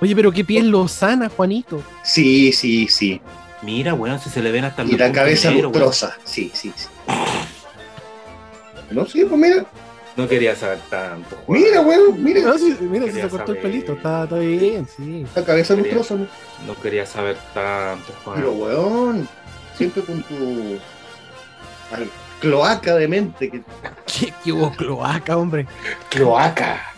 Oye. pero qué piel lozana, Juanito. Sí, sí, sí. Mira, weón, si se le ven hasta Y los la cabeza weón. lustrosa. Sí, sí, sí. No, sí, pues mira. No quería saber tanto. weón. Mira, weón, mira. No, sí, mira, si Quería se cortó el pelito, está, está bien, sí. La cabeza Quería- lustrosa. ¿no? No quería saber tanto, Juan. Pero, weón, siempre con tu al- cloaca de mente. Que... ¿Qué, qué hubo cloaca, hombre? Cloaca.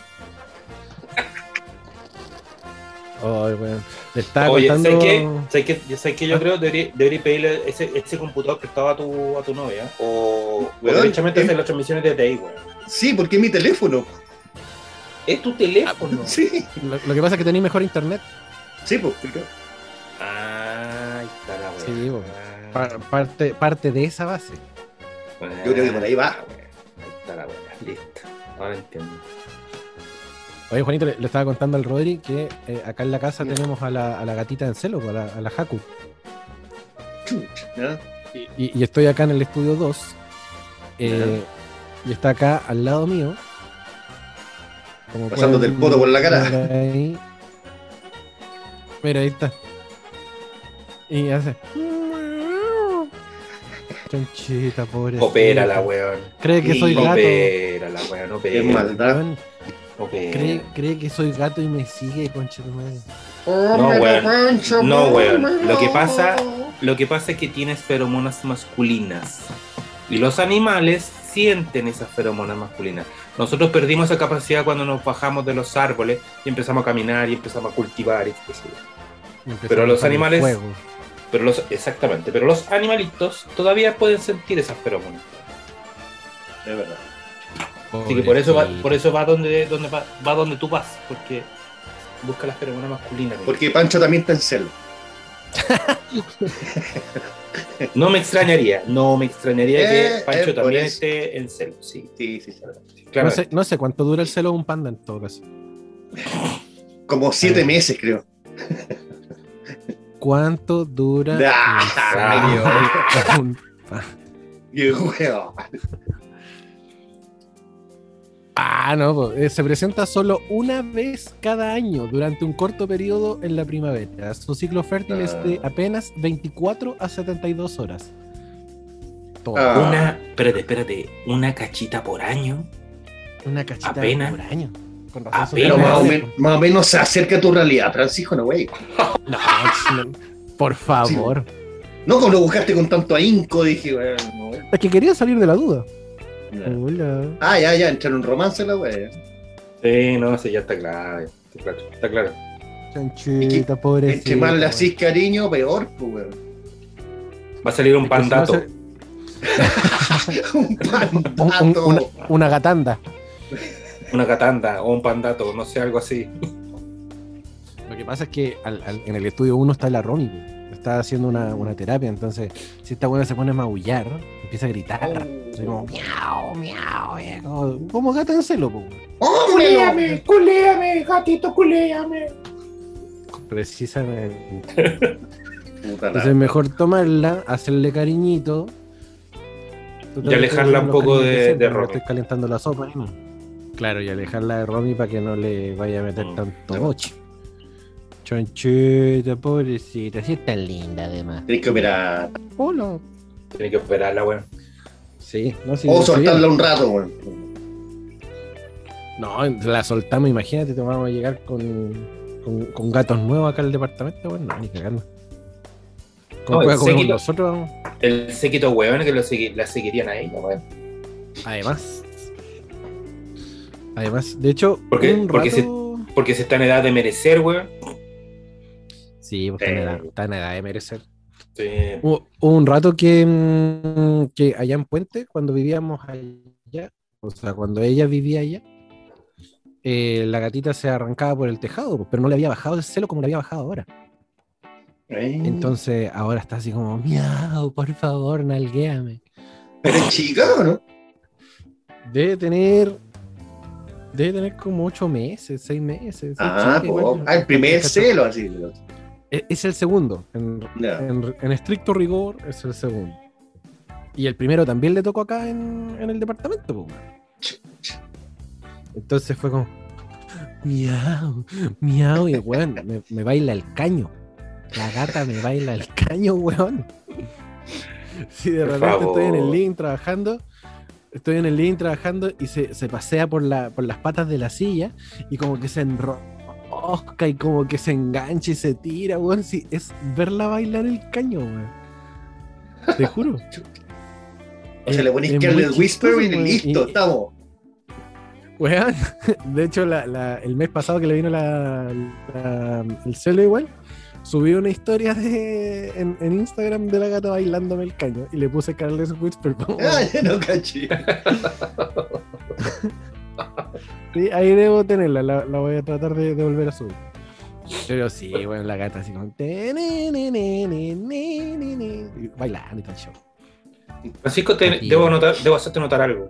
Ay, weón. Le estaba Oye, contando. ¿sabes qué? ¿Sabes qué? Yo- ¿sabes qué? Yo Ah. creo que debería, debería pedirle ese, ese computador prestado a tu, a tu novia. O, o Weón, derechamente hacer las transmisiones desde ahí, weón. Sí, porque es mi teléfono. Es tu teléfono. Sí, Lo, lo que pasa es que tenéis mejor internet. sí, pues. claro. Ah, ahí está la weón. Sí, weón. Pa- parte, parte de esa base. Yo creo que por ahí va. Ahí está la weón. Listo. Ahora entiendo. Oye, Juanito, le, le estaba contando al Rodri que eh, acá en la casa tenemos a la, a la gatita en celo, a la, a la Haku. Chuch, ¿ya? Y, y estoy acá en el estudio 2. eh, y está acá al lado mío. Como Pasándote el pueden poto por la cara. ahí. Mira, ahí está. Y hace. Chanchita, pobre. Opera la weón. Cree que soy gato. Opera la weón. Opera. Es maldad. Cree, cree que soy gato y me sigue, concha tu madre. No, weón. No, weón. Lo que pasa, lo que pasa es que tienes feromonas masculinas. Y los animales sienten esas feromonas masculinas. Nosotros perdimos esa capacidad cuando nos bajamos de los árboles y empezamos a caminar y empezamos a cultivar y qué sé yo. Y empezó Pero los animales- fuego. Pero los, exactamente, pero los animalitos todavía pueden sentir esas feromonas. Es verdad. Así que por eso va, por eso va donde, donde va, va donde tú vas, porque busca las feromonas masculinas. Porque Pancho también está en celo. No me extrañaría, no me extrañaría Eh, que eh, Pancho también eso. esté en celo, sí. Sí, sí, sí. Claro. No sé, no sé cuánto dura el celo de un panda en todo caso. Como siete Ay. meses, creo. ¿Cuánto dura Ah, el celo de un. Ah, no, eh, se presenta solo una vez cada año durante un corto periodo en la primavera. Su ciclo fértil es de Ah. apenas 24 a 72 horas. Todo. Ah. Una, espérate, espérate, una cachita por año. Una cachita apenas. por año. Con razón Pero Apenas. más o, tan men- más o menos se acerca a tu realidad, Francisco, no, güey. No, por favor. No como lo buscaste con tanto ahínco, dije, weón. no, weón. Es que quería salir de la duda. Hola. Ah, ya, ya, entrar en un romance la weón. Sí, no, sí, ya está claro. Está claro. Está claro. Chanchita, pobrecita. Entre más le hacís cariño, peor, pues, weón. Va a salir un pandato. se- un un- pandato. un- una, una gatanda. Una catanda o un pandato, no sé, algo así. Lo que pasa es que al- al- en el estudio 1 está la po. Está haciendo una, una terapia, entonces si esta buena se pone a maullar, empieza a gritar. Así como miau, miau, eh, como, como gato en celo, po. ¡Oh, Culéame, culéame, gatito, culéame. Precisamente. Entonces es mejor tomarla, hacerle cariñito. Y alejarla un poco de- de Romy. Estoy calentando la sopa. ¿no? Claro, y alejarla de Romy para que no le vaya a meter Mm, tanto boche. Chonchita, pobrecita, sí es tan linda además. Tenés que operar. Hola. Tiene que operarla, weón. Sí, no, sí. O soltarla un rato, weón. No, la soltamos, imagínate, te vamos a llegar con, con, con gatos nuevos acá al departamento, bueno, no, ni cagando. Con No, el séquito. nosotros, El séquito weón que lo segui- la seguirían a ella, weón. además. Además, de hecho, Porque- un porque rato... Porque se está en edad de merecer, weón. Sí, pues está en Eh. edad- está en edad de merecer. Sí. Hubo, hubo un rato que, mm, que allá en Puente, cuando vivíamos allá, o sea, cuando ella vivía allá, eh, la gatita se arrancaba por el tejado, pero no le había bajado el celo como le había bajado ahora. Eh, Entonces ahora está así como, miau, por favor, nalguéame. Pero es chica, ¿o no? Debe tener, debe tener como ocho meses, seis meses. es Ah, po. ah, el primer celo, así. ¿No? Es, el segundo, en, en- en estricto rigor es el segundo. Y el primero también le tocó acá en, en el departamento. Entonces fue como, miau, miau, y weón, me, me baila el caño. La gata me baila el caño, weón. Si de repente estoy en el link trabajando, estoy en el link trabajando y se, se pasea por, la, por las patas de la silla y como que se y como que se engancha y se tira, weón. Sí, es verla bailar el caño, weón. Te juro. O sea, le ponís Es Careless muy Whisper y listo, weón. estamos. Weón, de hecho, la- la- el mes pasado que le vino la, la- el celo igual, subí una historia de, en, en Instagram de la gata bailándome el caño y le puse Carles Whisper. Ah, ya no caché. Sí, ahí debo tenerla, la, la voy a tratar de, de volver a subir. Pero sí, bueno, la gata así como. Bailando y tal show. Francisco, te- debo, notar, debo hacerte notar algo.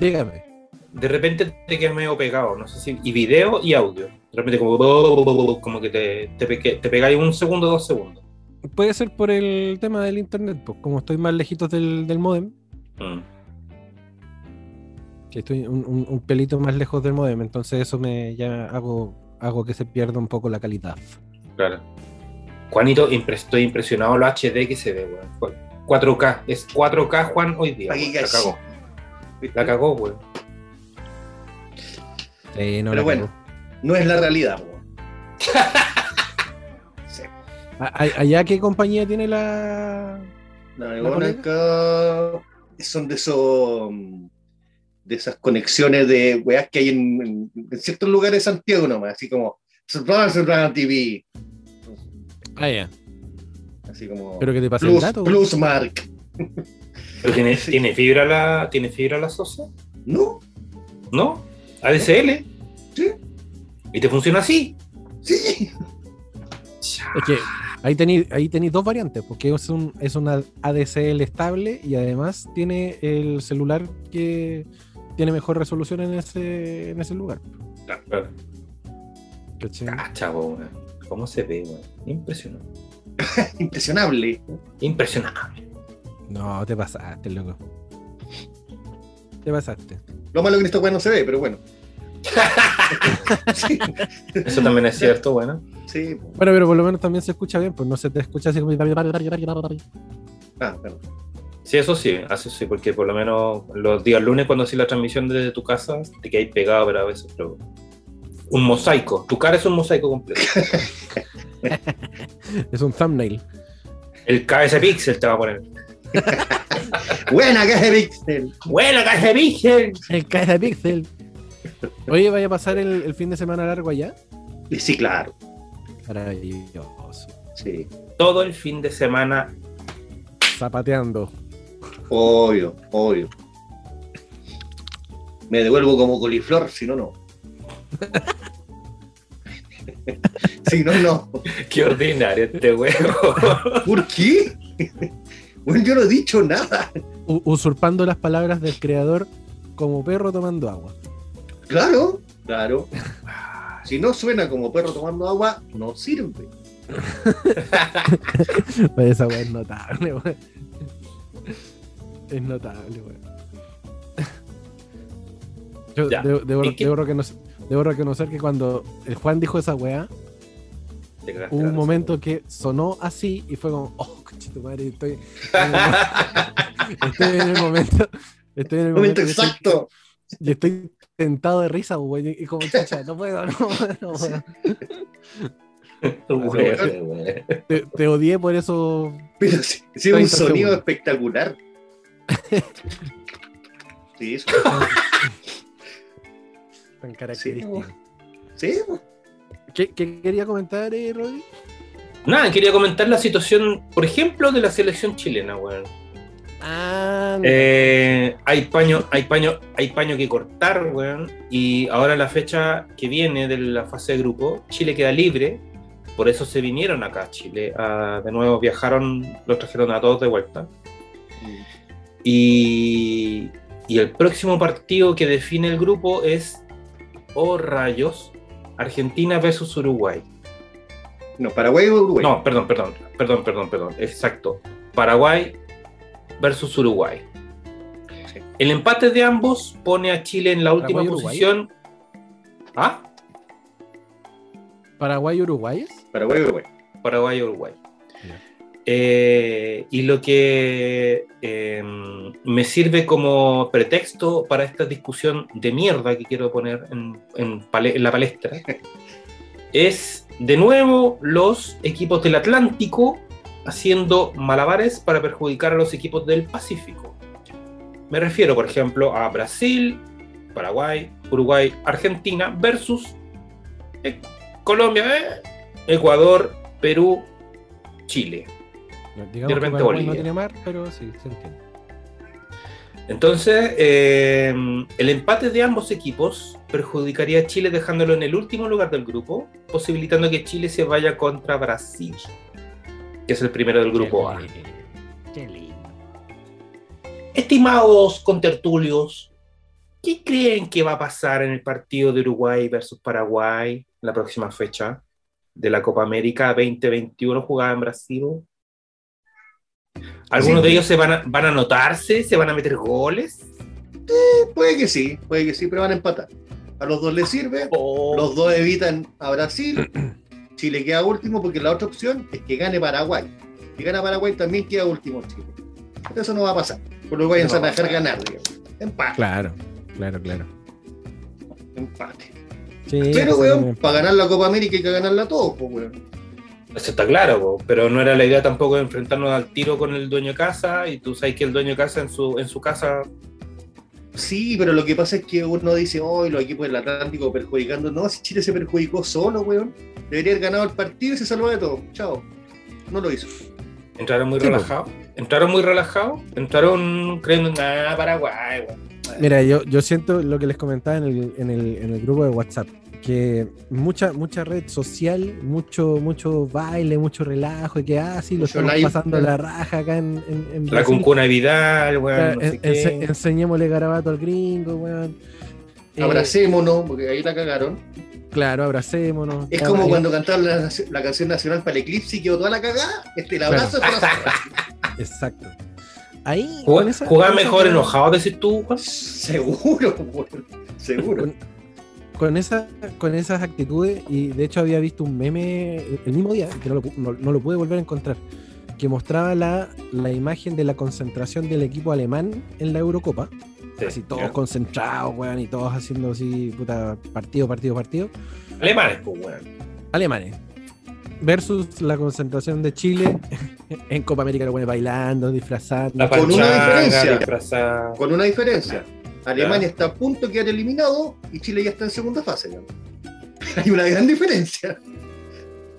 Dígame. De repente te quedas medio pegado, no sé si. Y video y audio. De repente, como, como que te, te, te pegáis un segundo, dos segundos. Puede ser por el tema del internet, pues como estoy más lejitos del, del modem, Mm. Que estoy un, un- un pelito más lejos del modem, entonces eso me ya hago, hago que se pierda un poco la calidad. Claro. Juanito, impre- estoy impresionado lo HD que se ve, weón. 4K. Es 4K, Juan, hoy día. Weón. La cagó. La cagó, weón. Sí, no Pero la bueno. No es la realidad, weón. Sí. A- a- ¿Allá qué compañía tiene la...? ¿La acá son de esos de esas conexiones de weas que hay en, en- en ciertos lugares de Santiago nomás, así como Surprise, TV, Ah, ya. así como Pero que te pase el Plus, dato. Plus Mark. Pero tiene, Sí. ¿tiene fibra la, tiene fibra la socia? ¿No? ¿No? ADSL. Sí. ¿Y te funciona así? Sí. Es que ahí tenéis ahí tení dos variantes, porque es, un, es una ADSL estable y además tiene el celular que tiene mejor resolución en ese, en ese lugar. Claro. Ah, weón. ¿Cómo se ve, weón? Impresionante. Impresionable. Impresionante. No, te pasaste, loco. Te pasaste. Lo malo que en esta wea no se ve, pero bueno. sí, Eso también es cierto, bueno. sí. Bueno, pero por lo menos también se escucha bien, pues no se te escucha así como. Ah, perdón. Sí, eso sí, eso sí, porque por lo menos los días lunes cuando haces la transmisión desde tu casa, te quedas pegado, pero a veces, pero un mosaico. Tu cara es un mosaico completo. Es un thumbnail. El KS Pixel te va a poner. Buena caja de Pixel. ¡Buena KS Pixel! El caja de pixel. Oye, ¿vaya a pasar el, el fin de semana largo allá? Sí, claro. Maravilloso. Sí. Todo el fin de semana. Zapateando. Obvio, obvio. Me devuelvo como coliflor, si no, no. si no, no. Qué ordinario este huevo. ¿Por qué? Bueno, yo no he dicho nada. U- usurpando las palabras del creador como perro tomando agua. Claro, claro. Si no suena como perro tomando agua, no sirve. Pues esa weá es notable, weón. Es notable, weón. Yo Ya. debo, debo- debo reconocer, debo reconocer que cuando el Juan dijo esa weá, hubo un momento que sonó así y fue como, oh, conchito madre, estoy, estoy en el momento. Estoy en el Momento momento, exacto. y estoy tentado de risa, güey, y como chucha, no puedo, no puedo, no puedo. Te, te odié por eso. Pero sí, sí, un 30 sonido espectacular. Sí, eso. Tan característico. Sí, pues. ¿Qué, qué quería comentar, eh, Rodri? Nada, quería comentar la situación, por ejemplo, de la selección chilena, weón. Ah, Eh, hay paño, hay paño, hay paño que cortar, weón. Y ahora la fecha que viene de la fase de grupo, Chile queda libre. Por eso se vinieron acá a Chile. Ah, de nuevo viajaron, los trajeron a todos de vuelta. Y, y el próximo partido que define el grupo es, oh rayos, Argentina versus Uruguay. No, Paraguay o Uruguay. No, perdón, perdón, perdón, perdón, perdón, exacto. Paraguay versus Uruguay. Sí. El empate de ambos pone a Chile en la última posición. ¿Ah? ¿Paraguay Uruguay? Paraguay Uruguay. Paraguay Uruguay. Eh, y lo que eh, me sirve como pretexto para esta discusión de mierda que quiero poner en, en pale- en la palestra es de nuevo los equipos del Atlántico haciendo malabares para perjudicar a los equipos del Pacífico. Me refiero, por ejemplo, a Brasil, Paraguay, Uruguay, Argentina versus eh, Colombia, Ecuador, Perú, Chile. Digamos De que repente no tiene mar, pero sí, se entiende. Entonces, eh, el empate de ambos equipos perjudicaría a Chile dejándolo en el último lugar del grupo, posibilitando que Chile se vaya contra Brasil, que es el primero del grupo A. Qué lindo. Estimados contertulios, ¿qué creen que va a pasar en el partido de Uruguay versus Paraguay la próxima fecha de la Copa América 2021 jugada en Brasil? ¿Algunos Sí. de ellos se van a, van a anotarse? ¿Se van a meter goles? Puede que sí, puede que sí, pero van a empatar. A los dos les sirve, Oh. los dos evitan a Brasil, Chile queda último porque la otra opción es que gane Paraguay. Si gana Paraguay también queda último Chile. Eso no va a pasar. Uruguay No se van va a dejar ganar, digamos. Empate, Claro, claro, claro. empate. Sí, Pero, weón, para ganar la Copa América hay que ganarla todos, pues, weón. Eso está claro, po, pero no era la idea tampoco de enfrentarnos al tiro con el dueño de casa y tú sabes que el dueño de casa en su, en su casa... Sí, pero lo que pasa es que uno dice, hoy los equipos del Atlántico perjudicando. No, si Chile se perjudicó solo, weón. Debería haber ganado el partido y se salvó de todo. Chao. No lo hizo. Entraron muy Sí, relajados. Entraron muy relajados. Entraron creyendo, ah, Paraguay, weón". Mira, yo, yo siento lo que les comentaba en el, en el, en el grupo de WhatsApp, que mucha, mucha red social, mucho, mucho baile, mucho relajo, y que ah, sí, lo estamos live, pasando claro. la raja acá en, en, en La cuncuna Vidal, weón, Claro, no sé en- qué. ense- enseñémosle garabato al gringo, weón. Eh, Abracémonos, porque ahí la cagaron. Claro, abracémonos. Es Claro, como cuando cantaron la, la canción nacional para el eclipse y quedó toda la cagada. Este, el abrazo es para Exacto. Ahí. Esa- Jugar esa mejor enojado, decís tú, Juan. Seguro, weón. Seguro. Con, esa, con esas actitudes, y de hecho había visto un meme el mismo día, que no lo, no- no lo pude volver a encontrar, que mostraba la, la imagen de la concentración del equipo alemán en la Eurocopa. Sí, así todos ya. concentrados, weón, y todos haciendo así, puta, partido, partido, partido. Alemanes, pues, weón. Alemanes. Versus la concentración de Chile en Copa América, los weones bailando, disfrazando. Con una diferencia. disfrazada. Con una diferencia. Alemania está a punto de quedar eliminado y Chile ya está en segunda fase. Hay una gran diferencia.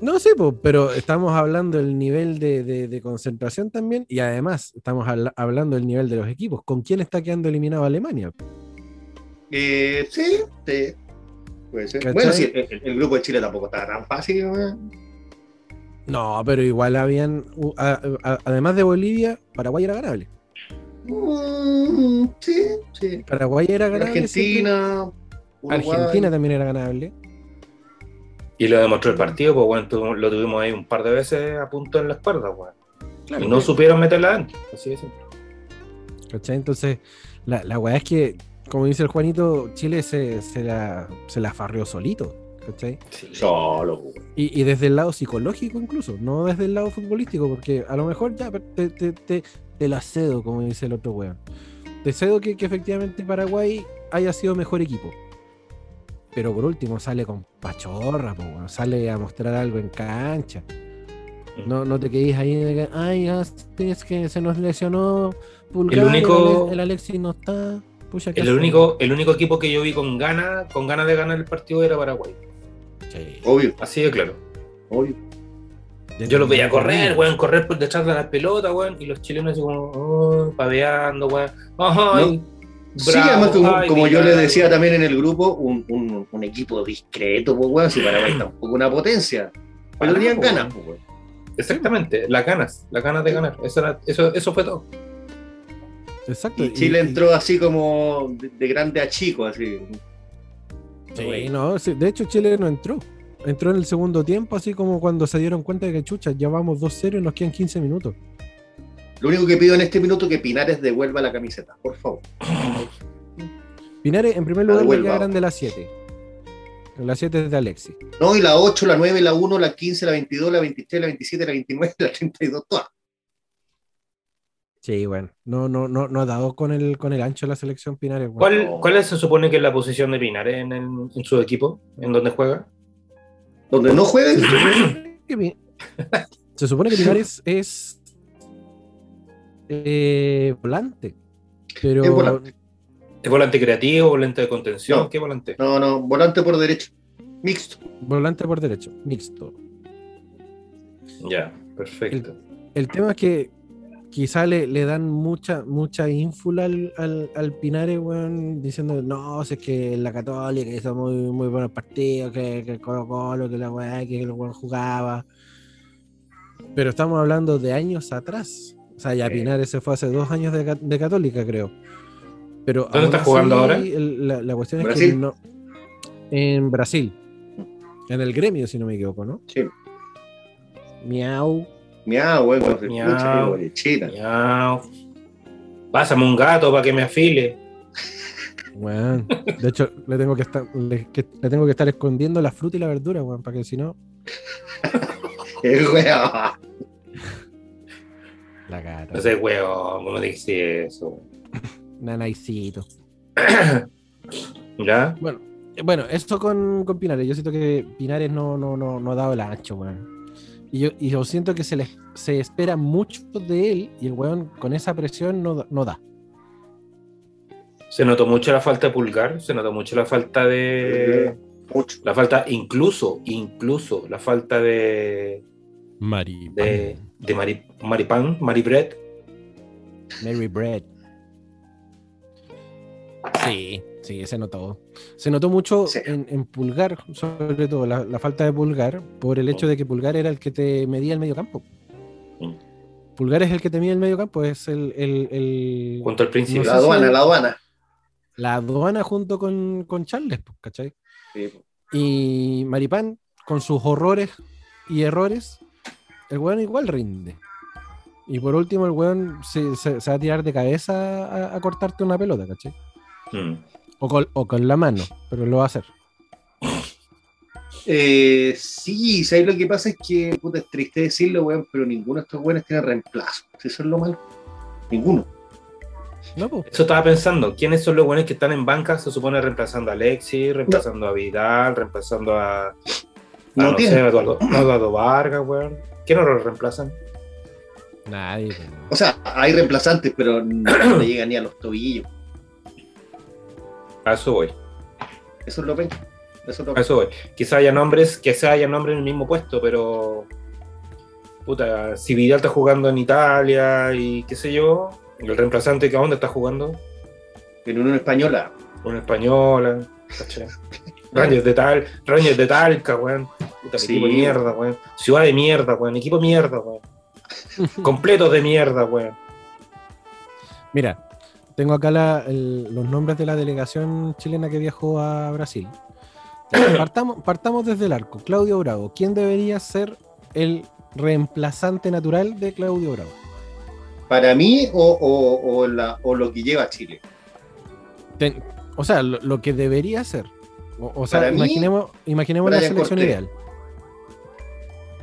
No sé, po, pero estamos hablando del nivel de, de- de concentración también y además estamos habla- hablando del nivel de los equipos. ¿Con quién está quedando eliminado Alemania? Eh, sí, sí. Puede ser. Bueno, sí, el, grupo de Chile tampoco estaba tan fácil. No, pero igual habían, además de Bolivia, Paraguay era ganable. Mm, sí, sí. Paraguay era ganable. Argentina. Uruguay. Argentina también era ganable. Y lo demostró el partido, pues, weón, tu- lo tuvimos ahí un par de veces a punto en las cuerdas, weón. Claro, y no que- supieron meterla adentro. Así de simple. ¿cachai? Entonces, la, la weá es que, como dice el Juanito, Chile se, se la, se la farrió solito. ¿cachai? Solo. Y, y desde el lado psicológico incluso, no desde el lado futbolístico, porque a lo mejor ya te, te, te- te la cedo, como dice el otro weón. Te cedo que, que efectivamente Paraguay haya sido mejor equipo. Pero por último sale con pachorra, po, weón, sale a mostrar algo en cancha. No, no te quedes ahí de que, ay, es que se nos lesionó Pulgar, El único- el Alexis no está. Pucha, ¿qué El único, el único equipo que yo vi con ganas con ganas de ganar el partido era Paraguay. Sí. Obvio, Así de claro. obvio. Yo los veía correr, weón, correr por detrás de las pelotas, weón, y los chilenos así como, oh, paveando, weón. Ay, Sí, bravo, además, como, ay, como yo les decía también en el grupo, un, un- un equipo discreto, pues, weón. Si Paraguay tampoco una potencia. Pero tenían ganas, weón. pues, weón. Exactamente, las ganas, las ganas de ganar. Eso, era- eso, eso fue todo. Exacto. Y Chile entró así como de, de grande a chico, así. Sí, no, sí, de hecho Chile no entró. Entró en el segundo tiempo, así como cuando se dieron cuenta de que chucha, ya vamos 2-0 y nos quedan 15 minutos. Lo único que pido en este minuto es que Pinares devuelva la camiseta, por favor. Pinares, en primer La lugar, le devuelva. quedarán de las 7. La 7 es de Alexis. No, y la 8, la 9, la 1, la 15, la 22, la 23, la 27, la 29, la 32, todas. Sí, bueno. No, no, no, no ha dado con el, con el ancho de la selección Pinares. weón. ¿Cuál, ¿Cuál se supone que es la posición de Pinares en, el- en su equipo? ¿En donde juega? Donde no jueguen, Pi- Se supone que Pinares es eh, volante. Pero Es volante. ¿Es volante creativo, volante de contención? No. ¿Qué volante? no, no, volante por derecho. Mixto. volante por derecho, mixto. Ya, perfecto. El tema es que quizá le, le dan mucha mucha ínfula al, al, al Pinares, weón, diciendo, no, si es que la Católica hizo muy, muy buenos partidos, que, que el Colo Colo, que la weá, que el weón jugaba. Pero estamos hablando de años atrás. O sea, ya Sí. Pinares se fue hace dos años de, de Católica, creo. Pero ¿Dónde está jugando ahora? el- la, la cuestión es que Brasil. no. En Brasil. En el gremio, si no me equivoco, ¿no? Sí. Miau. Miau, weón. con Miau. escucha, weón, chita. Miau. Pásame un gato para que me afile. Weón. De hecho, le tengo que estar, le, que- le tengo que estar escondiendo la fruta y la verdura, weón, para que si no, Eh, weón. la cara. No sé, weón, ¿cómo dice eso? Nanaicito. ¿Ya? Bueno, eh, bueno, esto con, con Pinares. Yo siento que Pinares no, no, no, no ha dado el ancho, weón. Y yo, y yo siento que se le se espera mucho de él y el weón con esa presión no, da- no da. Se notó mucho la falta de pulgar, se notó mucho la falta de. Mucho. La falta, incluso, incluso, la falta de. Mari. de, de Mari, Maripán, Maribret. Mary Bread. Sí, sí, se notó. Se notó mucho Sí. en, en Pulgar, sobre todo la, la falta de Pulgar, por el hecho de que Pulgar era el que te medía el medio campo. Mm. Pulgar es el que te mide el medio campo, es el, el- el- Junto al. No sé La aduana, si- la aduana. la aduana junto con, con Charles, pues, ¿cachai? Sí, po. Y Maripán, con sus horrores y errores, el weón igual rinde. Y por último, el weón se, se- se va a tirar de cabeza a, a cortarte una pelota, ¿cachai? Mm. O con, o con la mano, pero lo va a hacer. Eh, sí, ¿sabes lo que pasa? Es que, puta, es triste decirlo, weón, pero ninguno de estos weones tiene reemplazo. Eso es lo malo. Ninguno. No, pues. Eso estaba pensando. ¿Quiénes son los buenos que están en banca? Se supone reemplazando a Alexis, reemplazando a Vidal, reemplazando a. a, No no, tiene. sé, a Eduardo, a Eduardo Vargas, weón. ¿Quién no lo reemplazan? Nadie. O sea, hay reemplazantes, pero no le llegan ni a los tobillos. A eso voy. Eso es lo peor. Eso es lo A eso voy. Quizá haya nombres, quizá haya nombres en el mismo puesto, pero. Puta, si Vidal está jugando en Italia y qué sé yo, el reemplazante que a dónde está jugando, En una española. una española. Rangers de tal, Rangers de Talca, weón. Puta, Sí. equipo de mierda, weón. Ciudad de mierda, weón. Equipo de mierda, weón. Completos de mierda, weón. Mira, tengo acá la- el- los nombres de la delegación chilena que viajó a Brasil. Partamos, partamos desde el arco. Claudio Bravo. ¿Quién debería ser el reemplazante natural de Claudio Bravo? Para mí, o, o- o la- o lo que lleva Chile. Ten- o sea, lo, lo que debería ser. O, sea, Para mí, imaginemos, imaginemos la selección Cortés. ideal.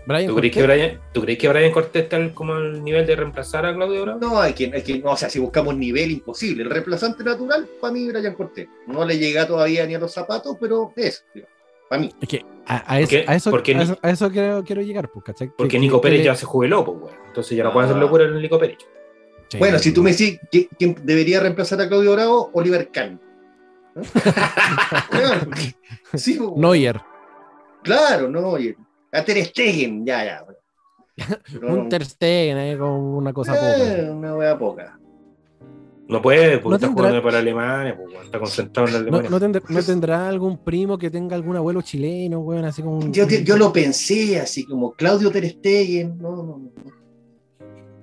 Brian ¿Tú crees, que Brian, ¿Tú crees que Brian Cortés está como el nivel de reemplazar a Claudio Bravo? No, hay que, hay que, no, o sea, si buscamos nivel imposible. El reemplazante natural, para mí, Brian Cortés. No le llega todavía ni a los zapatos, pero es. Para mí. Es que a, a eso, a eso, ¿Por qué a eso, a eso quiero, quiero llegar, pues, ¿cachai? Porque Que- Nico Pérez ya se jubiló, pues, weón. Entonces ya no Ah. puede hacer locura en Nico Pérez. Sí, Bueno, si tú me decís quién debería reemplazar a Claudio Bravo, Oliver Kahn. Weón, sí, weón. Neuer. Claro, no, oye. A Ter Stegen, ya, ya. Pero- Un Ter Stegen, ahí con una cosa Eh, poca. una wea poca. No puede, porque No está tendrá- jugando para Alemania, pues. Está concentrado en No, Alemania. no tendrá, no tendrá algún primo que tenga algún abuelo chileno, weón, así como un- Yo, yo lo pensé así como Claudio Ter Stegen. No, no, no.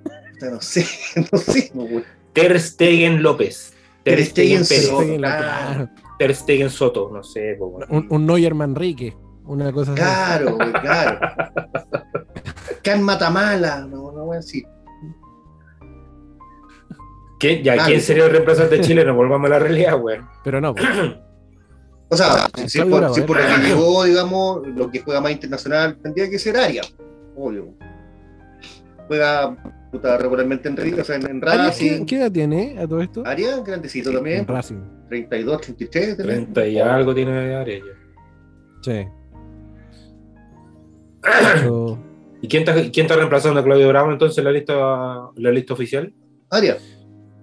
O sea, no sé, no sé. weón. Ter Stegen López. Ter Ter Stegen Stegen Pérez. Soto. Ter Stegen Soto, no sé, pues, weón. un, un Neuer Manrique, una cosa así. Claro, güey, claro. Can Matamala, no, no voy a decir. ¿Qué? Ya, Claro. ¿quién sería el reemplazante de Chile? No volvamos a la realidad, weón. Pero no, pues. O sea, Ah, si, por, Bravo, si eh. por lo que llegó, digamos, lo que juega más internacional, tendría que ser Aria, obvio. Juega puta, regularmente en, o sea, en, en Arias, ¿qué, Racing. qué edad tiene a todo esto? Aria, grandecito también, En Racing. 32, 33. también. 30 y algo tiene área ya. Sí. ¿Y quién está, quién está reemplazando a Claudio Bravo entonces en la lista, la lista oficial? Aria.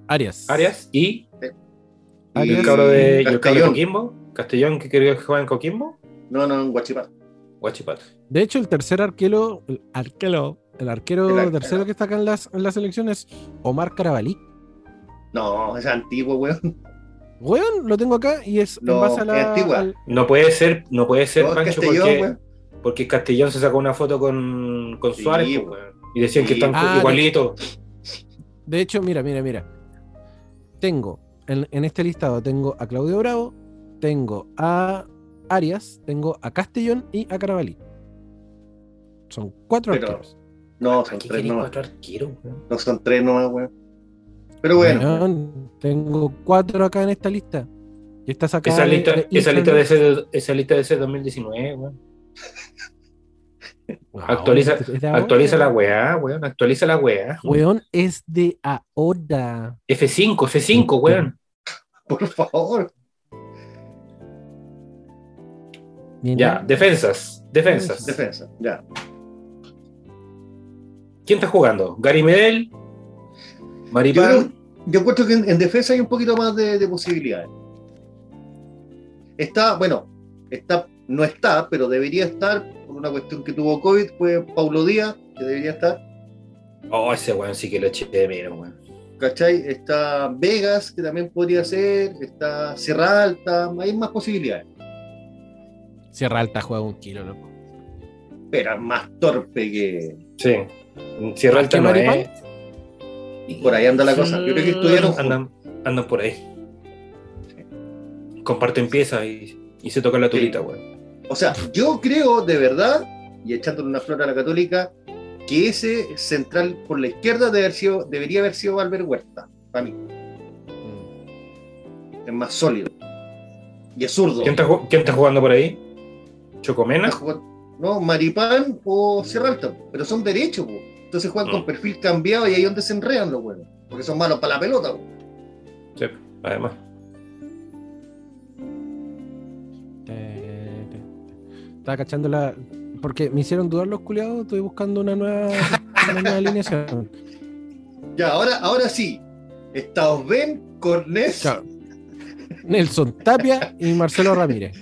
Arias. Arias y, Y y Arias. el cabro de, y el cabro de Castellón. Coquimbo. Castellón que quería que juegue en Coquimbo. No, no, en Guachipato. Guachipato. De hecho, el tercer arquero, el arquero, el arquero El tercero que está acá en las, en las elecciones, Omar Carabalí. No, es antiguo, weón. Weón, lo tengo acá y es No, en base a es la. al- No puede ser, no puede ser, No, Pancho, porque, weón. Porque Castellón se sacó una foto con, con Sí, Suárez pues, y decían que están Ah, igualitos. De hecho, mira, mira, mira. Tengo en, en este listado tengo a Claudio Bravo, tengo a Arias, tengo a Castellón y a Carabalí. Son cuatro Pero- arqueros. No, son Aquí tres nomás. cuatro arqueros, weón. No son tres nomás, weón. Pero bueno, Weón, tengo cuatro acá en esta lista. Y esta sacada Esa de- lista, de esa lista de ese, esa lista de ese 2019, weón. Wow, Actualiza, es de ahora. actualiza la weá, weón. Actualiza la weá. Weón, es de ahora. F5, F5, weón. por favor. Mira, Ya, defensas, defensas. Defensa, ya. ¿Quién está jugando? ¿Gary Medel? Yo, ¿Maripán? yo encuentro que en, en defensa hay un poquito más de, de posibilidades. Está, bueno, está, no está, pero debería estar, por una cuestión que tuvo COVID, fue Paulo Díaz, que debería estar, Oh, ese weón sí que lo eché de menos, weón. ¿cachai? Está Vegas, que también podría ser, está Sierra Alta, hay más posibilidades, Sierra Alta juega un kilo, loco. pero es más torpe que... Sí. Sierra ¿Más Alta no Maripán? es. Y por ahí anda la cosa. Yo creo que estudiaron juntos. Andan, andan por ahí. Comparten piezas y, y se tocan la turita, weón. O sea, yo creo de verdad, y echándole una flor a la católica, que ese central por la izquierda debe haber sido, debería haber sido Valver Huerta, para mí. Es más sólido. Y es zurdo. ¿Quién está, ju- quién está jugando por ahí? ¿Chocomena? No, Maripán o Sierra Alta, pero son derechos, po. entonces juegan con Mm. perfil cambiado y ahí es donde se enredan los buenos, porque son malos para la pelota. po. Sí, además. Estaba cachando la. Porque me hicieron dudar los culiados, estoy buscando una nueva, una nueva alineación. Ya, ahora, ahora sí. Está Osben, Cornés Claro. Nelson Tapia y Marcelo Ramírez.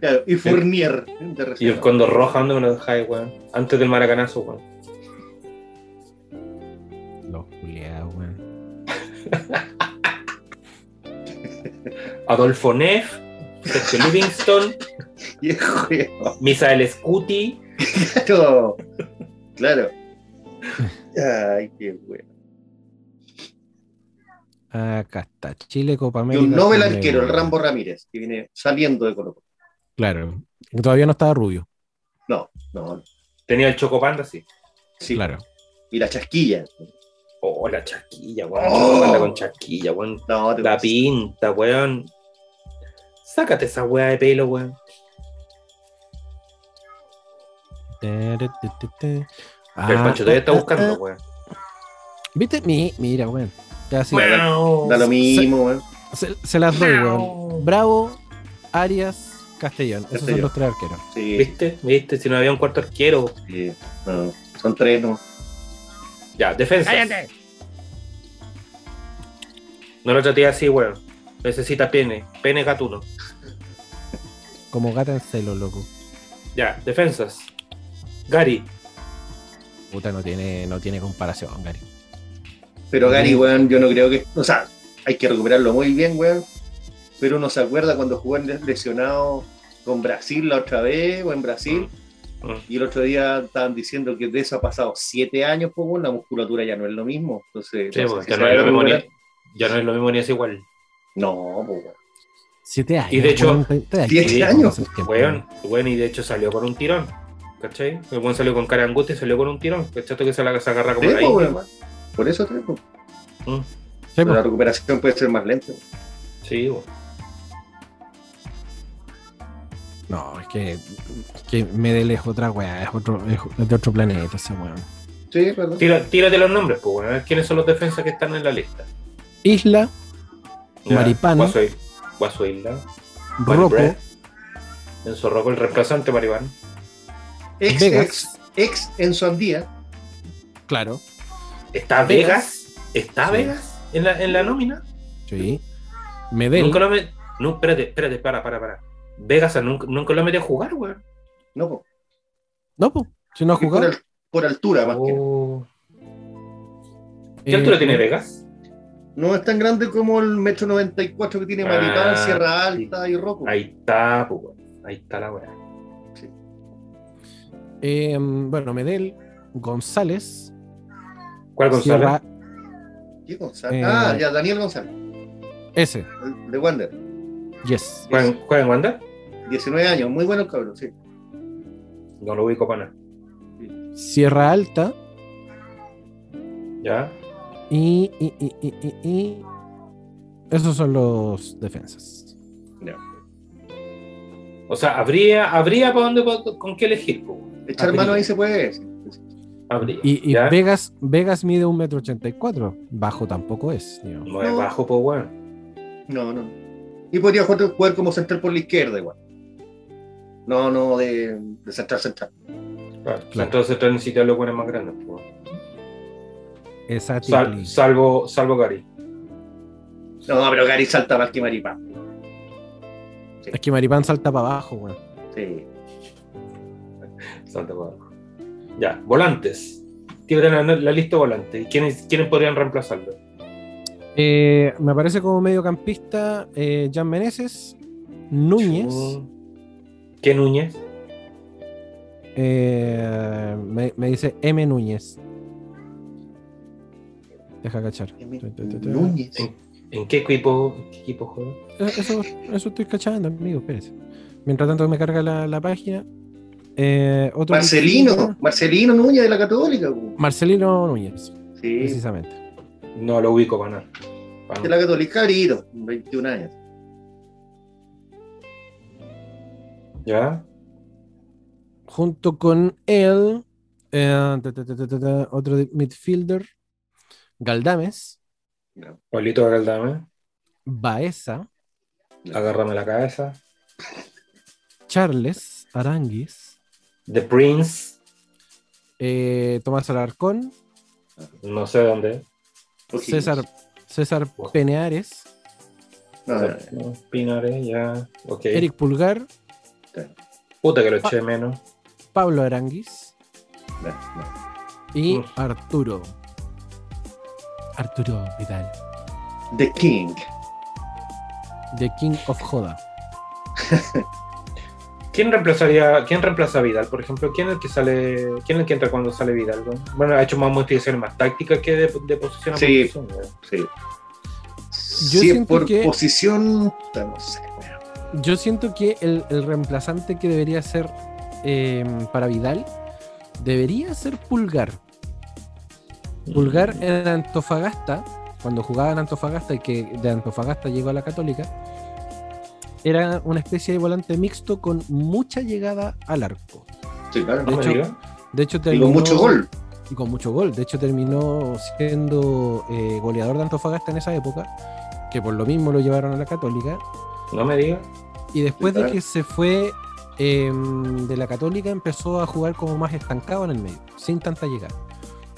claro, y Fournier. de Y el. Condor Roja, ¿dónde me lo dejáis, weón? Antes del maracanazo, weón. Los culiados, weón. Adolfo Neff, Sergio Livingston, Viejo, Misael Scuti. Claro. Claro. Ay, qué bueno. Acá está. Chile, Copa Y América. un Nobel Conmebol. arquero, el Rambo Ramírez, que viene saliendo de Colo Colo. Claro. Todavía no estaba rubio. No, no, Tenía el Chocopanda, sí. sí. Claro. Y la chasquilla. Oh, la chasquilla, weón. Oh. Chocopanda con chasquilla, weón. No, te La pinta, weón. Sácate esa weá de pelo, weón. Tere, te, te, te. Pero el Ah, Pancho todavía está ah, buscando, ah. weón. ¿Viste? Mi, mira, weón. Ya sí. Miau. Da lo mismo, weón. Se, se las doy, weón. Bravo, Arias, Castellón. Esos son los tres arqueros. Sí, ¿Viste? ¿Viste? Si no había un cuarto arquero. sí. No, son tres, ¿no? Ya, defensa. No lo traté así, weón. Necesita pene. Pene gatuno. Como gata en celo, loco. Ya, defensas. Gary. Puta, no tiene, no tiene comparación, Gary. Pero Gary, Mm. weón, yo no creo que. O sea, hay que recuperarlo muy bien, weón. Pero uno se acuerda cuando jugó en lesionado con Brasil la otra vez, o en Brasil. Mm. Y el otro día estaban diciendo que de eso ha pasado siete años, pues, weón, la musculatura ya no es lo mismo. Entonces, Sí, no sé pues, si ya, no es lo mismo ni, ya no es lo mismo ni es igual. No, pues, weón. Siete años. Y de hecho- Siete años, tiempo, Weón, weón, y de hecho salió con un tirón. ¿Cachai? El buen salió con cara de angustia y salió con un tirón. ¿Cachai? Que se la se agarra como Sí, la pues, weón. Por eso te digo. weón. Mm, Sí, la recuperación puede ser más lenta. Sí, weón. No, es que, es que Medel es otra weá, es, otro, es, de otro planeta ese weón. Sí, perdón. Tira- tírate los nombres, pues, bueno, a ver quiénes son los defensas que están en la lista. Isla, Ya, Maripán. Guaso, Guaso Isla. Rocco, Brett, Enzo Rocco, el reemplazante Maripán. Ex, ex, Vegas, ex Enzo Andía. claro, ¿Está Vegas. Vegas? ¿Está Sí. Vegas en la, en la nómina? sí. Medel, Nunca lo met... No, espérate, espérate, para, para, para. Vegas nunca, nunca lo metió a jugar, weón. No, po. no, pues, si no ha por, jugado. al- por altura más que. Oh. ¿Qué Eh, altura tiene Vegas? No es tan grande como el metro 94 que tiene Maripán, Ah, Sierra sí. Alta y Rocco. Ahí está, pues, weón. Ahí está la weá. Eh, bueno, Medel, González, ¿Cuál González? Sierra, ¿Qué González? Eh, Ah, ya, Daniel González, ese, de Wander. yes. ¿Juega en- Wanda? 19 años, muy bueno el cabrón, sí. No lo ubico para nada. Sierra Alta ¿Ya? y, y, y, y, y- y- esos son los defensas. Ya. O sea, habría, habría para dónde, con qué elegir, pues. Echar mano ahí se puede. sí. Habría. Y, y. Vegas, Vegas mide 1,84 m. Bajo tampoco es. digamos. No es bajo, pues, weón. No, no. Y podría jugar, jugar como central por la izquierda igual. No, no, de, de central central. Claro. Claro. Entonces te necesitas los buenos más grandes, pues. Sal- ticli. salvo, salvo Gary. No, pero Gary salta más que Maripán. Es que Maripán salta para abajo, weón. Sí. Ya, volantes. Tiene la, la lista de volantes. ¿Quiénes, ¿Quiénes podrían reemplazarlo? Eh, me aparece como mediocampista eh, Jan Meneses, Núñez. ¿Qué Núñez? eh, me, me dice M. Núñez. Deja cachar. Núñez. ¿En, en qué equipo, en qué equipo juega? Eso, eso estoy cachando, amigo, espérese. Mientras tanto me carga la, la página. Eh, otro Marcelino, Marcelino Núñez de la Católica. Marcelino Núñez, Sí, precisamente. No lo ubico para nada. De la Católica, cabrito, 21 años. ¿Ya? Junto con él, eh, ta, ta, ta, ta, ta, ta, otro de- midfielder, Galdames, No, Pablito Galdame. Baeza. Agárrame la cabeza. Charles Aranguis, The Prince. eh, Tomás Alarcón, No sé dónde. Ojillos. César, César Peneares, No, no, No, Pinares, ya. Ok. Eric Pulgar, Puta que lo eché menos. Pablo Aranguis no, no. y. Arturo. Arturo Vidal, The King. The King of Joda. ¿Quién reemplazaría, quién reemplaza a Vidal, por ejemplo? ¿Quién es el que sale, quién es el que entra cuando sale Vidal? Bueno, ha hecho más modificaciones más tácticas que de, de posición a Sí. posición. Sí. Yo Si es siento por que- posición, no sé. Yo siento que el, el reemplazante que debería ser eh, para Vidal debería ser Pulgar. Pulgar en Antofagasta, cuando jugaba en Antofagasta y que de Antofagasta llegó a la Católica, era una especie de volante mixto con mucha llegada al arco. Sí, claro. No de me hecho, digas. De hecho, Y con mucho gol. y con mucho gol. De hecho, terminó siendo eh, goleador de Antofagasta en esa época, que por lo mismo lo llevaron a la Católica. No me digas. Y después Sí, de que se fue eh, de la Católica, empezó a jugar como más estancado en el medio, sin tanta llegada.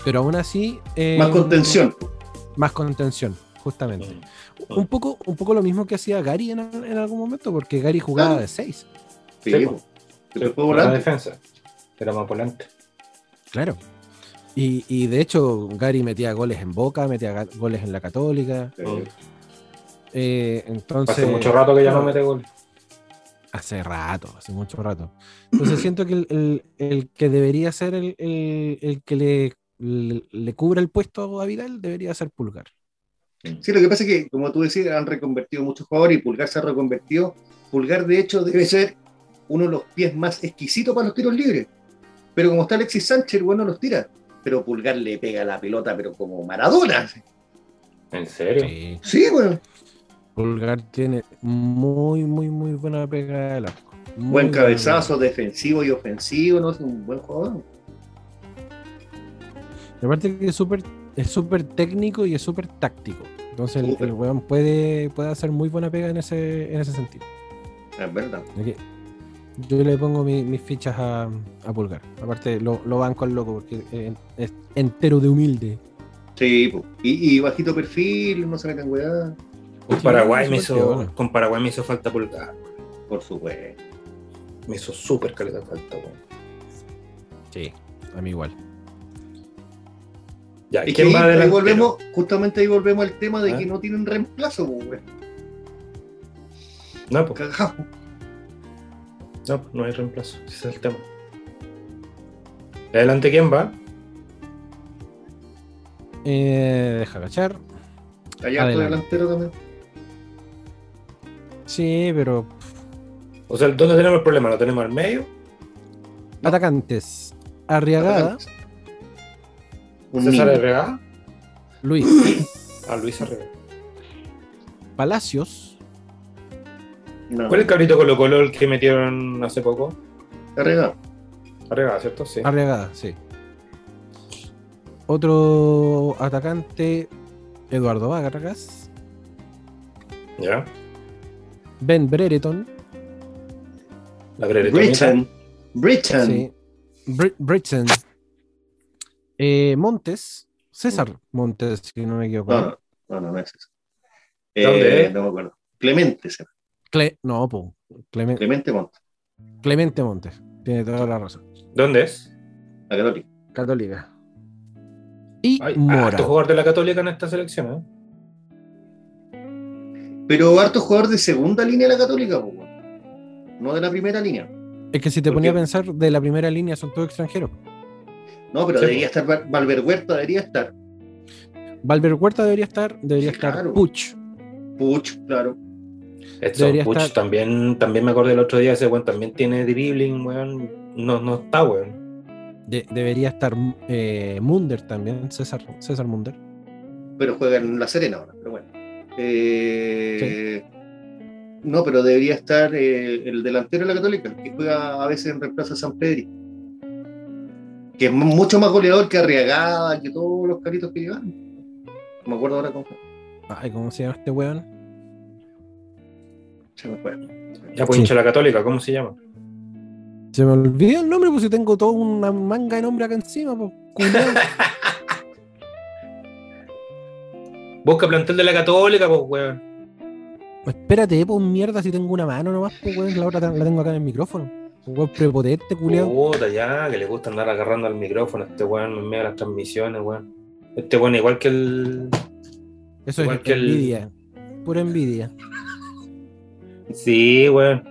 Pero aún así. eh, Más contención. Más contención, justamente. Mm. Un poco, un poco lo mismo que hacía Gary en, en algún momento, porque Gary jugaba Claro. de 6. Sí, po. la defensa. Era más volante. Claro. Y, y de hecho, Gary metía goles en Boca, metía goles en la Católica. Sí. eh, entonces. Hace mucho rato que ya no mete gol. Hace rato, hace mucho rato. Entonces siento que el, el- el que debería ser el, el- el que le, le, le cubra el puesto a Vidal debería ser Pulgar. Sí, lo que pasa es que, como tú decías, han reconvertido muchos jugadores y Pulgar se ha reconvertido. Pulgar, de hecho, debe ser uno de los pies más exquisitos para los tiros libres. Pero como está Alexis Sánchez, bueno, los tira. Pero Pulgar le pega la pelota, pero como Maradona. ¿En serio? Sí, bueno. Pulgar tiene muy, muy, muy buena pega arco. Muy Buen cabezazo, defensivo y ofensivo, ¿no? Es un buen jugador. Aparte que es súper es súper técnico y es súper táctico. Entonces el, el weón puede, puede hacer muy buena pega en ese, en ese sentido. Es verdad. Yo le pongo mi- mis fichas a, a Pulgar. Aparte lo, lo banco al loco porque eh, es entero de humilde. Sí, y, y bajito perfil, no se meten weá, Con Sí, Paraguay, me hizo, bueno. con Paraguay me hizo falta pulgar. por supuesto. Me hizo súper caleta falta, weón. Sí, a mí igual. Ya, Es que ¿quién ahí, va ahí adelante? volvemos, justamente ahí volvemos al tema de ¿Ah? que no tienen reemplazo, weón. No, pues, Cagao. no, no hay reemplazo. Ese es el tema. Adelante, ¿quién va? Eh, deja cachar. Allá Adelante. delantero también. Sí, pero O sea, ¿dónde tenemos el problema? ¿Lo tenemos al medio? atacantes. Arriagada, Un ¿César. Herrera? Luis, Ah, Luis Herrera. Palacios, No, ¿Cuál es el cabrito Colo Colo el que metieron hace poco? Carregado. Arriba, ¿cierto? Sí. Arriagada, sí. Otro atacante, Eduardo Vargas, Ya. Ben Brereton, La breretonita. Britain. Britain. sí. Br- Britson, eh, Montes, César Montes, si no me equivoco. No, ¿no? no, no, no, es eso. ¿Dónde Eh, es? No me acuerdo. Clemente, llama. Cle- no, po. Clemen- Clemente Montt, Clemente Montes, tiene toda la razón. ¿Dónde es? la Católica. Católica. Y Hay Mora. harto jugador de la Católica en esta selección, ¿eh? Pero harto jugador de segunda línea de la Católica, po, no de la primera línea. Es que si te ¿Por ponía a pensar, de la primera línea son todos extranjeros. No, pero Sí, debería estar Val- Valver Huerta, debería estar. Valver Huerta debería estar, debería Sí, estar claro. Puch. Puch, claro. Debería Puch estar- también, también me acordé el otro día, ese weón también tiene dribbling, weón. No, no está, weón. De- debería estar eh, Munder también, César, César Munder. Pero juega en La Serena ahora, pero bueno. Eh, No, pero debería estar eh, el delantero de la Católica, que juega a veces en reemplazo a San Pedro. Que es mu- mucho más goleador que Arriagada, que todos los caritos que llevan. No me acuerdo ahora cómo fue. Ay, ¿cómo se llama este weón? Se me fue. Ya pues Sí. hincha la Católica, ¿cómo se llama? Se me olvidó el nombre, pues si tengo toda una manga de nombre acá encima, pues. Busca plantel de la Católica, pues, weón. Espérate, pues mierda, si tengo una mano nomás, pues weón, la otra la tengo acá en el micrófono. Un weón prepotente, culiao. Puta, ya, que le gusta andar agarrando al micrófono a este weón en medio de las transmisiones, weón. Este weón igual que el. Eso igual es que el- envidia. Pura envidia. Sí, weón.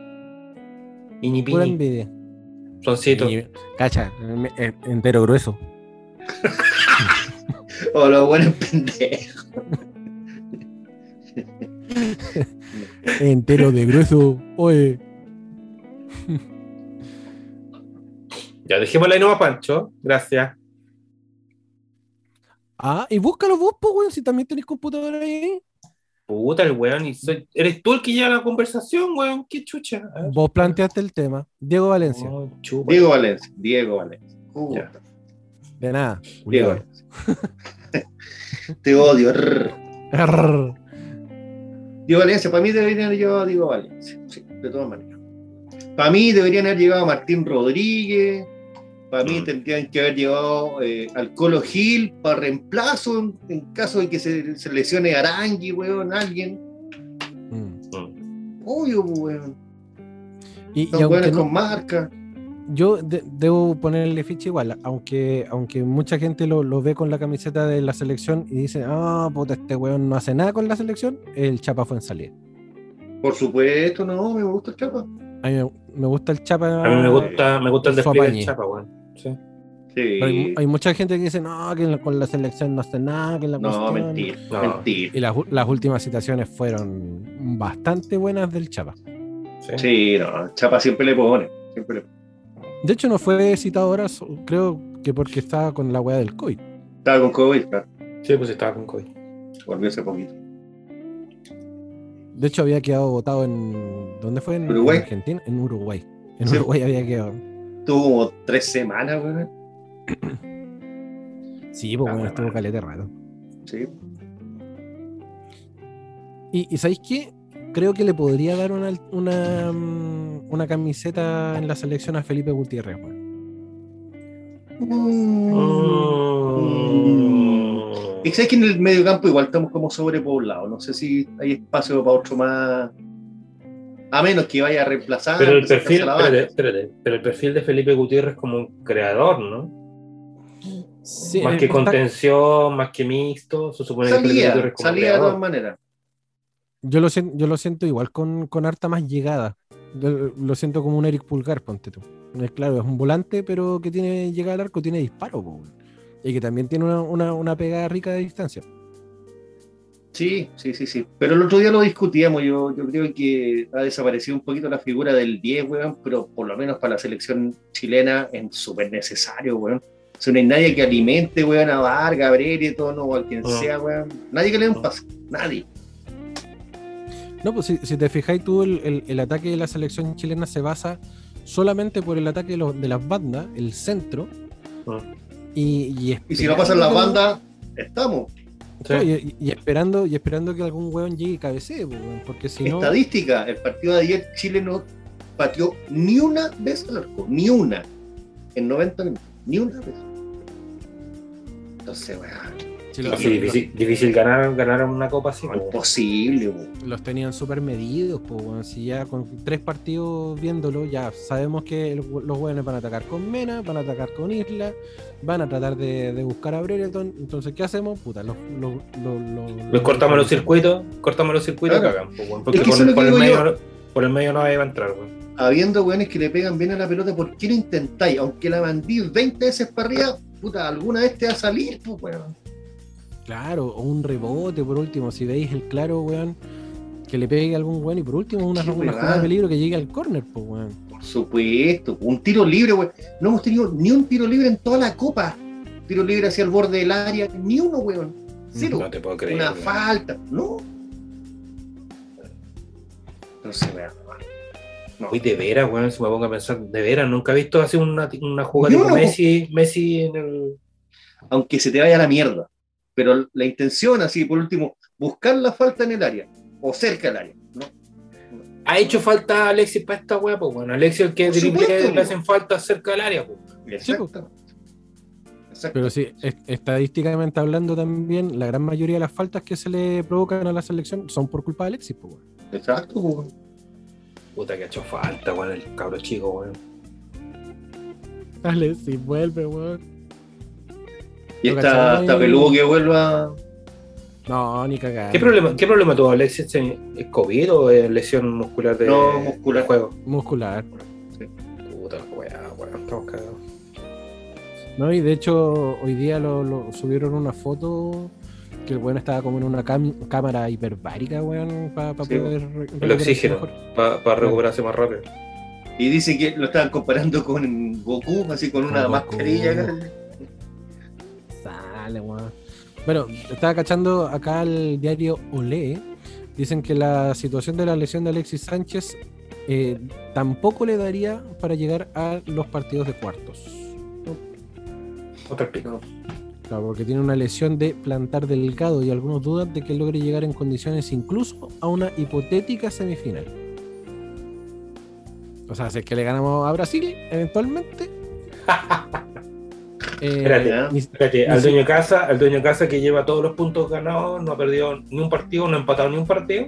Iñi Pura envidia. soncito. Y- cacha, eh, entero grueso. Oh, los buenos pendejos. Entero de grueso. Oye. Ya, dejémosla ahí nomás, Pancho. Gracias. Ah, y búscalo vos, pues, weón, si también tenés computadora ahí. Puta, el weón. Y soy- Eres tú el que lleva la conversación, weón. Qué chucha. Vos planteaste el tema. Diego Valencia. Oh. Diego Valencia. Diego Valencia. Puta, De nada. Diego. Valencia. Te odio. Diego Valencia, para mí deberían haber llevado a Diego Valencia. Sí, de todas maneras. Para mí deberían haber llevado a Martín Rodríguez. Para mí Mm. tendrían que haber llevado eh, al Colo Gil para reemplazo en, en caso de que se, se lesione Arangui, weón, alguien. Mm. Obvio, pues, weón. Y, y Son buenos no- con marca. yo de- debo ponerle ficha igual, aunque, aunque mucha gente lo, lo ve con la camiseta de la selección y dice, ah, puta, este weón no hace nada con la selección, el Chapa fue en salida. Por supuesto, no, me gusta el Chapa. A mí me, me gusta el Chapa. A mí me gusta, me gusta el despliegue del chapa, weón. Sí. Sí. Hay, hay mucha gente que dice, no, que la- con la selección no hace nada, que la No, cuestión". mentira, No. mentira. Y las, las últimas citaciones fueron bastante buenas del Chapa. sí. Sí, no, Chapa siempre le pone. Siempre le pone. De hecho, no fue citado ahora, creo que porque estaba con la weá del COVID. Estaba con COVID, claro. Sí, pues estaba con COVID. Volvió hace poquito. De hecho, había quedado votado en. ¿Dónde fue? En Uruguay. en Argentina, en Uruguay. En Sí. Uruguay había quedado. Tuvo como tres semanas, weón. Sí, pues Ah, bueno, estuvo caleta raro. Sí. Y, y ¿sabéis qué? Creo que le podría dar una, una, mm, una camiseta en la selección a Felipe Gutiérrez, weón. Mm. Y sabes que en el medio campo igual estamos como sobrepoblados. No sé si hay espacio para otro más. A menos que vaya a reemplazar. Pero el perfil, espérate, espérate, pero el perfil de Felipe Gutiérrez como un creador, ¿no? Sí, más que está- contención, más que mixto, se supone que Felipe Salía, Gutiérrez como salía de todas maneras. Yo lo, siento, yo lo siento igual con, con harta más llegada. Yo lo siento como un Eric Pulgar, ponte tú. Es claro, es un volante, pero que tiene llegada al arco, tiene disparo, po, weón. y que también tiene una, una, una pegada rica de distancia. Sí, sí, sí, sí. Pero el otro día lo discutíamos. Yo, yo creo que ha desaparecido un poquito la figura del 10, weón, pero por lo menos para la selección chilena es súper necesario, weón. O sea, no hay nadie que alimente, weón, a Vargas, a Brereton o a quien No. sea, weón. Nadie que le dé un pase. Nadie. No, pues si, si te fijáis tú, el, el- el ataque de la selección chilena se basa solamente por el ataque de, los- de las bandas, el centro, Mm. y, y, Y si no pasan las bandas, estamos. Sí. Y, y esperando, y esperando que algún hueón llegue y cabecee, pues, weón, porque si no. Estadística, el partido de ayer Chile no pateó ni una vez al arco, ni una, en 90 minutos, ni una vez. Entonces, weón, Así, difícil, difícil ganar, ganar una copa así. no es po. posible, weón. los tenían súper medidos, pues. Si ya con tres partidos viéndolo, ya sabemos que el- los hueones van a atacar con Mena, van a atacar con Isla, van a tratar de, de buscar a Brereton. Entonces, ¿qué hacemos? Puta, los, los, los, los- Les cortamos los circuitos, cortamos los circuitos Claro. po, porque Es que por, lo el medio, por el medio no va a entrar, weón. Habiendo weones que le pegan bien a la pelota, ¿por qué no intentáis? Aunque la mandí 20 veces para arriba, puta, alguna vez te va a salir, pues, weón. Claro, o un rebote, por último, si veis el claro, weón, que le pegue a algún weón, y por último, una, una jugada de peligro que llegue al córner, pues, weón. Por supuesto, un tiro libre, weón. No hemos tenido ni un tiro libre en toda la copa. Tiro libre hacia el borde del área, ni uno, weón. Cero. No te puedo creer. una weón. falta, no. No sé, weón. No. Uy, de veras, weón, si me pongo a pensar, de veras, nunca he visto así una, una jugada no. Messi, Messi en el. Aunque se te vaya a la mierda. Pero la intención, así, por último, buscar la falta en el área o cerca del área. ¿no? Ha hecho falta Alexis para esta weá, pues bueno, Alexis el que supuesto, le hacen falta cerca del área, pues. Exacto. Exacto. Pero sí, es- estadísticamente hablando también, la gran mayoría de las faltas que se le provocan a la selección son por culpa de Alexis, pues. Exacto, weón. Puta que ha hecho falta, weón, el cabro chico, weón. Alexis, vuelve, weón. Y está, cachai. está peludo que vuelva. No, ni cagar. ¿Qué problema, ¿Qué problema tuvo Alexis? ¿Es COVID o es lesión muscular de, No, muscular. de juego? Muscular. Puta la weá, weón, estamos cagados. ¿no? Y de hecho, hoy día lo, lo- subieron una foto que el weón estaba como en una cámara hiperbárica, weón, para Sí, poder. El oxígeno, para recuperarse más rápido. Y dice que lo estaban comparando con Goku, así con una Con Goku. Weón. Bueno, estaba cachando acá el diario Olé. Dicen que la situación de la lesión de Alexis Sánchez eh, tampoco le daría para llegar a los partidos de cuartos. Otra pico. Claro, porque tiene una lesión de plantar delgado y algunos dudan de que logre llegar en condiciones incluso a una hipotética semifinal. O sea, si es que le ganamos a Brasil, eventualmente. eh, Espérate, ya. ni- Espérate, ni al dueño de casa, al dueño de casa que lleva todos los puntos ganados, no ha perdido ni un partido, no ha empatado ni un partido.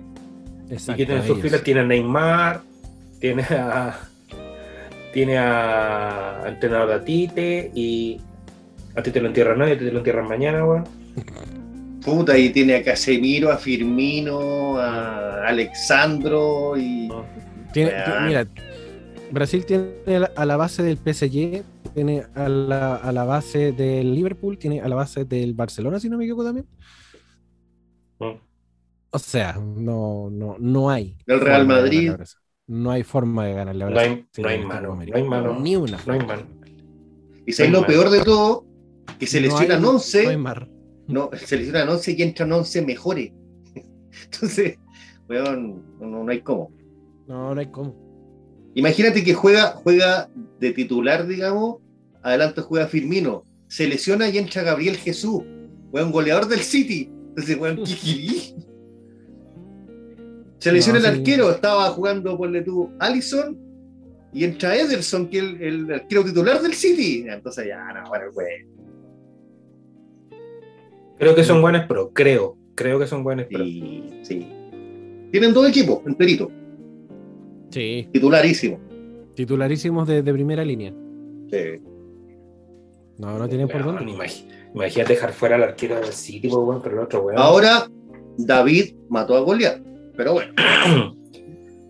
Y Exacto, que tiene en sus filas tiene a Neymar, tiene a tiene a, a entrenador de Tite y a ti te lo entierran hoy, a ti te lo entierran mañana, weón. Puta, y tiene a Casemiro, a Firmino, a Alexandro y. Tiene- mira, Brasil tiene a a la base del PSG, tiene a la, a la base del Liverpool, tiene a la base del Barcelona, si no me equivoco también. Mm. O sea, no, no, no hay. Del Real de Madrid. No hay forma de ganarle a No hay, no hay mano, no hay mano, Ni una. no hay mano. Y sabes No lo peor de todo, que se No lesionan hay- 11, No hay mar. no, se lesionan 11 y entran 11 mejores. Entonces, weón, no, no hay cómo. No, no hay cómo. Imagínate que juega, juega de titular, digamos, adelante juega Firmino, se lesiona y entra Gabriel Jesús, un goleador del City. Entonces, weón, ¿qué Se lesiona No, el sí. arquero, estaba jugando, ponle tú, Allison, y entra Ederson, que es el, el arquero titular del City. Entonces ya, no, bueno, güey. Creo que son buenos pro, creo. Creo que son buenos pro. Sí, sí. Tienen dos equipos, enterito, Sí, titularísimo. titularísimos de, de primera línea. Sí. No, no tienen por Weón, dónde. Imagínate dejar fuera al arquero del City, pues, weón, pero el otro, weón. Ahora, David mató a Goliat, pero bueno.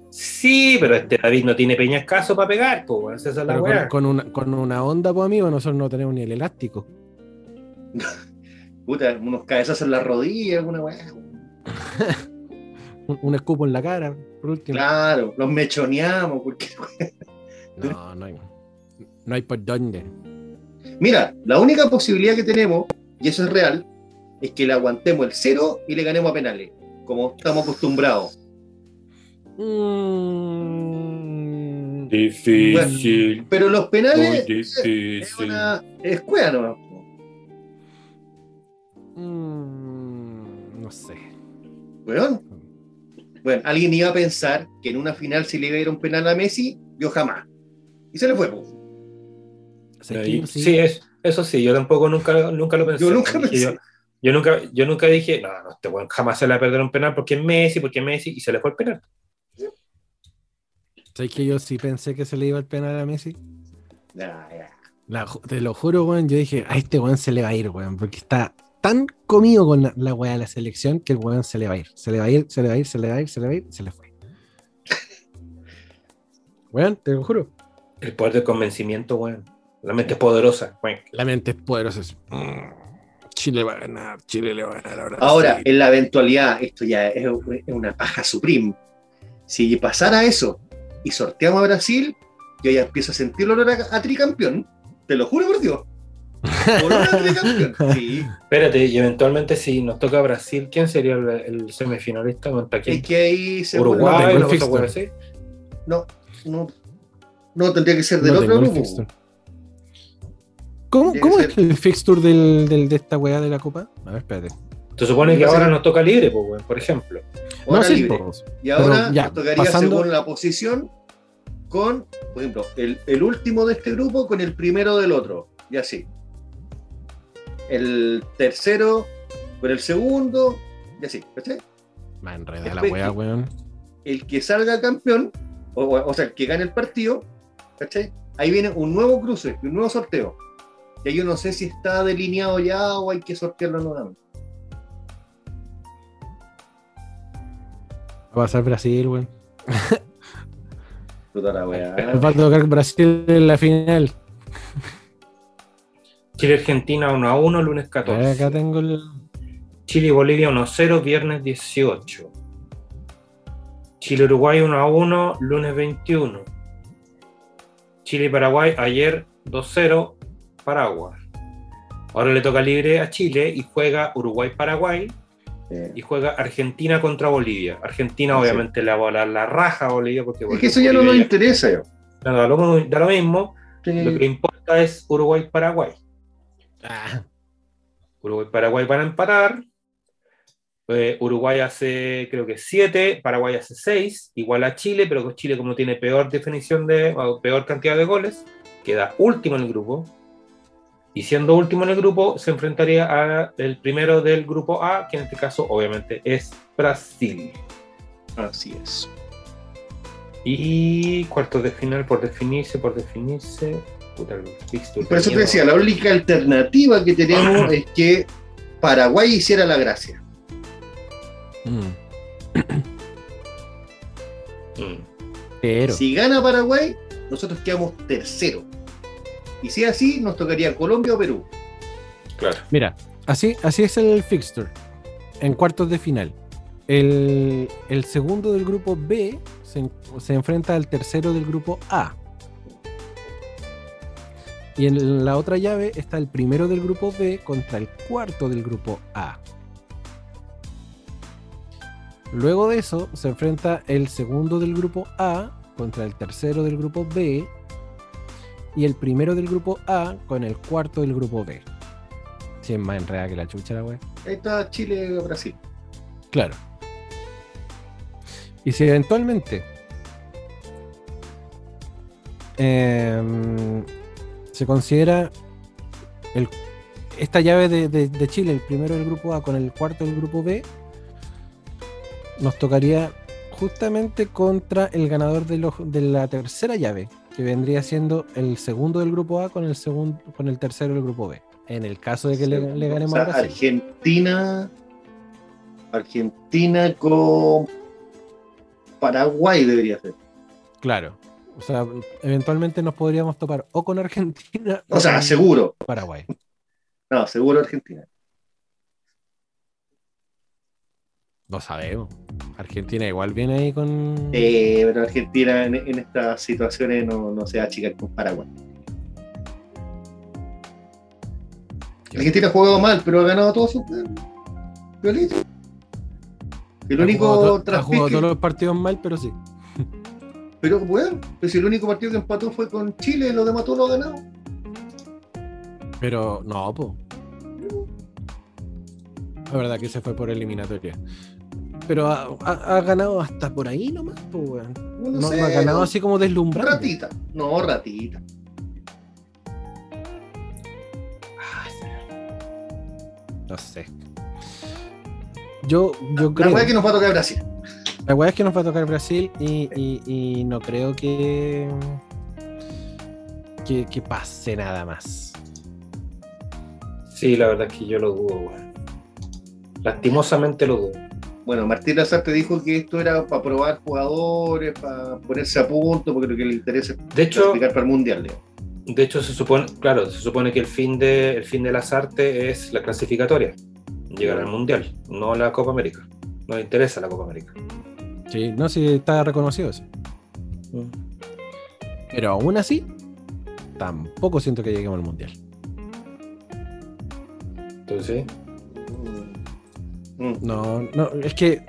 Sí, pero este David no tiene peñascaso para pegar, pues, weón. Esa es la con, weá. con una, con una onda, pues amigo, nosotros no tenemos ni el elástico. Puta, unos cabezazos en la rodilla, alguna weá. Un, un escupo en la cara, por último. Claro, los mechoneamos, porque No, no hay. No hay por dónde. Mira, la única posibilidad que tenemos, y eso es real, es que le aguantemos el cero y le ganemos a penales, como estamos acostumbrados. Mm, Difícil. Pero los Muy penales es difícil. una escuela nomás. mm, no sé. Weón. Bueno, alguien iba a pensar que en una final si le iba a ir un penal a Messi, yo jamás. Y se le fue. po. Sí, Sí. es, eso sí, yo tampoco nunca, nunca lo pensé. Yo nunca Dije pensé. Yo, yo nunca, yo nunca dije, no, no, este weón jamás se le va a perder un penal porque es Messi, porque es Messi, y se le fue el penal. ¿Sabes que yo sí pensé que se le iba el penal a Messi? La te lo juro, weón. Yo dije, a este weón se le va a ir, weón. Porque está tan comido con la, la weá de la selección que el weón se le va a ir. Se le va a ir, se le va a ir, se le va a ir, se le va a ir, se le fue. Weón, te lo juro. El poder del convencimiento, weón. La mente es poderosa. La mente es poderosa. mm, Chile va a ganar, Chile le va a ganar ahora. Ahora, sí. en la eventualidad, esto ya es, una paja supreme. Si pasara eso y sorteamos a Brasil, yo ya empiezo a sentir el olor a, a tricampeón. Te lo juro por Dios. Olor a tricampeón. Sí. Espérate, y eventualmente si nos toca Brasil, ¿quién sería el, el semifinalista contra quién? Es que ahí se Uruguay, no. No, no, no tendría que ser del No otro grupo. ¿Cómo, es el fixture del, del- de esta weá de la copa? A ver, espérate. Se supone que ahora nos toca libre, pues, weón, por ejemplo. Ahora no, sí, libre. pues, Y ahora Pero ya, nos tocaría pasando- según la posición con, por ejemplo, el, el último de este grupo con el primero del otro. Y así. El tercero con el segundo. Y así. ¿cachai? Va a enredar la que- weón. El que salga campeón, o, o sea, el que gane el partido, ¿cachai? Ahí viene un nuevo cruce, un nuevo sorteo. Yo no sé si está delineado ya o hay que sortearlo nuevamente. Va a pasar Brasil, güey. Puta la weá. Va a tocar Brasil en la final. Chile-Argentina 1 a 1, lunes 14. Eh, acá tengo el... Chile y Bolivia 1 a 0, viernes 18. Chile-Uruguay 1 a 1, lunes 21. Chile-Paraguay ayer 2 0, Paraguas. Ahora le toca libre a Chile y juega Uruguay-Paraguay y juega Argentina contra Bolivia. Argentina obviamente le va a volar la raja a Bolivia porque... Es que eso ya no nos interesa. Ya... No, no, da, lo, mismo. Lo que importa es Uruguay-Paraguay. Ah. Uruguay-Paraguay van a empatar. Eh, Uruguay hace creo que 7, Paraguay hace 6, igual a Chile, pero Chile como tiene peor definición de, o peor cantidad de goles, queda último en el grupo. Y siendo último en el grupo, se enfrentaría al primero del grupo A, que en este caso, obviamente, es Brasil. Así es. Y cuartos de final por definirse, por definirse. Puta, el fixture Por eso te decía, la única alternativa que tenemos es que Paraguay hiciera la gracia. mm. Mm. Pero. Si gana Paraguay, nosotros quedamos tercero. Y si es así, nos tocaría Colombia o Perú. Claro. Mira, así, así es el fixture. En cuartos de final. El, el segundo del grupo B se, en- se enfrenta al tercero del grupo A. Y en la otra llave está el primero del grupo B contra el cuarto del grupo A. Luego de eso se enfrenta el segundo del grupo A contra el tercero del grupo B y el primero del grupo A con el cuarto del grupo B. Si es más enredada que la chucha la wea. Ahí está Chile-Brasil. Claro. Y si eventualmente em, se considera el, esta llave de, de- de Chile, el primero del grupo A con el cuarto del grupo B, nos tocaría justamente contra el ganador de la tercera llave, que vendría siendo el segundo del grupo A con el segundo, con el tercero del grupo B. En el caso de que le, le ganemos O sea, Brasil. Argentina. Argentina con Paraguay debería ser. Claro. O sea, eventualmente nos podríamos topar o con Argentina O sea, con seguro. Paraguay. No, seguro Argentina. No sabemos. Argentina igual viene ahí con. Eh, pero Argentina en, en estas situaciones no, no se va a achicar con Paraguay. Argentina ha jugado mal, pero ha ganado todos sus violito. El único ha jugado todos los partidos mal, pero sí. Pero bueno, pues el único partido que empató fue con Chile, los demás todos lo ha ganado. Pero no, po. La verdad que se fue por eliminatoria. Pero ha, ha- ha ganado hasta por ahí nomás, po, weón. No, No, sé, no ha ganado así como deslumbrante. Ratita. No, ratita. No sé. Yo, yo La creo. weá que nos va a tocar Brasil. La weá es que nos va a tocar Brasil y, y- y no creo que, que. que pase nada más. Sí, la verdad es que yo lo dudo, weón. Lastimosamente lo dudo. Bueno, Martín Lazarte dijo que esto era para probar jugadores, para ponerse a punto, porque lo que le interesa es De hecho, clasificar para el mundial. digamos. de hecho se supone, claro, se supone que el fin de el fin de las artes es la clasificatoria, llegar al mundial, no la Copa América. No le interesa la Copa América. Sí, no, sí, está reconocido eso. Pero aún así, tampoco siento que lleguemos al mundial. Entonces, Mm. No, no, es que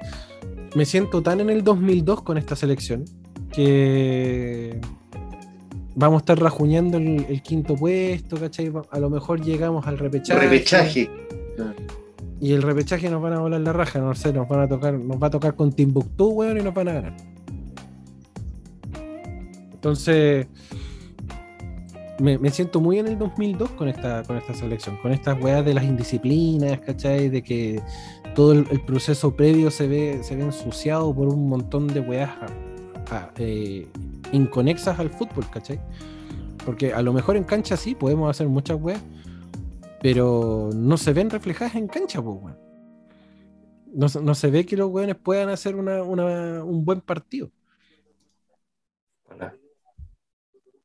me siento tan en el 2002 con esta selección que vamos a estar rajuñando el, el quinto puesto, ¿cachai? A lo mejor llegamos al repechaje. Repechaje. Y el repechaje nos van a volar la raja, no sé, nos van a tocar, nos va a tocar con Timbuktu, weón, y nos van a ganar. Entonces, me, me siento muy en el 2002 con esta, con esta selección, con estas weas de las indisciplinas, ¿cachai? De que todo el, proceso previo se ve, se ve ensuciado por un montón de weas a- a, eh, inconexas al fútbol, ¿cachai? Porque a lo mejor en cancha sí podemos hacer muchas weas, pero no se ven reflejadas en cancha, pues, weón. No, no se ve que los weones puedan hacer una- un buen partido. bueno,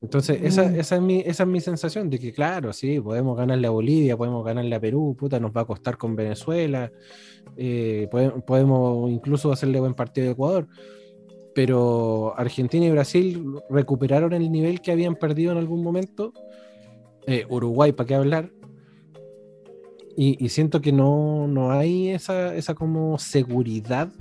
Entonces, esa, esa, es mi, esa es mi sensación de que, claro, sí, podemos ganarle a Bolivia, podemos ganarle a Perú, puta, nos va a costar con Venezuela, eh, pode- podemos incluso hacerle buen partido a Ecuador, pero Argentina y Brasil recuperaron el nivel que habían perdido en algún momento, eh, Uruguay, ¿para qué hablar? Y, y siento que no, no hay esa, esa como seguridad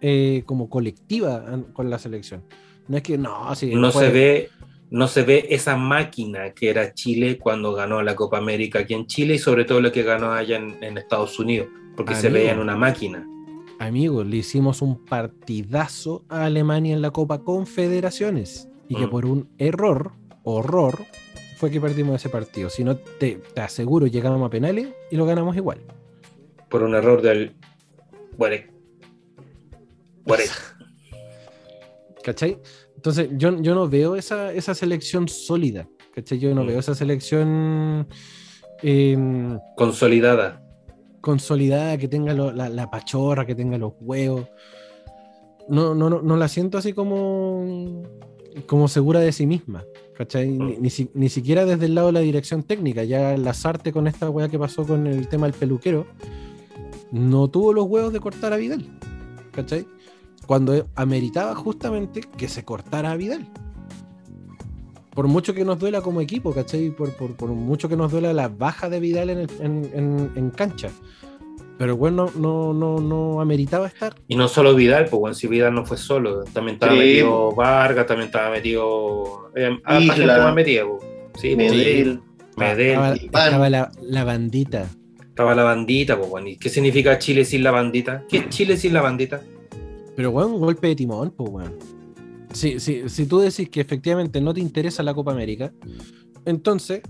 eh, como colectiva con la selección. No es que no, sí, no se puede- ve no se ve esa máquina que era Chile cuando ganó la Copa América aquí en Chile y sobre todo lo que ganó allá en, en Estados Unidos, porque se Amigo. veía en una máquina. Amigos, le hicimos un partidazo a Alemania en la Copa Confederaciones y que Mm. por un error, horror, fue que perdimos ese partido. Si no, te, te aseguro, llegamos a penales y lo ganamos igual. por un error del Guarec. Guarec. ¿Cachai? Entonces, yo, yo no veo esa, esa selección sólida. ¿Cachai? Yo no Mm. veo esa selección em, consolidada. consolidada, que tenga lo- la, la pachorra, que tenga los huevos. No, no, no, no la siento así como, como segura de sí misma. ¿cachai? Ni, ni si- ni siquiera desde el lado de la dirección técnica. Ya Lazarte con esta weá que pasó con el tema del peluquero, no tuvo los huevos de cortar a Vidal. ¿Cachai? Cuando ameritaba justamente que se cortara a Vidal. Por mucho que nos duela como equipo, ¿cachai? Por, por, por mucho que nos duela la baja de Vidal en, el- en- en- en cancha. Pero bueno, no, no, no ameritaba estar. Y no solo Vidal, pues bueno, si Vidal no fue solo, también estaba Sí, metido Vargas, también estaba metido. Eh, Isla. gente más metida, pues. Sí, Medel. Medel, Medel. Estaba, Iván. estaba la, la bandita. Estaba la bandita, pues bueno. ¿Y qué significa Chile sin la bandita? ¿Qué es Chile sin la bandita? Pero weón, un golpe de timón, pues weón. Si, si, si tú decís que efectivamente no te interesa la Copa América, entonces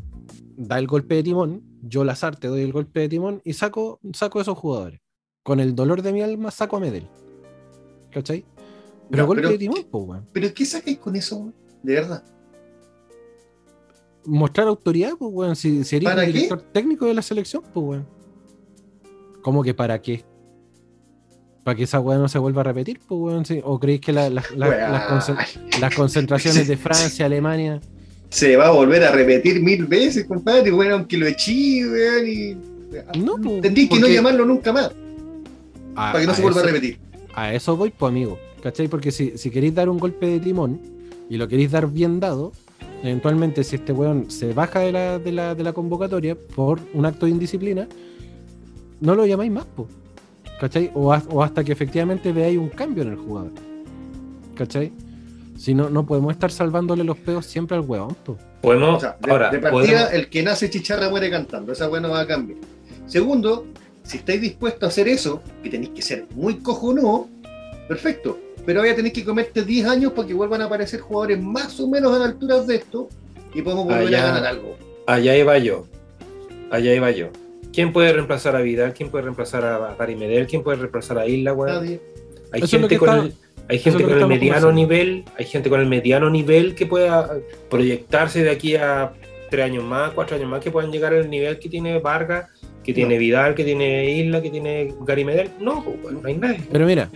da el golpe de timón, yo Lazar te doy el golpe de timón y saco, saco a esos jugadores. Con el dolor de mi alma saco a Medel. ¿Cachai? Pero Ya, golpe pero- de timón, pues weón. Pero ¿qué sacáis con eso, weón? De verdad. Mostrar autoridad, pues weón. Si, si eres ¿Para el qué? director técnico de la selección, pues weón. ¿Cómo que para qué? ¿Para que esa weá no se vuelva a repetir? Pues weón. Sí. ¿O creéis que la- la- la- Weá. las, concen- las concentraciones de Francia, Alemania, Se va a volver a repetir mil veces, compadre, weón, aunque lo eché, weón, y. No, pues, Tendrí que no llamarlo nunca más, a, para que no se vuelva eso, a repetir. a eso voy, pues amigo. ¿Cachai? Porque si, si queréis dar un golpe de timón y lo queréis dar bien dado, eventualmente si este weón se baja de la, de la, de la convocatoria por un acto de indisciplina, no lo llamáis más, pues. ¿Cachai? O, ha- o hasta que efectivamente veáis un cambio en el jugador. ¿Cachai? Si no, no podemos estar salvándole los peos siempre al pues. Podemos, O sea, de, ahora, de partida, podemos- el que nace chicharra muere cantando. Esa weá no va a cambiar. Segundo, si estáis dispuestos a hacer eso, que tenéis que ser muy cojonudo, perfecto. Pero voy a tener que comerte 10 años para que vuelvan a aparecer jugadores más o menos a la altura de esto y podemos volver Allá. a ganar algo. allá iba yo. Allá iba yo. ¿Quién puede reemplazar a Vidal? ¿Quién puede reemplazar a Gary Medel? ¿Quién puede reemplazar a Isla, weón? Nadie. Hay Eso gente con está- el, hay gente con mediano nivel, hay gente con el mediano nivel que pueda proyectarse de aquí a tres años más, cuatro años más, que puedan llegar al nivel que tiene Vargas, que tiene No. Vidal, que tiene Isla, que tiene Gary Medel. No, no hay nadie. Pero mira,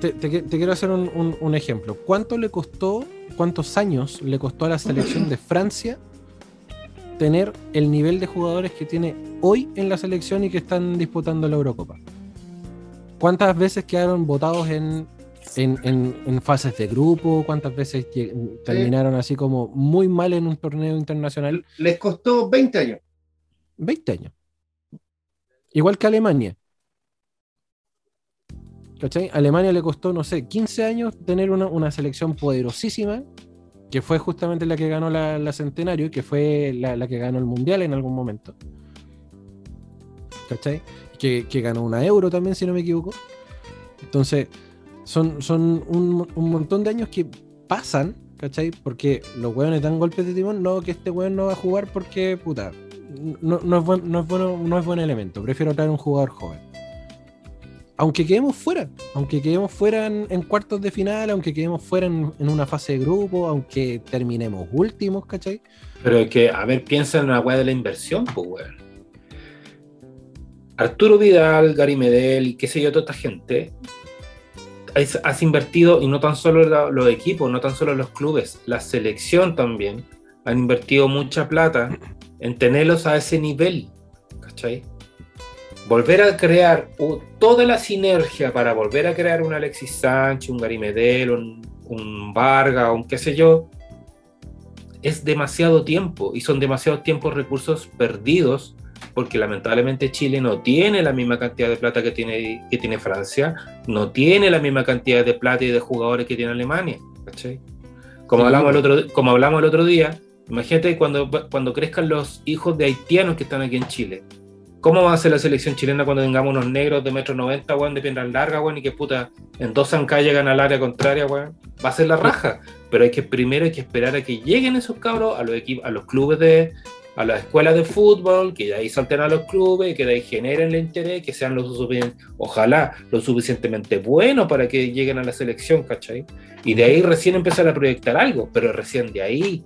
te, te que- te quiero hacer un, un- un ejemplo. ¿Cuánto le costó, cuántos años le costó a la selección de Francia tener el nivel de jugadores que tiene hoy en la selección y que están disputando la Eurocopa? ¿Cuántas veces quedaron votados en, en, en- en fases de grupo? ¿Cuántas veces terminaron así como muy mal en un torneo internacional? Les costó 20 años. 20 años. Igual que Alemania. ¿Cachai? Alemania le costó, no sé, 15 años tener una, una selección poderosísima, que fue justamente la que ganó la, la Centenario, que fue la, que ganó el Mundial en algún momento. ¿Cachai? Que, que ganó una euro también, si no me equivoco. Entonces, son, son un, un montón de años que pasan, ¿cachai? Porque los hueones dan golpes de timón, no, que este hueón no va a jugar porque, puta, no, no es buen, no, es bueno, no es buen elemento. Prefiero traer un jugador joven. Aunque quedemos fuera, aunque quedemos fuera en, cuartos de final, aunque quedemos fuera en, una fase de grupo, aunque terminemos últimos, ¿cachai? Pero es que, a ver, piensa en la weá de la inversión, pues, weón. Arturo Vidal, Gary Medel y qué sé yo, toda esta gente, has, invertido, y no tan solo los equipos, no tan solo los clubes, la selección también, han invertido mucha plata en tenerlos a ese nivel, ¿cachai? Volver a crear toda la sinergia para volver a crear un Alexis Sánchez, un Gary Medel, un, un Vargas, un qué sé yo, es demasiado tiempo y son demasiados tiempos recursos perdidos porque lamentablemente Chile no tiene la misma cantidad de plata que tiene, que tiene Francia, no tiene la misma cantidad de plata y de jugadores que tiene Alemania. ¿cachai? Como, Sí, hablamos el otro, como hablamos el otro día, imagínate cuando, cuando crezcan los hijos de haitianos que están aquí en Chile. ¿Cómo va a ser la selección chilena cuando tengamos unos negros de metro noventa, weón, de piernas largas, weón, y que puta, en dos zancas llegan al área contraria, weón? Va a ser la raja. Pero hay que primero hay que esperar a que lleguen esos cabros a los equipos, a los clubes de, a las escuelas de fútbol, que de ahí salten a los clubes, que de ahí generen el interés, que sean lo suficien- ojalá lo suficientemente buenos para que lleguen a la selección, ¿cachai? Y de ahí recién empezar a proyectar algo, pero recién de ahí.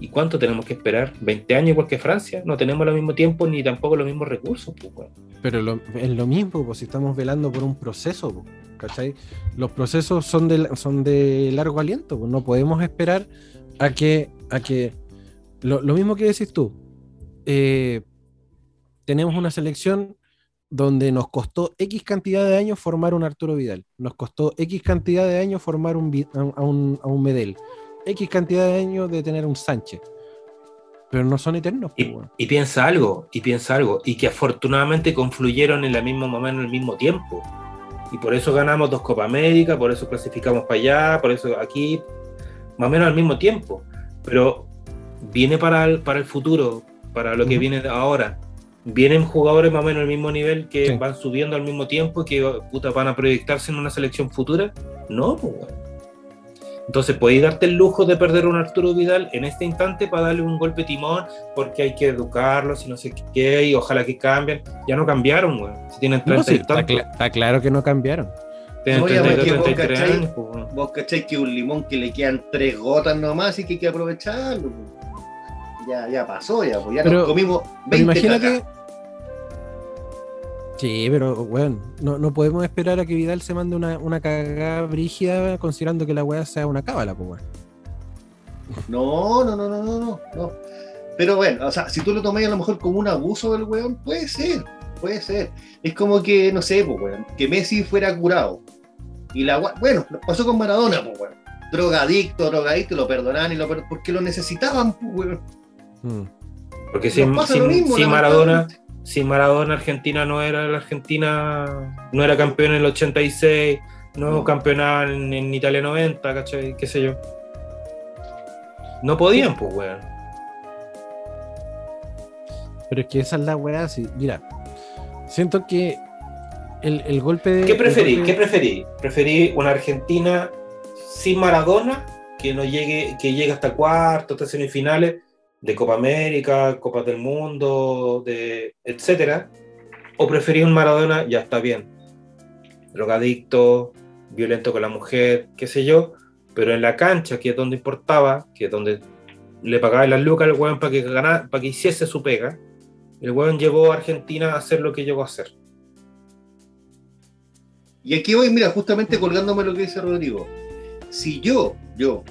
¿Y cuánto tenemos que esperar? ¿20 años igual que Francia? No tenemos el mismo tiempo ni tampoco los mismos recursos, pues. Pero es lo mismo, pues si estamos velando por un proceso, pues, ¿cachai? Los procesos son de, son de largo aliento, pues no podemos esperar a que, a que lo, mismo que decís tú, eh, tenemos una selección donde nos costó X cantidad de años formar un Arturo Vidal, nos costó X cantidad de años formar un, a un, a un Medel, X cantidad de años de tener un Sánchez. Pero no son eternos. Y, pues, y piensa algo, y piensa algo, y que afortunadamente confluyeron en el mismo momento, en el mismo tiempo. Y por eso ganamos dos Copa América, por eso clasificamos para allá, por eso aquí, más o menos al mismo tiempo. Pero viene para el, para el futuro, para lo que viene ahora. Vienen jugadores más o menos al mismo nivel que Sí. van subiendo al mismo tiempo y que puta, van a proyectarse en una selección futura. No, pues. Entonces, podéis darte el lujo de perder a un Arturo Vidal en este instante para darle un golpe de timón, porque hay que educarlos y no sé qué, y ojalá que cambien. Ya no cambiaron, güey. Si tienen No, 30 sí, y está, claro que no cambiaron. Tienen Oye, 32, porque vos 33 cachai- años, pues. Vos cacháis que un limón que le quedan tres gotas nomás y que hay que aprovecharlo. pues. Ya, ya pasó, ya, pues ya Pero- nos comimos Pero 20 imagínate. Sí, pero bueno, no, no podemos esperar a que Vidal se mande una, una cagada brígida considerando que la weá sea una cábala, pues weón. No, no, no, no, no, no. Pero bueno, o sea, si tú lo tomas a lo mejor como un abuso del weón, puede ser, puede ser. Es como que, no sé, pues weón, que Messi fuera curado. Y la gua- bueno, lo pasó con Maradona, pues weón. Drogadicto, drogadicto, lo perdonaban y lo per- porque lo necesitaban, pues weón. Mm. Porque sin- lo mismo, sin Maradona. Sin Maradona, Argentina no era la Argentina, no era campeón en el 86, no No. campeonaba en, en Italia 90, ¿cachai? ¿Qué sé yo? No podían, pues, weón. Pero es que esa es la weá, sí. Mira, siento que el, el golpe de. ¿Qué preferí? golpe- ¿Qué preferí? ¿Preferí una Argentina sin Maradona, que no llegue, que llegue hasta cuartos, hasta semifinales de Copa América, Copas del Mundo, de etcétera? ¿O preferí un Maradona, ya está bien, drogadicto, violento con la mujer, qué sé yo, pero en la cancha, que es donde importaba, que es donde le pagaba las lucas al weón para que ganara, para que hiciese su pega, el weón llevó a Argentina a hacer lo que llegó a hacer. Y aquí voy, mira, justamente colgándome lo que dice Rodrigo. Si yo, yo,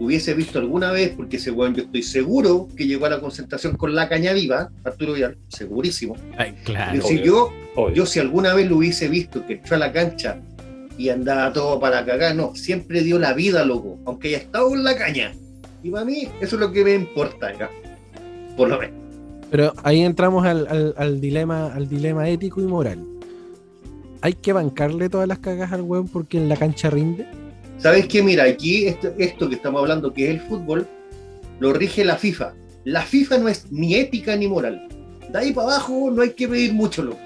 hubiese visto alguna vez, porque ese weón yo estoy seguro que llegó a la concentración con la caña viva, Arturo Vidal, segurísimo. Ay, claro. Obvio. yo, Obvio. yo si alguna vez lo hubiese visto que entró a la cancha y andaba todo para cagar, no, siempre dio la vida, loco, aunque haya estado en la caña. Y para mí, eso es lo que me importa, ya. Por lo menos. Pero ahí entramos al, al- al dilema, al dilema ético y moral. ¿Hay que bancarle todas las cagas al weón porque en la cancha rinde? ¿Sabes qué? Mira, aquí esto, esto que estamos hablando, que es el fútbol, lo rige la FIFA. La FIFA no es ni ética ni moral. De ahí para abajo no hay que pedir mucho, loco.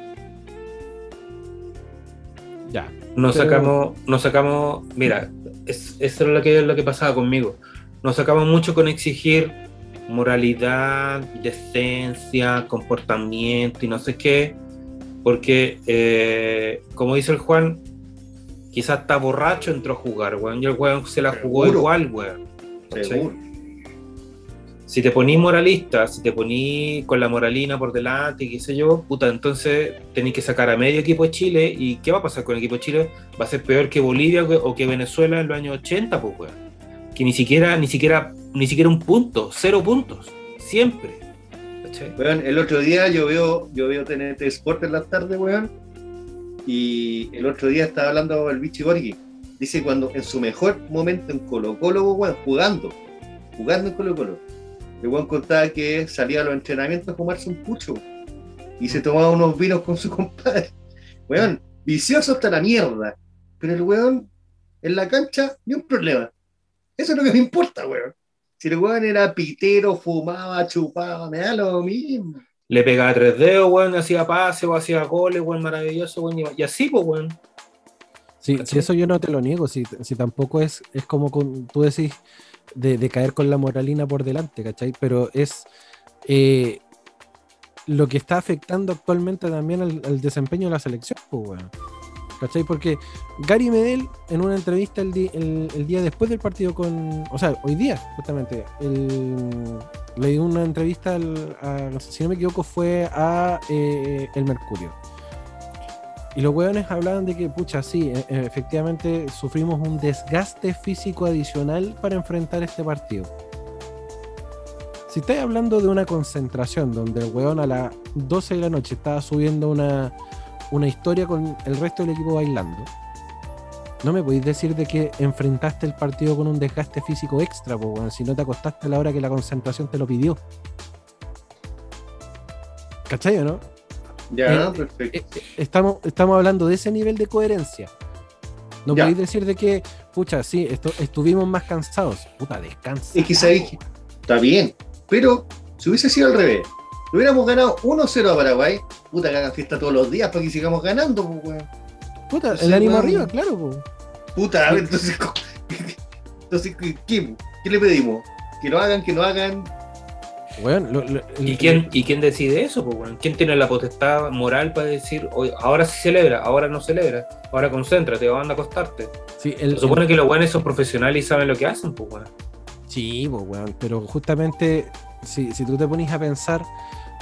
Ya. Nos Pero- sacamos, nos sacamos, mira, es, eso es lo que, lo que pasaba conmigo. Nos sacamos mucho con exigir moralidad, decencia, comportamiento y no sé qué, porque, eh, como dice el Juan, quizás está borracho, entró a jugar, weón, y el weón se la jugó Seguro. igual, weón. Seguro. Si te ponís moralista, si te ponís con la moralina por delante, qué sé yo, puta, entonces tenéis que sacar a medio equipo de Chile. ¿Y qué va a pasar con el equipo de Chile? Va a ser peor que Bolivia o que Venezuela en los años 80, pues, weón. Que ni siquiera, ni siquiera, ni siquiera un punto, cero puntos, siempre. Weón, el otro día yo veo, yo veo TNT Sport en la tarde, weón. Y el otro día estaba hablando el Vichy Borghi. Dice cuando en su mejor momento en Colo Colo, weón, jugando, jugando en Colo Colo. El weón contaba que salía a los entrenamientos a fumarse un pucho. Y se tomaba unos vinos con su compadre. Weón, vicioso hasta la mierda. Pero el weón, en la cancha, ni un problema. Eso es lo que me importa, weón. Si el weón era pitero, fumaba, chupaba, me da lo mismo. Le pegaba tres dedos, weón, hacía pases o hacía goles, weón, maravilloso, weón. y- así, pues, weón. Sí, eso yo no te lo niego, si, si tampoco es, es como con- tú decís de, de caer con la moralina por delante, ¿cachai? Pero es eh, lo que está afectando actualmente también al, al desempeño de la selección, pues, weón. ¿Cachai? Porque Gary Medel en una entrevista el, di- el- el día después del partido con, o sea, hoy día, justamente, el- le dio una entrevista, al- si no me equivoco, fue a eh, El Mercurio. Y los hueones hablaban de que, pucha, sí, e- e- efectivamente sufrimos un desgaste físico adicional para enfrentar este partido. Si estáis hablando de una concentración donde el hueón a las 12 de la noche estaba subiendo una, una historia con el resto del equipo bailando, no me podéis decir de que enfrentaste el partido con un desgaste físico extra, po, weón, si no te acostaste a la hora que la concentración te lo pidió. ¿Cachai o no? Ya, Eh, perfecto. Eh, eh, estamos, estamos hablando de ese nivel de coherencia. No Ya. podéis decir de que, pucha, sí, esto, estuvimos más cansados. Puta, descansa. Es que sabéis está bien, pero si hubiese sido al revés, si hubiéramos ganado 1-0 a Paraguay, puta que hagan fiesta todos los días para que sigamos ganando, pues, weón. Puta, el ánimo arriba, claro. po. Puta, a ver, entonces, entonces ¿qué, qué, qué le pedimos? Que lo hagan, que no hagan. Weón, lo- lo- el- ¿Y quién, ¿Y quién decide eso? Pues, bueno? ¿Quién tiene la potestad moral para decir, "Oye, ahora sí celebra, ahora no celebra, ahora concéntrate, anda a acostarte? sí, el- Se supone que los buenos son profesionales y saben lo que hacen, pues, bueno. Sí, pues, weón, pero justamente si, si tú te pones a pensar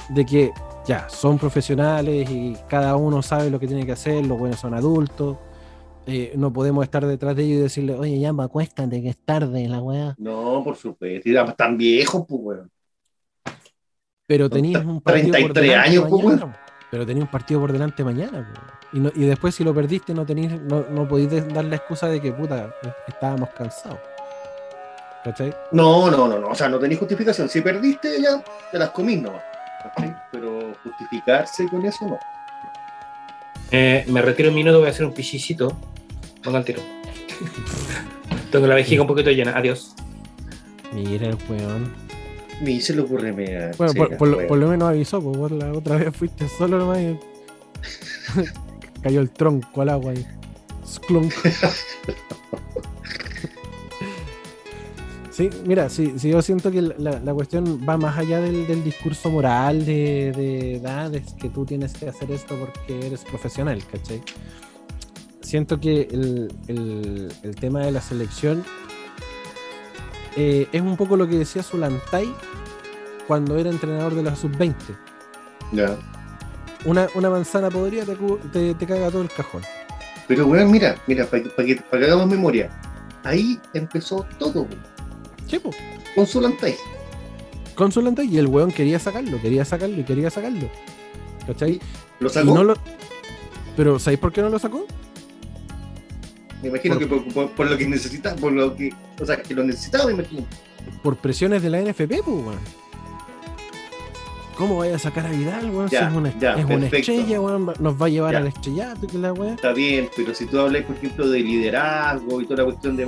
de que ya son profesionales y cada uno sabe lo que tiene que hacer, los buenos son adultos, eh, no podemos estar detrás de ellos y decirle, oye, ya, me acuéstate que es tarde la weá. No, por supuesto, y tan viejos, pues, weón. Pero tenías un partido por 33 delante años, pues, mañana. Pero tenías un partido por delante mañana. pues. Y, no- y después si lo perdiste no tenís, no, no podís de- dar la excusa de que puta, estábamos cansados. ¿Cachai? No, no, no, no, o sea, no tenéis justificación. Si perdiste, ya te las comís nomás. ¿cachai? Pero justificarse con eso no. Eh, me retiro un minuto, voy a hacer un pichicito. Ponga el tiro. Tengo la vejiga un poquito llena. Adiós. Mira el weón. Ni se le ocurre me Bueno, por, por lo, por lo menos avisó, pues vos la otra vez fuiste solo nomás y cayó el tronco al agua y sklunk. Sí, mira, sí, sí, yo siento que la, la cuestión va más allá del, del discurso moral de, de, "Ah, de que tú tienes que hacer esto porque eres profesional, ¿cachai? Siento que el, el- el tema de la selección eh, es un poco lo que decía Zulantay cuando era entrenador de la sub-20. Ya. Una, una manzana podrida te, te, te caga todo el cajón. Pero, weón, mira, mira, para que, pa' pa' que hagamos memoria. Ahí empezó todo, weón, Con Zulantay y el weón quería sacarlo, quería sacarlo y quería sacarlo. ¿Cachai? Lo Y sacó. no lo- Pero ¿sabéis por qué no lo sacó? me imagino por- que por, por- por lo que necesitaba, por lo que, o sea, que lo necesitaba, me imagino. Por presiones de la NFP, pues, weón. ¿Cómo vaya a sacar a Vidal, weón? Si Ya, es una, ya, es una estrella, weón. Nos va a llevar Ya. al estrellato, que la weón. Está bien, pero si tú hablas, por ejemplo, de liderazgo y toda la cuestión de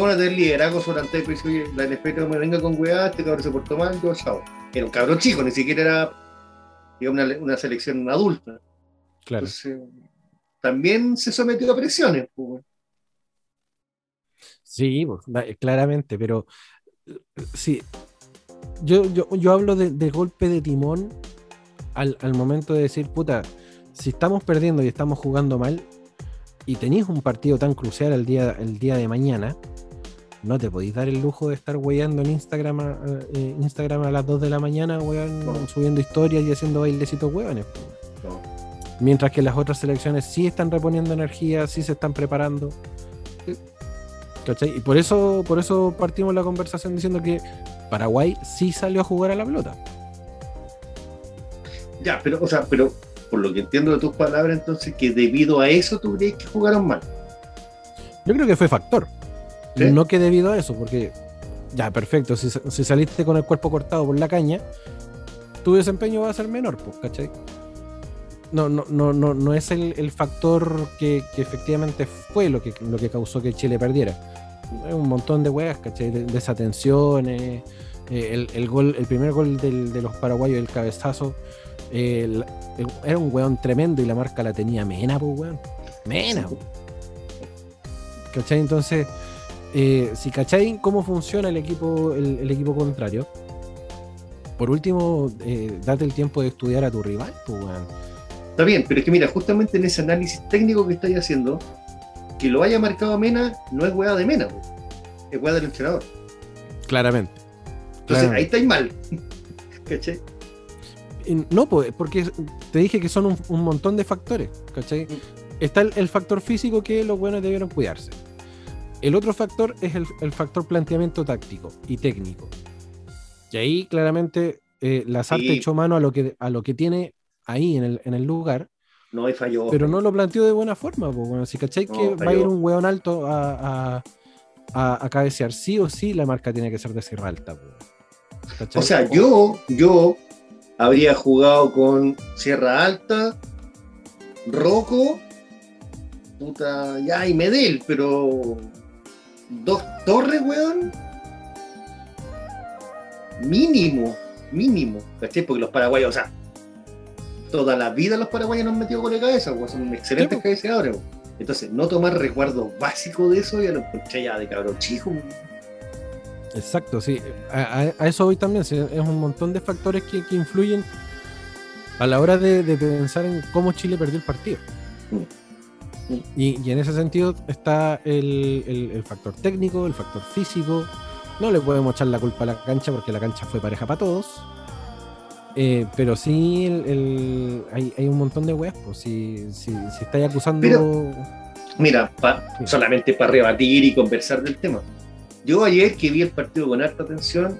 ¿cómo no tener liderazgo oye, la no me venga con weá, este cabrón se portó mal, yo chao. Era un cabrón chico, ni siquiera era digamos, una, una selección adulta. Claro. Entonces, también se sometió a presiones, pues. Sí, pues, claramente, pero sí. Yo, yo, yo hablo de, de golpe de timón al, al momento de decir, puta, si estamos perdiendo y estamos jugando mal y tenéis un partido tan crucial el día, el día de mañana, no te podéis dar el lujo de estar weyando en Instagram a, eh, Instagram a las 2 de la mañana, weón, No. subiendo historias y haciendo bailecitos weones. No. Mientras que las otras selecciones sí están reponiendo energía, sí se están preparando. ¿Cachai? Y por eso, por eso partimos la conversación diciendo que Paraguay sí salió a jugar a la pelota. Ya, pero, o sea, pero por lo que entiendo de tus palabras, entonces, que debido a eso tú crees que jugaron mal. Yo creo que fue factor. ¿Sí? No que debido a eso, porque ya, perfecto, si, si saliste con el cuerpo cortado por la caña, tu desempeño va a ser menor, pues, ¿cachai? No, no, no, no, no es el, el factor que, que efectivamente fue lo que, lo que causó que Chile perdiera. Un montón de weas, ¿cachai? De- desatenciones, eh, el, el gol, el primer gol del- de los paraguayos, el cabezazo, el- era un weón tremendo y la marca la tenía Mena, pues weón. Mena, weón. ¿Cachai? Entonces, eh, si cachai cómo funciona el equipo, el, el equipo contrario, por último, eh, date el tiempo de estudiar a tu rival, pues weón. Está bien, pero es que mira, justamente en ese análisis técnico que estáis haciendo, que lo haya marcado Mena no es weá de Mena, po. es weá del entrenador. Claramente. Entonces Claramente. ahí estáis mal. ¿Cachai? No, pues, porque te dije que son un, un montón de factores, ¿cachai? Mm. Está el, el factor físico que los buenos debieron cuidarse. El otro factor es el, el factor planteamiento táctico y técnico. Y ahí claramente eh, Lazarte Sí. echó mano a lo que, a lo que tiene ahí en el, en el lugar No hay fallo. Pero no lo planteó de buena forma, pues bueno, si cacháis No, que va a falló. ir un weón alto a, a, a- a cabecear, sí o sí la marca tiene que ser de sierra alta. pues. O sea, yo, yo habría jugado con Sierra Alta, Roco, puta, ya, y Medel, pero dos torres, weón. Mínimo, mínimo, ¿cachai? Porque los paraguayos, o sea, toda la vida los paraguayos nos han metido con la cabeza, weón, son excelentes Sí, cabeceadores, weón. Entonces, no tomar recuerdos básicos de eso, ya lo encontré ya de cabrón chico. Exacto, sí. A, eso voy también. sí, Es un montón de factores que, que influyen a la hora de, de pensar en cómo Chile perdió el partido. Mm. Y, y en ese sentido está el, el- el factor técnico, el factor físico. No le podemos echar la culpa a la cancha porque la cancha fue pareja para todos. Eh, pero sí el- hay, hay un montón de weas. Pues, si, si, si estáis acusando. Pero- Mira, pa- Sí. solamente para rebatir y conversar del tema. Yo ayer que vi el partido con harta atención,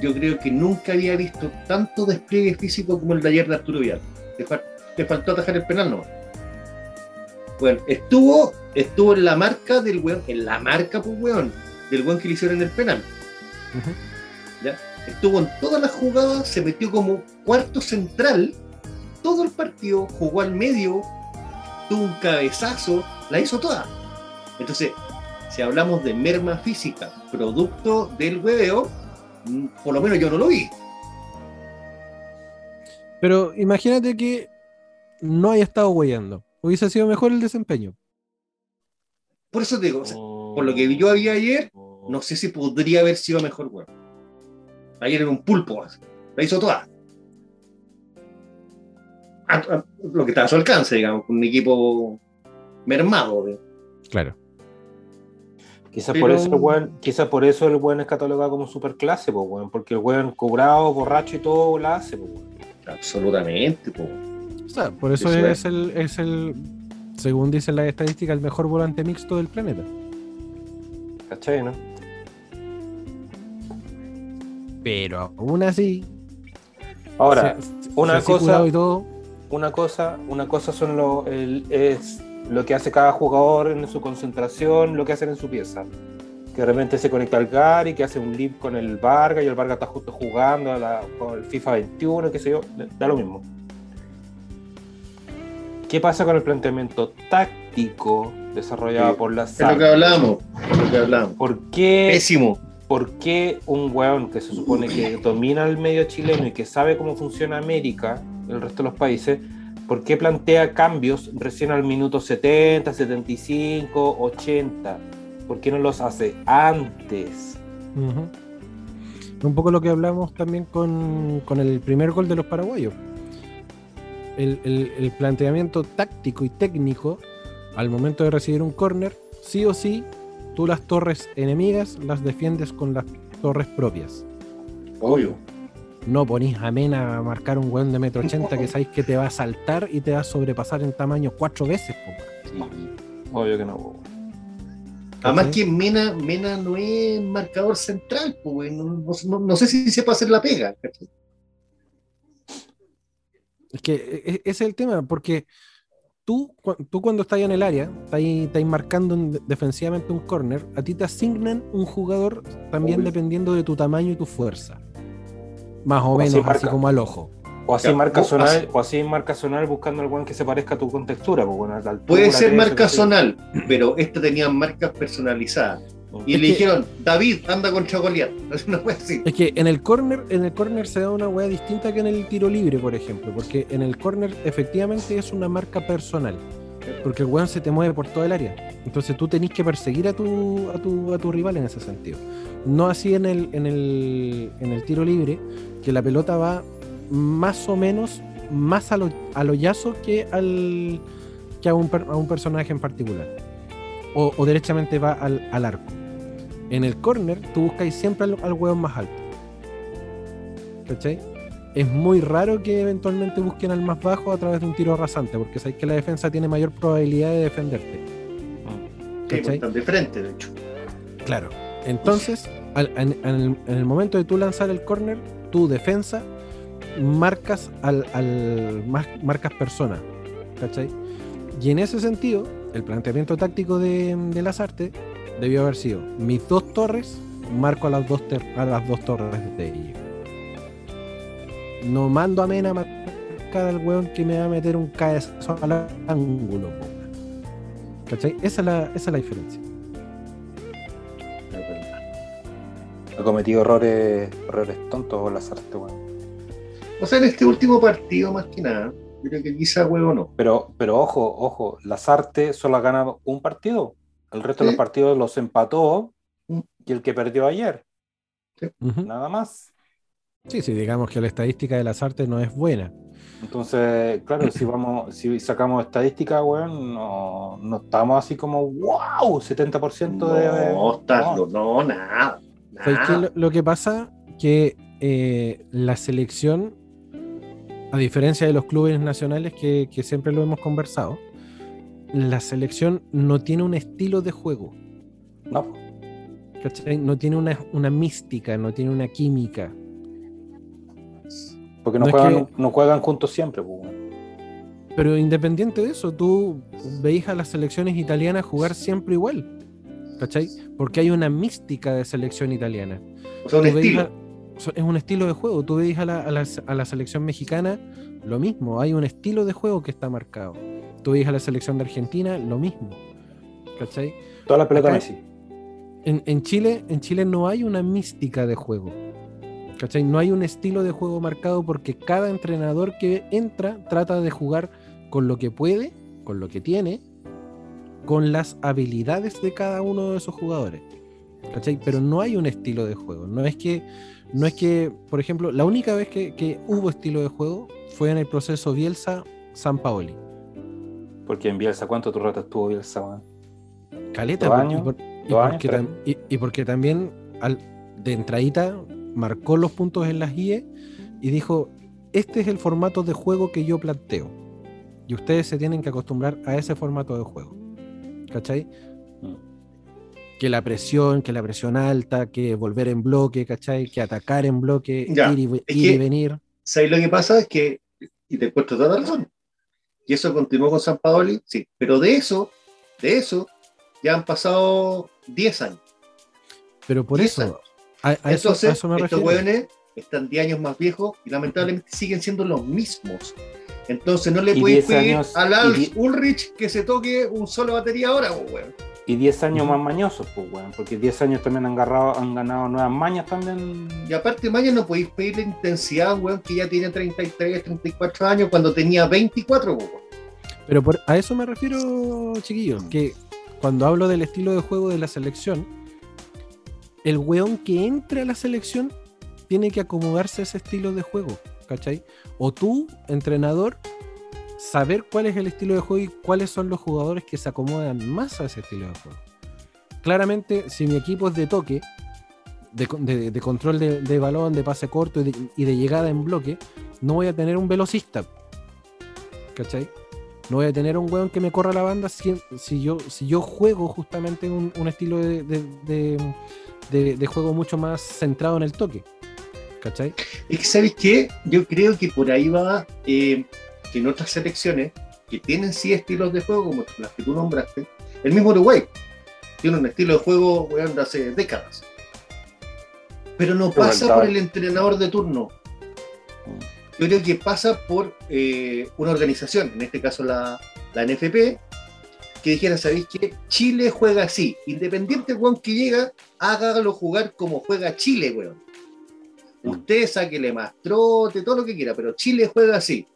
yo creo que nunca había visto tanto despliegue físico como el de ayer de Arturo fal- le faltó atajar el penal no. Bueno, estuvo, estuvo en la marca del weón, en la marca, pues weón, del weón que le hicieron el penal. Estuvo en todas las jugadas, se metió como cuarto central, todo el partido, jugó al medio, tuvo un cabezazo, la hizo toda. Entonces, si hablamos de merma física, producto del hueveo, mm, por lo menos yo no lo vi. Pero imagínate que no haya estado weyando. Hubiese sido mejor el desempeño. Por eso te digo, o sea, por lo que yo había ayer, no sé si podría haber sido mejor huevo. Ayer era un pulpo, la hizo toda. A- a- lo que está a su alcance, digamos, con un equipo mermado. de- Claro. Quizás Pero- por eso el weón, quizás por eso el weón es catalogado como superclase, weón, porque el weón cobrado, borracho y todo la hace, weón. Absolutamente. po. O sea, por eso Eso es el, es el, según dicen las estadísticas, el mejor volante mixto del planeta. ¿Cachai, no? Pero aún así, Ahora, se- una se cosa- y todo, una cosa, una cosa son lo, el- es lo que hace cada jugador en su concentración, lo que hacen en su pieza. Que de repente se conecta al Gary, que hace un lip con el Vargas y el Vargas está justo jugando a la- con el FIFA 21, qué sé yo, da lo mismo. ¿Qué pasa con el planteamiento táctico desarrollado Sí, por la Es lo que hablamos. Es lo que hablamos. ¿Por qué Pésimo. ¿por qué un weón que se supone que domina el medio chileno y que sabe cómo funciona América, el resto de los países, por qué plantea cambios recién al minuto 70, 75, 80? ¿Por qué no los hace antes? un poco lo que hablamos también con, con el primer gol de los paraguayos. El, el- el planteamiento táctico y técnico al momento de recibir un córner, sí o sí, tú las torres enemigas las defiendes con las torres propias. Obvio. No ponís a Mena a marcar un weón de metro ochenta que sabéis que te va a saltar y te va a sobrepasar en tamaño cuatro veces. po. Obvio que no. Además que Mena, Mena no es marcador central, pues, no- no sé si sepa hacer la pega. Es que e- e- ese es el tema, porque tú, tú cuando estás en el área, estás, estás marcando en- defensivamente un corner, a ti te asignan un jugador también Obvio. dependiendo de tu tamaño y tu fuerza. Más o O así menos así como al ojo. O así Ya, marca vos zonal, hace- o así marca zonal buscando al weón que se parezca a tu contextura. Pues, bueno, altura, Puede ser marca zonal, pero esta tenía marcas personalizadas. Y Es le que- dijeron, David, anda contra Goliat. No fue así. Es que en el corner, en el corner se da una weá distinta que en el tiro libre, por ejemplo, porque en el corner efectivamente es una marca personal, porque el weón se te mueve por toda el área. Entonces tú tenés que perseguir a tu, a tu, a tu rival en ese sentido. No así en el, en el, en el tiro libre, que la pelota va más o menos más a lo, a lo yazo que al que a un, a un personaje en particular. O, o derechamente va al, al arco. En el corner, tú buscáis siempre al, al hueón más alto. ¿Cachai? Es muy raro que eventualmente busquen al más bajo a través de un tiro rasante, porque sabéis que la defensa tiene mayor probabilidad de defenderte. ¿cachai? de frente, de hecho. Claro. Entonces, al- en, en el, en el momento de tú lanzar el corner, tu defensa marcas al, al- mar- marcas persona. ¿cachai? Y en ese sentido, el planteamiento táctico de, de las artes debió haber sido mis dos torres, marco a las dos, a las dos torres de ellos. No mando a Mena a marcar al weón que me va a meter un cabezazo al ángulo, ¿cachai? Esa es la, esa es la diferencia. Ha cometido errores, errores tontos o las artes, weón. O sea, en este último partido, más que nada, creo que quizá huevo no. Pero, pero ojo, ojo, Lazarte solo ha ganado un partido. El resto de los partidos los empató mm. y el que perdió ayer. Nada más. Sí, sí, digamos que la estadística de las artes no es buena. Entonces, claro, si vamos, si sacamos estadística, weón, no, no estamos así como wow, 70% de. No, no, no, nada. lo, lo, que pasa que eh, la selección a diferencia de los clubes nacionales que, siempre lo hemos conversado, la selección no tiene un estilo de juego. No. No tiene una, mística, no tiene una química. Porque no, juegan, no juegan, juntos siempre. Pero independiente de eso, tú veis a las selecciones italianas jugar siempre igual. ¿Cachai? Porque hay una mística de selección italiana. O sea, un estilo es un estilo de juego. Tú ves a la, selección mexicana, lo mismo. Hay un estilo de juego que está marcado. Tú a la selección de Argentina, lo mismo. ¿Cachai? Toda la pelota Messi. En, en, Chile, en Chile no hay una mística de juego. ¿Cachai? No hay un estilo de juego marcado porque cada entrenador que entra trata de jugar con lo que puede, con lo que tiene, con las habilidades de cada uno de esos jugadores. ¿Cachai? Pero no hay un estilo de juego. No es que no es que, por ejemplo, la única vez que, hubo estilo de juego fue en el proceso Bielsa-San Paoli. Porque en Bielsa, ¿cuánto tu rato estuvo Bielsa, Caleta, y, porque también al, de entradita marcó los puntos en las IE y dijo, este es el formato de juego que yo planteo. Y ustedes se tienen que acostumbrar a ese formato de juego. ¿Cachai? que la presión, que la presión alta, que volver en bloque, ¿cachai? Que atacar en bloque, ir, y, venir. ¿Sabes lo que pasa? Es que, y te encuentro toda la razón, y eso continuó con San Paoli, sí, pero de eso, de eso, ya han pasado 10 años. Pero por eso, a, eso, me estos jóvenes están 10 años más viejos y lamentablemente siguen siendo los mismos. Entonces no le puedes pedir a Lars Ulrich que se toque un solo batería ahora, weón. Y 10 años más mañosos, pues, weón, porque 10 años también han, agarrado, han ganado nuevas mañas también. Y aparte, mañas no podéis pedir la intensidad, weón, que ya tiene 33, 34 años cuando tenía 24, weón. Pero por, a eso me refiero, chiquillos, que cuando hablo del estilo de juego de la selección, el weón que entre a la selección tiene que acomodarse a ese estilo de juego, ¿cachai? O tú, entrenador, saber cuál es el estilo de juego y cuáles son los jugadores que se acomodan más a ese estilo de juego. Claramente, si mi equipo es de toque, de, control de, balón, de pase corto y de, llegada en bloque, no voy a tener un velocista. ¿Cachai? No voy a tener un weón que me corra la banda si, si yo, si yo juego justamente un, un estilo de, juego mucho más centrado en el toque. ¿Cachai? Es que, ¿sabes qué? Yo creo que por ahí va eh, que en otras selecciones que tienen sí estilos de juego, como las que tú nombraste, el mismo Uruguay tiene un estilo de juego de hace décadas. Pero no pasa por el entrenador de turno. Yo creo que pasa por eh, una organización, en este caso la, la NFP, que dijera, ¿sabéis qué? Chile juega así. Independiente, weón, que llega, hágalo jugar como juega Chile, weón. Mm. Usted sáquele más trote, todo lo que quiera, pero Chile juega así.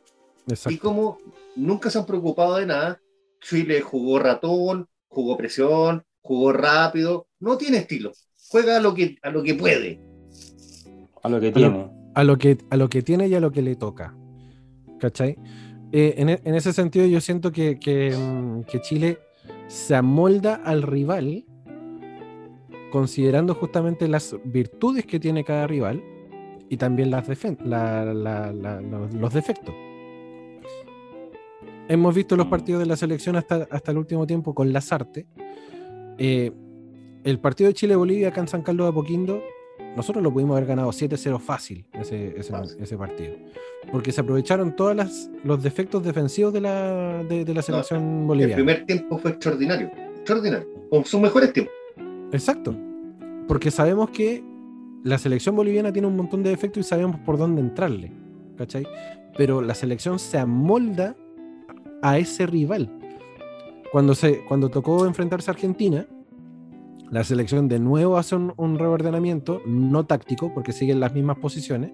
Y como nunca se han preocupado de nada, Chile jugó ratón, jugó presión, jugó rápido, no tiene estilo. Juega a lo que, a lo que puede. A lo que tiene. A lo, que, a lo que tiene y a lo que le toca. ¿Cachai? Eh, en, en, ese sentido yo siento que, que, mm, que, Chile se amolda al rival considerando justamente las virtudes que tiene cada rival y también las la, la, los defectos hemos visto los partidos de la selección hasta, hasta el último tiempo con las artes. Eh, el partido de Chile-Bolivia acá en San Carlos de Apoquindo nosotros lo pudimos haber ganado 7-0 fácil ese, ese, Fácil. ese partido. Porque se aprovecharon todos los defectos defensivos de la, de, de la selección El boliviana. primer tiempo fue extraordinario. Extraordinario. Con sus mejores tiempos. Exacto. Porque sabemos que la selección boliviana tiene un montón de defectos y sabemos por dónde entrarle. ¿Cachai? Pero la selección se amolda a ese rival. Cuando, se, cuando tocó enfrentarse a Argentina, la selección de nuevo hace un, un reordenamiento, no táctico, porque siguen las mismas posiciones,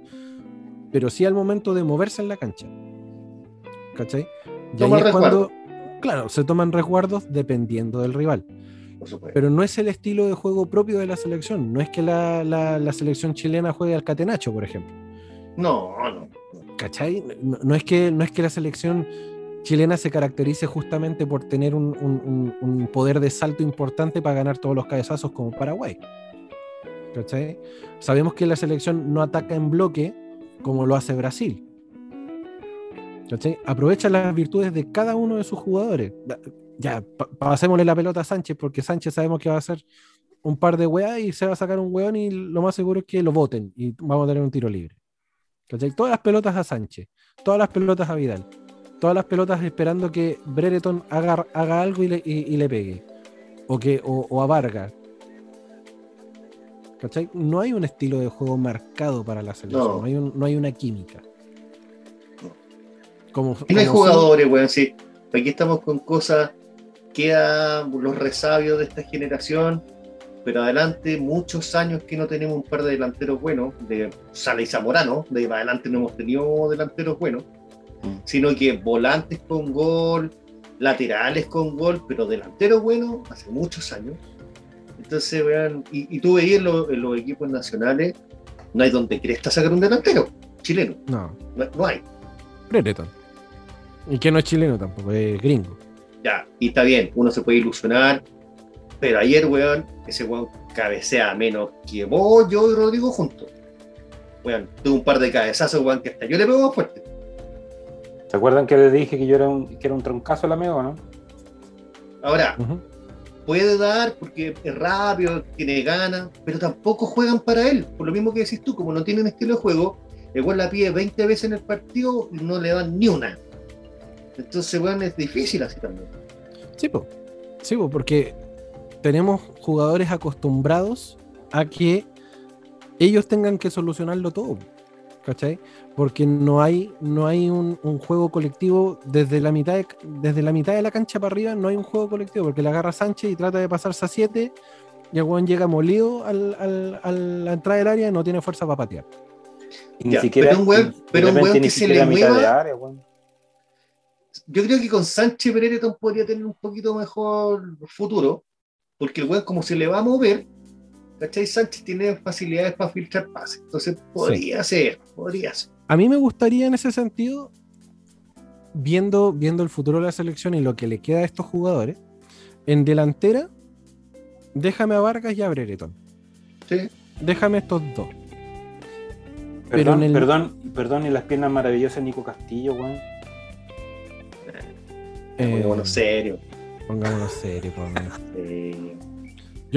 pero sí al momento de moverse en la cancha. ¿Cachai? Y ahí es cuando, claro, se toman resguardos dependiendo del rival. Pero no es el estilo de juego propio de la selección. No es que la, la- la selección chilena juegue al catenacho, por ejemplo. No, no. ¿Cachai? No, no es que, no es que la selección chilena se caracterice justamente por tener un, un- poder de salto importante para ganar todos los cabezazos como Paraguay. Sabemos que la selección no ataca en bloque como lo hace Brasil. Aprovecha las virtudes de cada uno de sus jugadores. Ya, pa- pasémosle la pelota a Sánchez, porque Sánchez sabemos que va a hacer un par de weas y se va a sacar un weón y lo más seguro es que lo voten y vamos a tener un tiro libre. Todas las pelotas a Sánchez, todas las pelotas a Vidal, todas las pelotas esperando que Brereton haga, haga algo y le, y- y le pegue. O, que, o, o a Vargas. ¿Cachai? No hay un estilo de juego marcado para la selección, No. no, hay, un- no hay una química. Como, no hay como jugadores, weón, sí. Aquí estamos con cosas, quedan los resabios de esta generación, pero adelante muchos años que no tenemos un par de delanteros buenos, de Sala y Zamorano, de adelante no hemos tenido delanteros buenos. Sino que volantes con gol, laterales con gol, pero delanteros buenos hace muchos años. Entonces, vean, y, y tú veías en, los- en los equipos nacionales, no hay donde cresta sacar un delantero chileno, No, no, no hay. Brereton. Y que no es chileno tampoco, es gringo. Ya, y está bien, uno se puede ilusionar, pero ayer, weón, ese weón cabecea menos que vos, yo y Rodrigo juntos. Weón, tuvo un par de cabezazos, weón, que hasta yo le pego más fuerte. ¿Se acuerdan que les dije que yo era un, que era un troncazo el amigo, no? Ahora, puede dar porque es rápido, tiene ganas, pero tampoco juegan para él. Por lo mismo que decís tú, como no tienen estilo de juego, el weón la pide 20 veces en el partido y no le dan ni una. Entonces, weón, es difícil así también. Sí, po. Sí, po, porque tenemos jugadores acostumbrados a que ellos tengan que solucionarlo todo. ¿Cachai? Porque no hay, no hay un, un juego colectivo desde la, mitad de, desde la mitad de la cancha para arriba, no hay un juego colectivo, porque le agarra Sánchez y trata de pasarse a 7 y el weón llega molido al, al- a la entrada del área y no tiene fuerza para patear. Y Ya, pero un weón- pero un weón ni que se siquiera le mueva- área. Yo creo que con Sánchez Perereton podría tener un poquito mejor futuro, porque el weón, como se le va a mover, ¿cachai? Sánchez tiene facilidades para filtrar pases. Entonces podría ser, podría ser. A mí me gustaría en ese sentido, viendo, viendo el futuro de la selección y lo que le queda a estos jugadores, en delantera, déjame a Vargas y a Brereton. ¿sí? Déjame estos dos. Pero Perdón, en el- perdón, perdón, y las piernas maravillosas de Nico Castillo, weón. Eh, Pongámonos serio. pongámonos serios, por lo menos. Eh,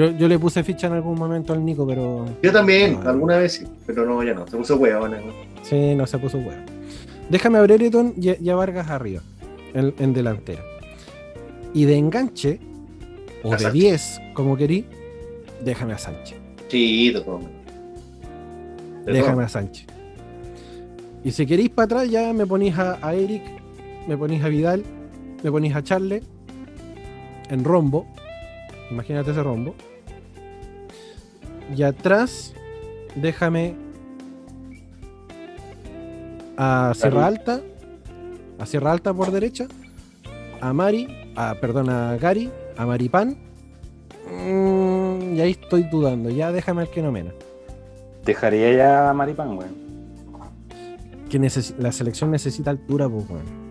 Yo, yo le puse ficha en algún momento al Nico, pero yo también, No. alguna vez sí, pero no, ya no. Se puso hueón. ¿no? sí, no se puso huevo. Déjame a Brereton y, y a Vargas arriba, en, en delantera. Y de enganche, o A de Sánchez. 10, como querí, déjame a Sánchez. Sí, todo. Déjame todo. a Sánchez. Y si queréis para atrás, ya me ponís a, a Eric, me ponís a Vidal, me ponís a Charle en rombo. Imagínate ese rombo. Y atrás, déjame a Sierra Alta, a Sierra Alta por derecha, a Mari, a, perdón, a Gary, a Maripán. Mm, y ahí estoy dudando, ya déjame al que no menos. Dejaría ya a Maripán, weón. que neces- la selección necesita altura, pues, weón.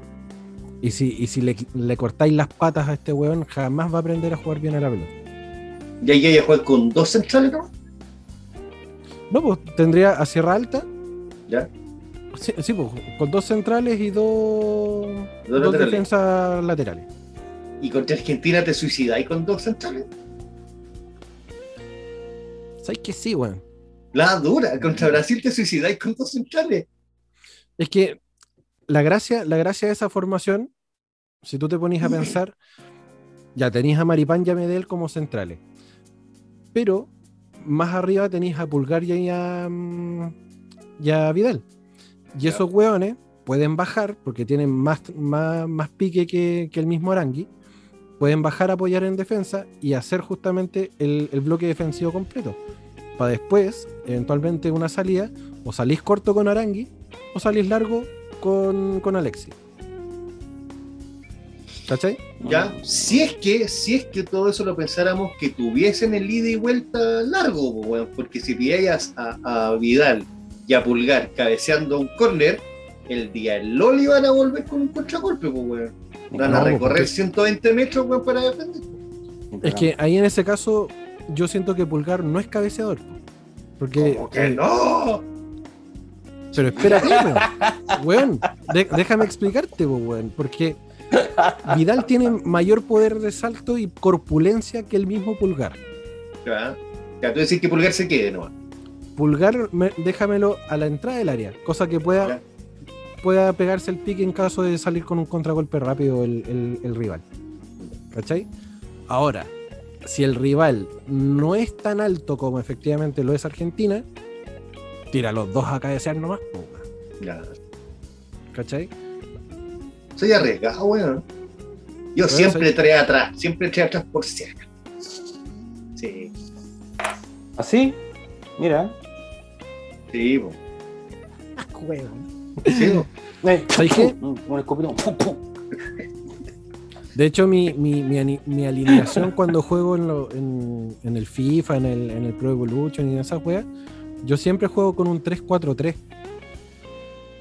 Y si, y si le, le cortáis las patas a este weón, jamás va a aprender a jugar bien a la pelota. Y ahí ella juega con dos centrales, ¿no? No, pues tendría a Sierra Alta. Ya. Sí, sí, pues, con dos centrales y dos, Dos dos laterales. defensas laterales. Y contra Argentina te suicidáis con dos centrales. ¿Sabes que sí, weón? La dura, contra Brasil te suicidáis con dos centrales. Es que la gracia, la gracia de esa formación, si tú te pones a pensar, ya tenéis a Maripán y a Medel como centrales. Pero más arriba tenéis a Pulgar y a, mm, y a Vidal. Y esos hueones pueden bajar, porque tienen más, más, más pique que, que el mismo Arangui, pueden bajar a apoyar en defensa y hacer justamente el, el bloque defensivo completo. Para después, eventualmente, una salida, o salís corto con Arangui, o salís largo con, con Alexis. ¿Cachai? ¿Ya? Si es que, si es que todo eso lo pensáramos que tuviesen el ida y vuelta largo, weón, porque si pilláis a, a Vidal y a Pulgar cabeceando un córner, el día del Loli van a volver con un contragolpe, pues, weón. Van a recorrer porque- 120 metros, weón, para defender. Es que ahí en ese caso, yo siento que Pulgar no es cabeceador. po. Porque. ¿Cómo que eh, no? Pero espérate, weón. Weón, de- déjame explicarte, weón. Porque Vidal tiene mayor poder de salto y corpulencia que el mismo Pulgar. Ya, ya tú decís que Pulgar se quede, ¿no? Pulgar, me- déjamelo a la entrada del área, cosa que pueda, Ya. pueda pegarse el pique en caso de salir con un contragolpe rápido el, el- el rival. ¿Cachai? Ahora, si el rival no es tan alto como efectivamente lo es Argentina, tira los dos a cabecear nomás. weón. Ya. ¿Cachai? Soy arriesgado, weón. Yo Bueno, siempre soy- trae atrás, siempre trae atrás por si acaso. Sí, ¿Así? Mira. sí, po. Weón. Sí. Eh, ¿Sabes qué? Pum, pum. De hecho, mi, mi, mi, mi alineación cuando juego en, lo- en, en el FIFA, en el, en el Pro Evolution y en esas weas, yo siempre juego con un 3-4-3.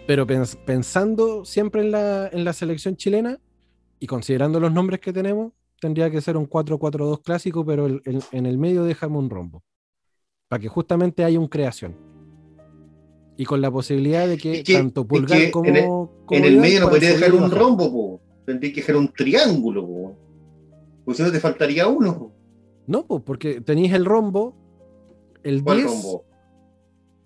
Pero pens- pensando siempre en la, en la selección chilena y considerando los nombres que tenemos, tendría que ser un 4-4-2 clásico, pero el- el- en el medio déjame un rombo. Para que justamente haya un creación. Y con la posibilidad de que, Es que- tanto es Pulgar que como, en el- como En el Vidal medio no podría dejar un bajar. rombo, po. Tendría que dejar un triángulo, po. Porque si no te faltaría uno. po. No, porque tenéis el rombo, el ¿Cuál 10. rombo?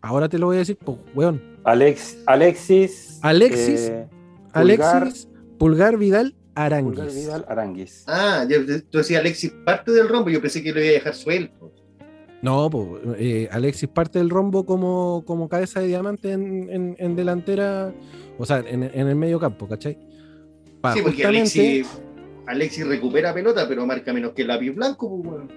Ahora te lo voy a decir, pues, weón. Alex, Alexis. Alexis, eh, Alexis, Pulgar, Vidal, Aranguis. Pulgar Vidal, Aranguis. Ah, ya, tú decías Alexis parte del rombo, yo pensé que lo iba a dejar suelto. No, pues eh, Alexis parte del rombo como, como cabeza de diamante en, en- en delantera, o sea, en, en el medio campo, ¿cachai? Pa, sí, porque Alexis, Alexis recupera pelota, pero marca menos que el lápiz blanco, pues, weón.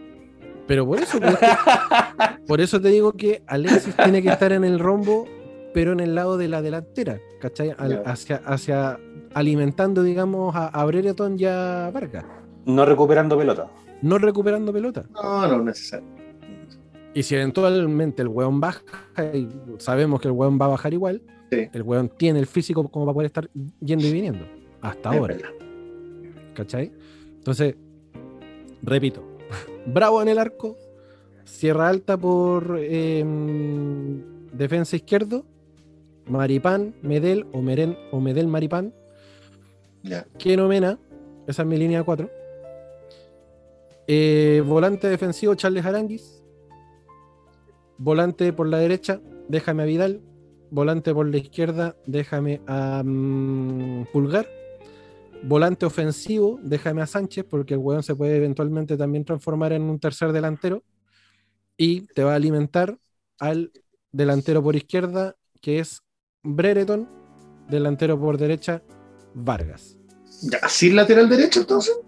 Pero por eso, pues, por eso te digo que Alexis tiene que estar en el rombo, pero en el lado de la delantera, ¿cachai? Al- hacia, hacia alimentando, digamos, a, a Brereton y a Vargas, No recuperando pelota. no recuperando pelota. No, no es necesario. Y si eventualmente el weón baja, y sabemos que el weón va a bajar igual, Sí. el weón tiene el físico como para poder estar yendo y viniendo. Hasta Es ahora, verdad. ¿cachai? Entonces, repito, Bravo en el arco, Sierra Alta por em, defensa izquierdo, Maripán, Medel o, Meren, o Medel Maripán, Ya. Kenomena, esa es mi línea 4. Eh, volante defensivo, Charles Aranguis. Volante por la derecha, déjame a Vidal. Volante por la izquierda, déjame a mm, Pulgar. Volante ofensivo, déjame a Sánchez, porque el weón se puede eventualmente también transformar en un tercer delantero. Y te va a alimentar al delantero por izquierda, que es Brereton. Delantero por derecha, Vargas. Ya, ¿sin lateral derecho entonces?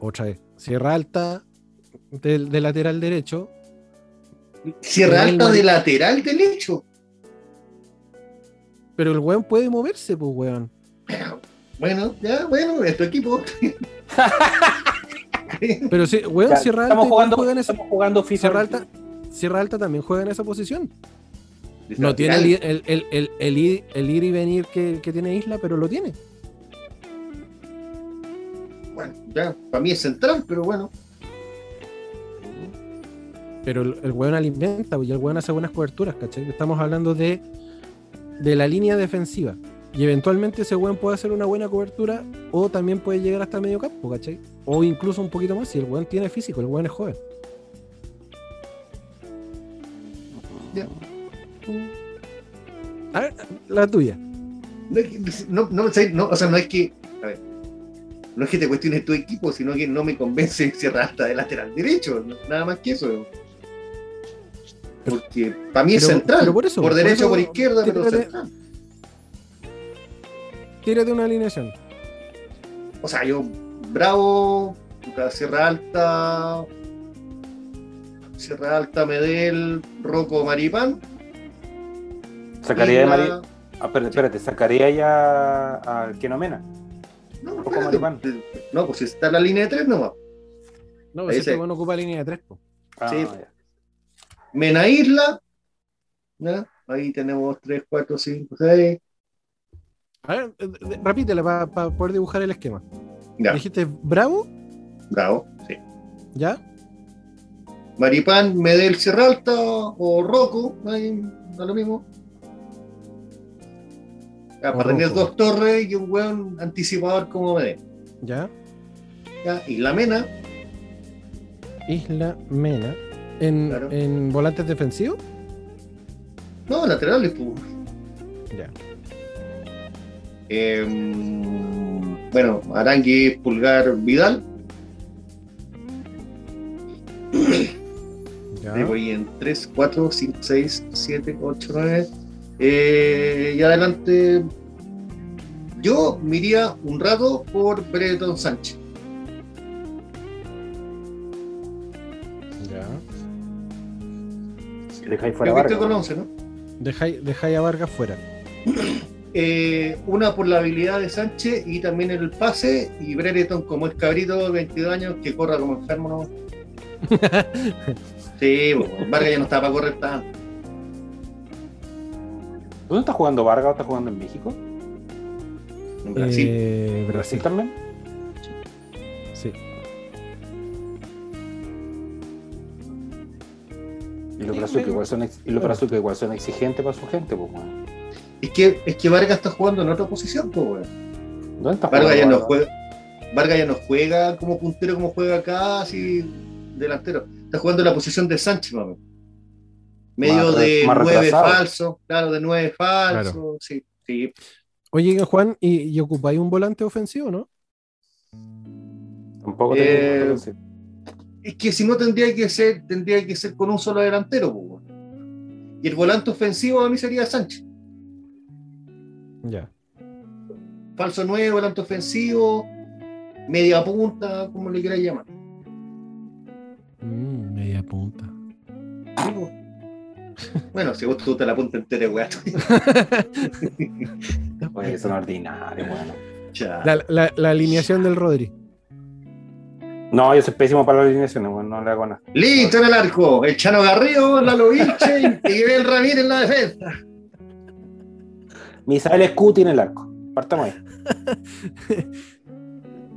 Otra vez. Sierra alta de, de lateral derecho. Sierra alta de lateral derecho. Pero el weón puede moverse, pues, weón. Bueno, ya, bueno, es tu equipo. Pero sí, weón, Ya, Sierra alta estamos, jugando, juega en esa. estamos jugando FIFA. Sierra alta, Sierra alta también juega en esa posición. No tiene el, lateral. el, el, el- el ir, el ir y venir que, que tiene Isla, pero lo tiene. Bueno, ya, para mí es central, pero bueno. Pero el, el weón alimenta y el weón hace buenas coberturas, ¿cachai? Estamos hablando de, de la línea defensiva. Y eventualmente ese weón puede hacer una buena cobertura o también puede llegar hasta el medio campo, ¿cachai? O incluso un poquito más si el weón tiene físico, el weón es joven. A ver, la tuya. No, no, no, o sea, no, o sea, no es que. A ver. No es que te cuestiones tu equipo, sino que no me convence Sierra Alta de lateral derecho. nada más que eso. Porque para mí es Pero- central. pero por eso, por derecha eso, o por izquierda, pero central. Tírate una alineación. O sea, yo, Bravo, Sierra Alta, Sierra Alta, Medel, Rocco, Maripán. Sacaría de Isla- Mari... Ah, espérate, espérate, sacaría ya al Kenomena. No, Rocco, espérate, Maripán. no, pues está en la línea de tres nomás. No, pues este bueno ocupa línea de tres, po. Ah, Sí. ya. Mena Isla. ¿ya? Ahí tenemos 3, 4, 5, 6. A ver, eh, repítela para poder dibujar el esquema. Ya, Dijiste Bravo, bravo. Sí. ¿ya? Maripán, Medel, Sierra Alta o Rocco. Ahí da lo mismo. Ya, para tener dos torres y un buen anticipador como Medel. ¿Ya? ¿ya? Y la Mena. Isla Mena. ¿En, Claro. en volantes defensivos? No, laterales, pues. Ya. Em, bueno, Arangui, Pulgar, Vidal. Ya. Ahí voy en 3, 4, 5, 6, 7, 8, 9. Eh, y adelante, yo me iría un rato por Breton Sánchez. Ya. Dejáis fuera Creo que estoy Vargas. con 11, ¿no? Dejáis dejáis a Vargas fuera. Eh, una por la habilidad de Sánchez y también el pase. Y Brereton, como es cabrito de 22 años, que corra como enfermo, ¿no? Sí, bueno, Vargas ya no estaba para correr tanto. ¿Dónde está jugando Vargas? ¿Está jugando en México? En Brasil. Eh, ¿Brasil Brasil. también? Sí. Y los brazucas igual son, ex- y los brazucas igual son exigentes para su gente, pues, weón. Es, que, es que Vargas está jugando en otra posición, pues, weón. ¿Dónde está Vargas ya no juega. Vargas ya no juega como puntero como juega acá, así delantero. Está jugando en la posición de Sánchez, menos. Medio Más de más nueve retrasado. falso, claro, de nueve falso, sí, sí. Oye, Juan, ¿y, y ocupáis un volante ofensivo, no? Tampoco Eh, Es que si no tendría que ser, tendría que ser con un solo delantero, pues. Y el volante ofensivo a mí sería Sánchez. Ya. Falso nueve, volante ofensivo, media punta, como le quieras llamar. Mm, media punta. Bueno, si vos te gusta la punta entera, weón. Oye, son ordinarios, bueno. La, la- la alineación del Rodri. No, yo soy pésimo para las alineaciones, bueno, no le hago nada. Listo en el arco. El Chano Garrido, Lalo Vilche y Miguel Ramírez en la defensa. Misael Scuti en el arco. Partamos ahí.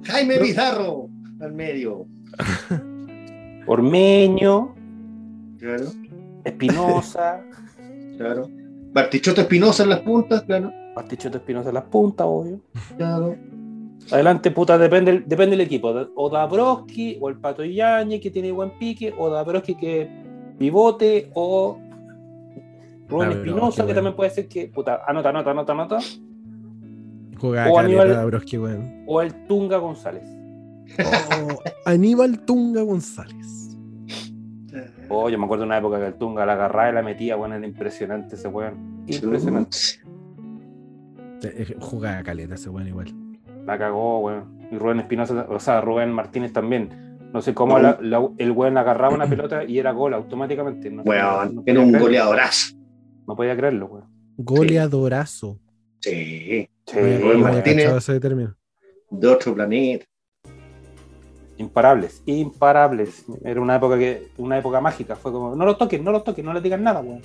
Jaime Pizarro al medio. Ormeño, Claro, Espinosa, claro. Bartichotto Espinosa en las puntas, claro. Pastichoto Espinosa en las puntas, obvio. claro. Adelante, puta, depende, depende del equipo. O Dabrowski, o el Pato Yañez, que tiene buen pique, o Dabrowski, que pivote, o Rubén Espinosa, que bueno. también puede ser que, puta, anota, anota, anota, anota, Jugaba O caleta Aníbal- o el Tunga González. Oh, Aníbal Tunga González. Oh, yo me acuerdo de una época que el Tunga la agarraba y la metía, bueno, era impresionante ese weón. Impresionante. Jugaba caleta ese weón igual. La cagó, weón. Y Rubén Espinosa, o sea, Rubén Martínez también. No sé cómo No. la- la- el weón agarraba una pelota y era gol automáticamente. No, Weón, no era un goleadorazo. No podía creerlo, weón. Goleadorazo. Sí, Sí, Rubén Martínez. cachado ese término. de otro planeta. imparables, imparables. Era una época que, una época mágica. Fue como, no los toquen, no los toquen, no les digan nada, weón.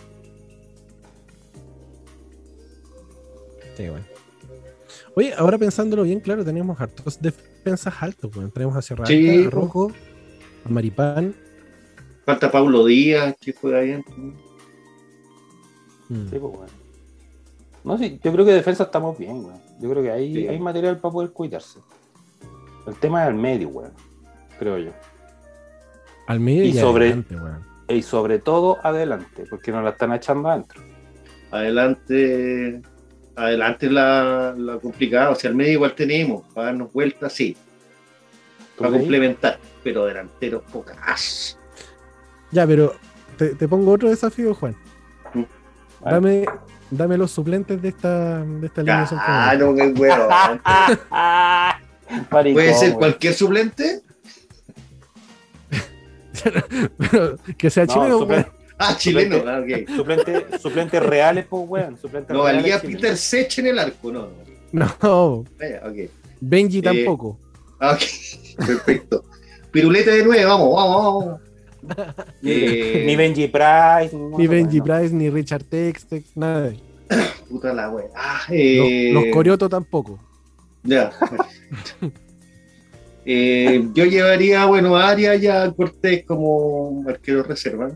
Sí, weón. Oye, ahora pensándolo bien, claro, tenemos hartos defensas altos, weón. Tenemos a Sierra Sí, Alta, a po. Rojo, a Maripán. Falta Paulo Díaz, que juega bien. Mm. Sí, pues, weón. No, sí, yo creo que de defensa estamos bien, weón. Yo creo que hay, Sí. hay material para poder cuidarse. El tema es el medio, weón. Creo yo. Al medio Y y, sobre- adelante, weón. y sobre todo adelante, porque no la están echando adentro. Adelante, adelante la, la complicada. O sea, al medio igual tenemos, para darnos vueltas, sí. ¿Tú Para complementar, pero delanteros pocas. Ya, pero te, te pongo otro desafío, Juan. Dame, dame los suplentes de esta, de esta alineación Ah, no, qué huevo. ¿Puede ser cualquier suplente? Pero que sea No, chileno, suplen- Ah, chileno. Suplente. Ah, ok. suplentes, suplentes reales, pues, weón. Suplentes No, valía. Peter Sech en el arco, no. no. no. Benji Eh, tampoco. Ah, ok. Perfecto. Piruleta de nueve, vamos, vamos, vamos. Eh, Ni Benji Price. Ni Benji. Price, ni Richard Tex, nada de Puta la wea. Ah, Los, eh, los Corioto tampoco. Ya. Eh, yo llevaría, bueno, a Arias y a Cortés como arquero reserva.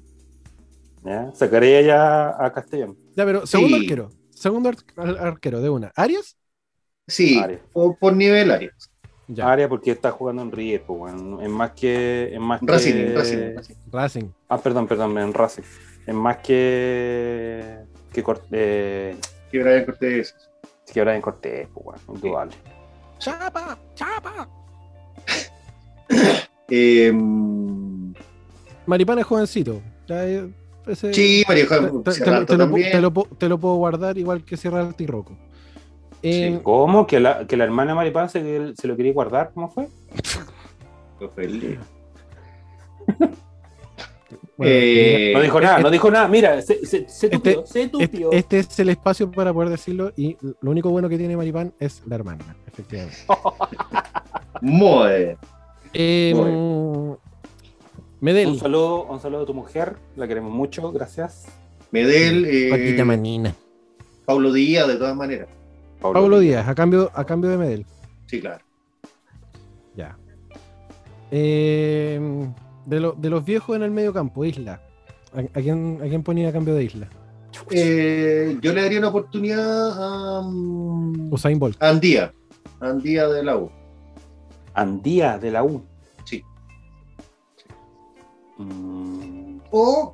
Ya, Sacaría ya a Castellón. Ya, pero segundo Sí. arquero. Segundo ar- ar- arquero de una. ¿Arias? Sí, Arias. por, por nivel Arias. Ya. Área porque está jugando en River, pues, weón. Es más que. Es más Racing, que... Racing, Racing. Racing. Ah, perdón, perdón, en Racing. Es más que. que Cort- eh, Que Brian Cortés. que en Cortés, pues, weón. Indudable. ¡Chapa! ¡Chapa! Eh, Maripán es jovencito. Ya, eh, ese- sí, Mario te, te- te lo- te puedo guardar igual que Sierra del Tirroco. Eh, ¿Cómo? ¿Que la, que la hermana Maripán se, se lo quería guardar? ¿Cómo fue? Feliz. bueno, Eh, No dijo nada, no dijo nada. Mira, se, se, se Este- tupió, Este, este es el espacio para poder decirlo y lo único bueno que tiene Maripán es la hermana, efectivamente. Muy bien. Eh, Muy Medel, Un saludo, un saludo a tu mujer, la queremos mucho, gracias. Medel, eh, Paquita Manina. Paulo Díaz, de todas maneras. Pablo Díaz, a cambio, a cambio de Medel. Sí, claro. Ya. Eh, de, lo- de los viejos en el medio campo, Isla. ¿A, a quién, a quién ponía a cambio de Isla? Eh, yo le daría una oportunidad a, mm, Usain Bolt. Andía. Andía de la U. Andía de la U. Sí. Mm, O,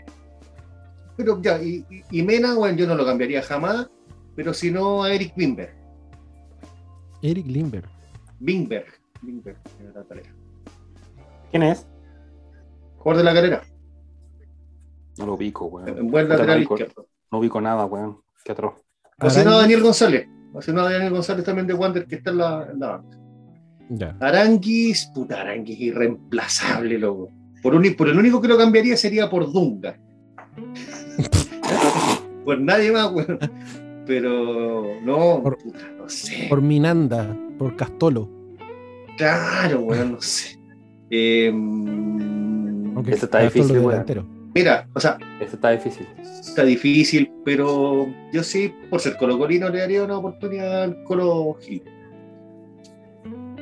pero ya, y, y- Mena, bueno, yo no lo cambiaría jamás, pero si no a Eric Wimberg. Eric Limber. Wimberg. Wimberg, de la calera. ¿Quién es? Jugador de la carrera. No lo ubico, weón. En buen Puta, lateral izquierdo. No ubico nada, weón. Qué atroz. O si no, Aranguis. Daniel González. O si no, Daniel González también de Wander, que está en la, en la banca. Ya. Aranguis, puta, Aranguis irreemplazable, loco. Por, un, por el único que lo cambiaría sería por Dunga. por nadie más, weón. Pero no, Por- puta, no sé. Por Minanda, por Castolo. Claro, weón, no sé. Eh, Aunque Ese está Castolo difícil, weón. mira, o sea, Ese está difícil. está difícil, pero yo sí, por ser colocolino, le daría una oportunidad al Colo Gil.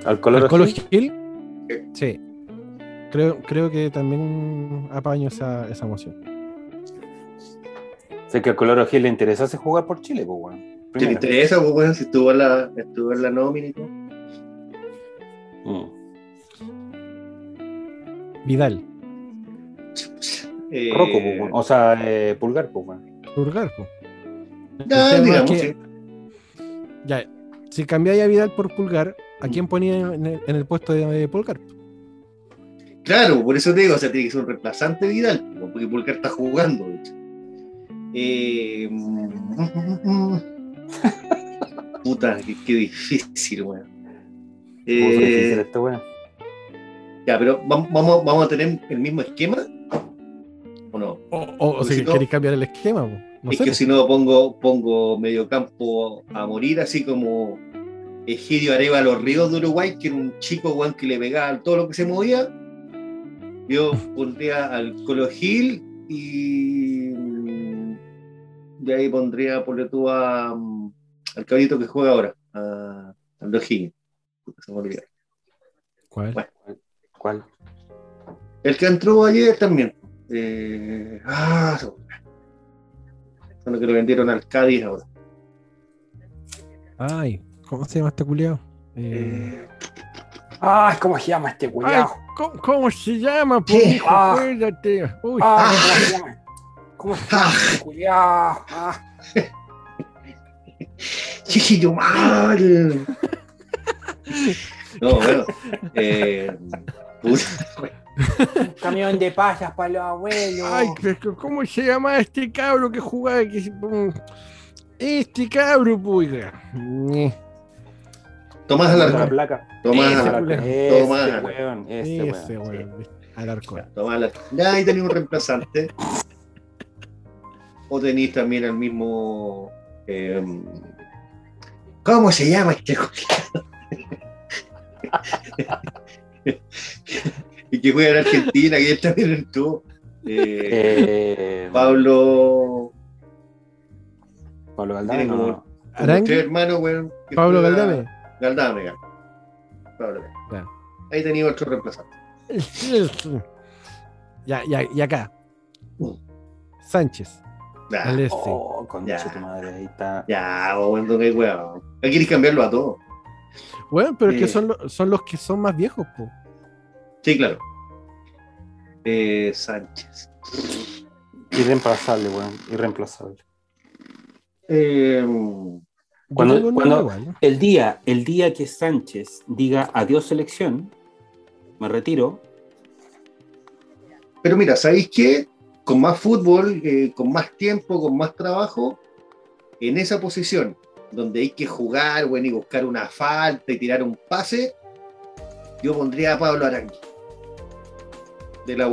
¿Al color ¿El Colo azul? Gil? Sí. Creo, creo que también apaño esa, esa moción. Sé que al color azul le interesase jugar por Chile, pues, weón. Si le interesa, pues, weón, si estuvo en la, estuvo en la nómina y todo. Mm. Vidal. Eh, Rocco, pues. O sea, eh, Pulgar, pues, weón. Pulgar, po. Ya, digamos, es que- sí. Ya, si cambiáis a Vidal por Pulgar, ¿a quién ponía en el, en el puesto de Pulgar? Claro, por eso te digo, o sea, tiene que ser un reemplazante Vidal, pues, porque Pulgar está jugando, de hecho. Eh, mm, Puta, qué, qué difícil, weón. Puso difícil Eh, este weón. ya, pero ¿vam- vamos, vamos a tener el mismo esquema o no? O, o, o Porque si si no- queréis cambiar el esquema, po. no es sé. que si no pongo, pongo medio campo a morir, así como Egidio Areva a los ríos de Uruguay, que era un chico weón, que le pegaba todo lo que se movía. Yo pondría al Colo Gil y de ahí pondría por tú a, mm, al cabrito que juega ahora, a, al olvidó. ¿Cuál? Bueno. ¿Cuál? El que entró ayer también. Eh, ah, los que lo vendieron al Cádiz ahora. Ay, ¿cómo se llama este culiao? Eh, Eh, Ay, ¿cómo se llama este Ay, culiao? ¿cómo, cómo se llama? ¿Qué? Pues, hijo? Ah. Acuérdate. Uy, Ay, ¿cómo se llama? ¿Cómo se llama este culiao? Ah, Chiquillo mal. No, bueno. Eh, un camión de pasas para los abuelos. Ay, pero ¿cómo se llama este cabro que jugaba? Que, mm, este cabro, pues. eh, Tomás la Alarcón. placa. Tomás Ese, Alarcón. Este Tomás. weón, este weón. weón. Alarcón. Tomás Alarcón. Ya ahí tenía un reemplazante. O tenéis también al mismo. eh, ¿Cómo se llama este y que juega en Argentina, que él también entró. Eh, Eh, Pablo. Pablo Galdame, como- no. como tres hermanos, weón. Pablo Galdame. Galdame, ya. Pablo Galdame. Ya. Ahí tenía otro reemplazante. Ya, ya, y acá. Mm. Sánchez. Ya, Alessi. Oh, concha Ya. tu madre, ahí está. ya, weón, don weón. Hay que cambiarlo a todo. Bueno, pero es que son, lo- son los que son más viejos, po. Sí, claro. Eh, Sánchez. Irreemplazable, weón. Irreemplazable. Eh, Cuando- cuando- igual. El día, el día que Sánchez diga adiós selección, me retiro. pero mira, ¿sabéis qué? Con más fútbol, eh, con más tiempo, con más trabajo, en esa posición donde hay que jugar, bueno, y buscar una falta y tirar un pase, yo pondría a Pablo Arangui. De la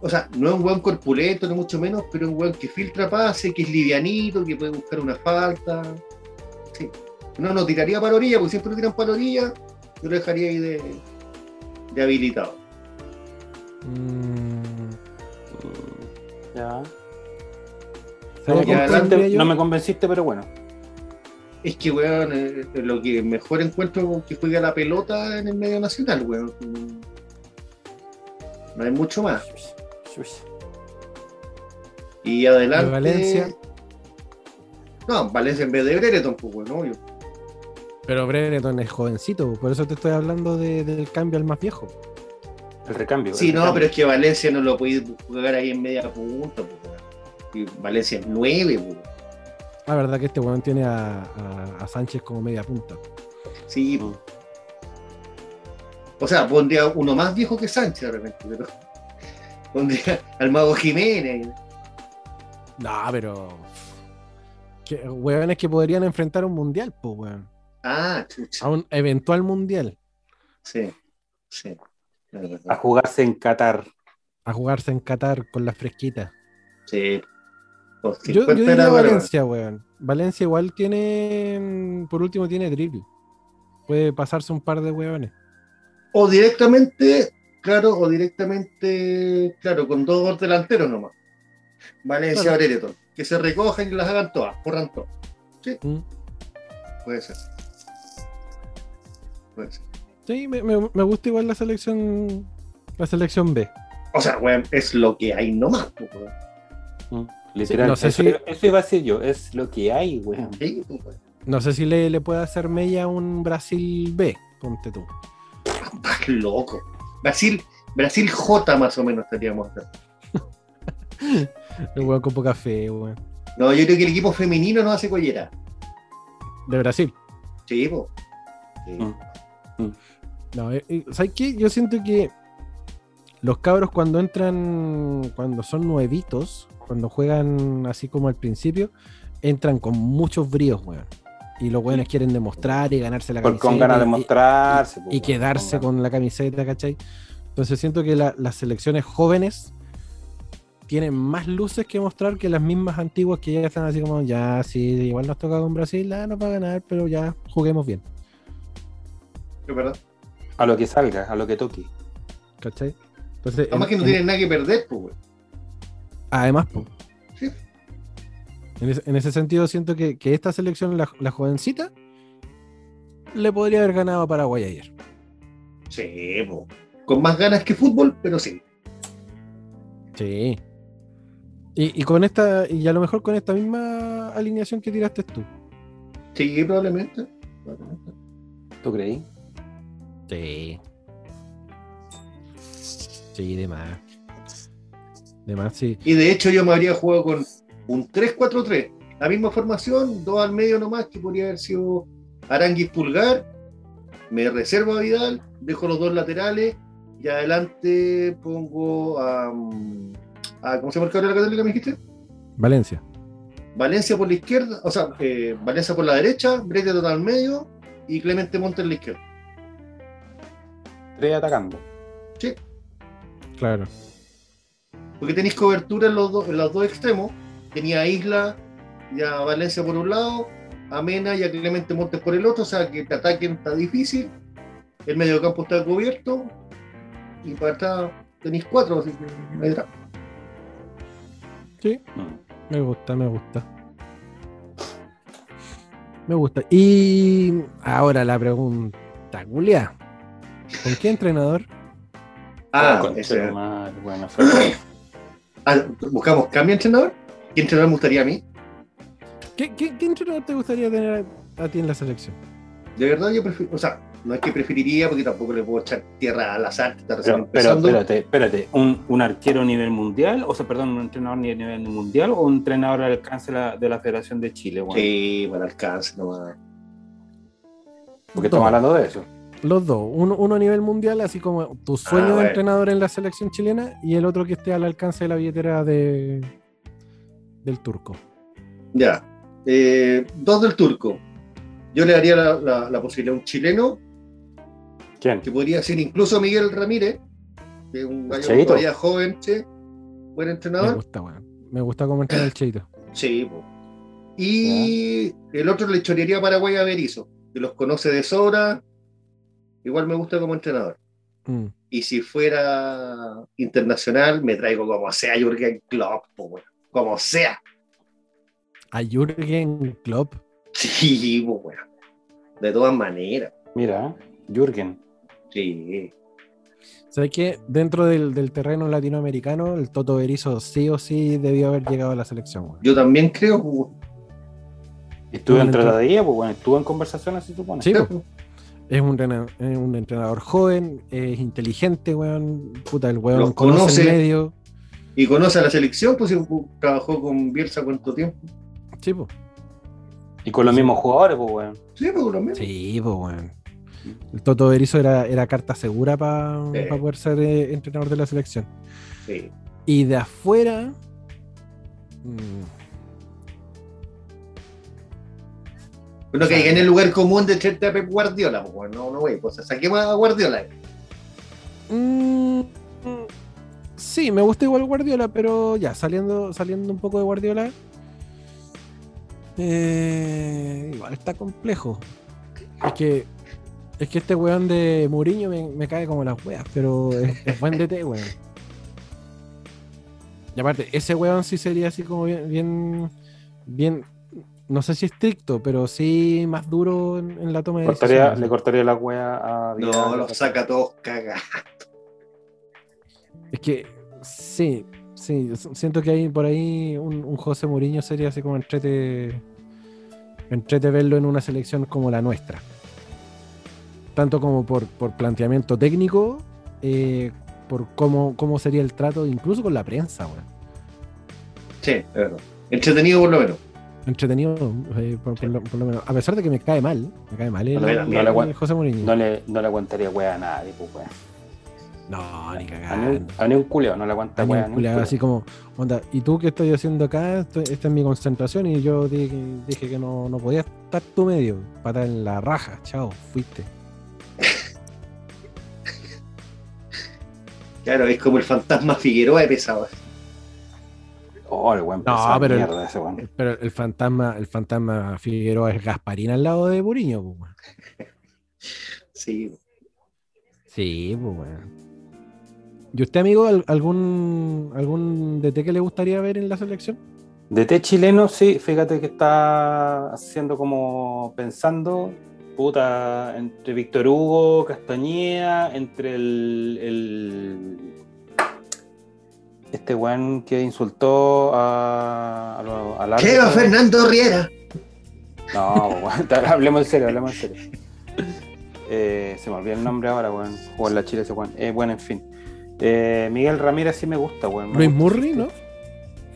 o sea, no es un buen corpulento, ni mucho menos, pero es un buen que filtra pase, que es livianito, que puede buscar una falta. Sí. No, no tiraría para la orilla, porque siempre lo tiran para la orilla, yo lo dejaría ahí de habilitado. Mm, Ya. ¿sabes No me, convenciste, pondría yo? no me convenciste, pero bueno. Es que, weón, eh, lo que mejor encuentro con que juega la pelota en el medio nacional, weón. No hay mucho más. Y adelante. ¿De Valencia? No, Valencia en vez de Brereton, pues, weón, obvio. Pero Brereton es jovencito, por eso te estoy hablando de- del cambio al más viejo. El recambio. Sí, el no, recambio. pero es que Valencia no lo puede jugar ahí en media punta. Y Valencia es nueve, pues. La verdad que este weón tiene a, a- a Sánchez como media punta. Sí, Mm. O sea, pondría uno más viejo que Sánchez de repente, pero pondría al Mago Jiménez. No, pero. Que, weones que podrían enfrentar un mundial, pues, weón. Ah, chucha. A un eventual mundial. Sí, sí. A jugarse en Qatar. A jugarse en Qatar con las fresquitas. Sí. Yo, yo 50 diría. Valencia, weón. Valencia igual tiene. mm, Por último, tiene triple. Puede pasarse un par de weones. O directamente, claro, o directamente, claro, con dos delanteros nomás. Valencia Claro. Brereton. Que se recojan y las hagan todas, corran todas. Sí, Mm. puede ser. Puede ser. Sí, me, me- me gusta igual la selección. La selección B. O sea, weón, es lo que hay nomás. weón. Mm, Literal. no sé eso, si- eso iba a decir yo. Es lo que hay, weón. Sí, weón. No sé si le, le puede hacer mella a un Brasil B. Ponte tú. Estás loco. Brasil, Brasil J más o menos estaríamos acá. El weón con poca fe, weón. No, yo creo que el equipo femenino no hace collera. De Brasil. Sí, po. Sí. Mm. No, eh, eh, ¿sabes qué? Yo siento que los cabros cuando entran, cuando son nuevitos, cuando juegan así como al principio, entran con muchos bríos, weón. Y los weones quieren demostrar y ganarse la Por- camiseta. con ganas de mostrarse. y, pues, quedarse con con la camiseta, ¿cachai? Entonces siento que la- las selecciones jóvenes tienen más luces que mostrar que las mismas antiguas que ya están así como, ya, sí, igual nos toca con Brasil, ah, nos va a ganar, pero ya juguemos bien, Es verdad. A lo que salga, a lo que toque. ¿cachai? Entonces, Además en- que no en- tienen nada que perder, pues, weón. Además, po. Sí. En, ese, en ese sentido siento que, que esta selección, la, la jovencita, le podría haber ganado a Paraguay ayer. Sí, po. Con más ganas que fútbol, pero sí. Sí. Y, y con esta, y a lo mejor con esta misma alineación que tiraste tú. Sí, probablemente. probablemente. ¿Tú creí? Sí. Sí, de más. De más, sí. Y de hecho yo me habría jugado con un 3-4-3. La misma formación, dos al medio nomás, que podría haber sido Aranguis Pulgar. Me reservo a Vidal, dejo los dos laterales y adelante pongo a. mm, a- ¿Cómo se llama el de la Católica, me dijiste? Valencia. Valencia por la izquierda, o sea, eh, Valencia por la derecha, Brete total al medio y Clemente Montes en la izquierda. Tres atacando. Claro. Porque tenéis cobertura en los, dos- en los dos extremos. Tenía a Isla y a Valencia por un lado, a Mena y a Clemente Montes por el otro, o sea que te ataquen está difícil. El mediocampo está cubierto y para atrás tenéis cuatro, así que no hay drama. Sí, me gusta, me gusta. Me gusta. Y ahora la pregunta, Julia. ¿Con qué entrenador? Ah, Oh, concha ese- bueno, fue- ah, buscamos cambio de entrenador. ¿Qué entrenador me gustaría a mí? ¿Qué, qué, qué entrenador te gustaría tener a, a ti en la selección? De verdad yo prefiero, o sea, no es que preferiría porque tampoco le puedo echar tierra al azar, Pero, pero espérate, espérate, ¿Un, ¿un arquero a nivel mundial? O sea, perdón, un entrenador a nivel mundial o un entrenador al alcance de la, de la Federación de Chile, weón? Sí, para alcance nomás. Porque estamos hablando de eso. Los dos, uno, uno a nivel mundial, así como tu sueño Ah, de bueno. entrenador en la selección chilena, y el otro que esté al alcance de la billetera de, del turco. Ya. Eh, dos del turco. Yo le daría la, la- la posibilidad a un chileno, ¿Quién? que podría ser incluso Miguel Ramírez, que es un gallo todavía joven, che, buen Me entrenador. gusta, weón. Me gusta cómo entrena el cheito. Sí, po. Y el otro le chorearía a Paraguay a Berizzo, que los conoce de sobra. Igual me gusta como entrenador. Mm. Y si fuera internacional, me traigo como sea Jürgen Klopp, po, weón. como sea. A Jürgen Klopp. Sí, po, weón. de todas maneras. Mira, Jürgen. Sí. ¿Sabes qué? Dentro del, del terreno latinoamericano, el Toto Berizzo sí o sí debió haber llegado a la selección. Yo también creo, Estuvo en Bueno, tratadilla, pues bueno, estuvo en conversaciones, se supone. Sí. Es un, es un entrenador joven, es inteligente, weón. Puta, el weón Los conoce, conoce. el medio. Y conoce a la selección, pues si trabajó con Bielsa cuánto tiempo. Sí, po. Y con los mismos jugadores, pues bueno. Sí, pues lo mismo. Sí, pues, weón. El Toto Berizzo era, era carta segura para Sí. poder ser eh, entrenador de la selección. Sí. Y de afuera. mm, Que hay en el lugar común de echarte a Pep Guardiola, pues bueno, no, no, güey, pues saquemos a Guardiola. mm, sí, me gusta igual Guardiola, pero ya, saliendo, saliendo un poco de Guardiola. eh, igual está complejo. Es que. Es que este weón de Mourinho me, me cae como las weas, pero es, es buen DT, weón. Y aparte, ese weón sí sería así como bien, bien, bien, no sé si estricto, pero sí más duro en, en la toma de Cortaría- decisiones. le cortaría la wea a No, Vidal. los saca todos cagados. Es que sí, sí, siento que hay por ahí un, un José Mourinho sería así como entrete, entrete verlo en una selección como la nuestra. Tanto como por, por planteamiento técnico, eh, por cómo, cómo sería el trato, incluso con la prensa, weón. Sí, es verdad. Entretenido por lo menos. Entretenido, eh, por, por lo, por lo menos. A pesar de que me cae mal, me cae mal el, No le- el- no le José Mourinho. No le, no le aguantaría wea a nadie, pues weón. No, ni A ni, cagando. un- a ni un culeo, no le aguanta wea. ni un culiao, culeo. así como, onda, ¿y tú qué estoy haciendo acá? Esto- Esta es mi concentración y yo dije, dije que no, no podía estar tu medio, para en la raja, chao, fuiste. Claro, es como el fantasma Figueroa de pesado. Oh, el weón No, pero- mierda ese weón. Pero el fantasma, el fantasma Figueroa es Gasparín al lado de Buriño, pues. Sí. Sí, pues weón. ¿Y usted, amigo, al- algún algún DT que le gustaría ver en la selección? De té chileno, sí, fíjate que está haciendo como pensando, puta, entre Víctor Hugo, Castañeda, entre el, el- este weón que insultó a, a lo- ¿Qué va. Fernando Riera? No, weón, hablemos en serio, hablemos en serio. Eh, se me olvidó el nombre ahora, weón. Jugó en la Chile ese weón. Eh, bueno, en fin. Eh, Miguel Ramírez sí me gusta, weón. Me Luis gusta. Murray, ¿no?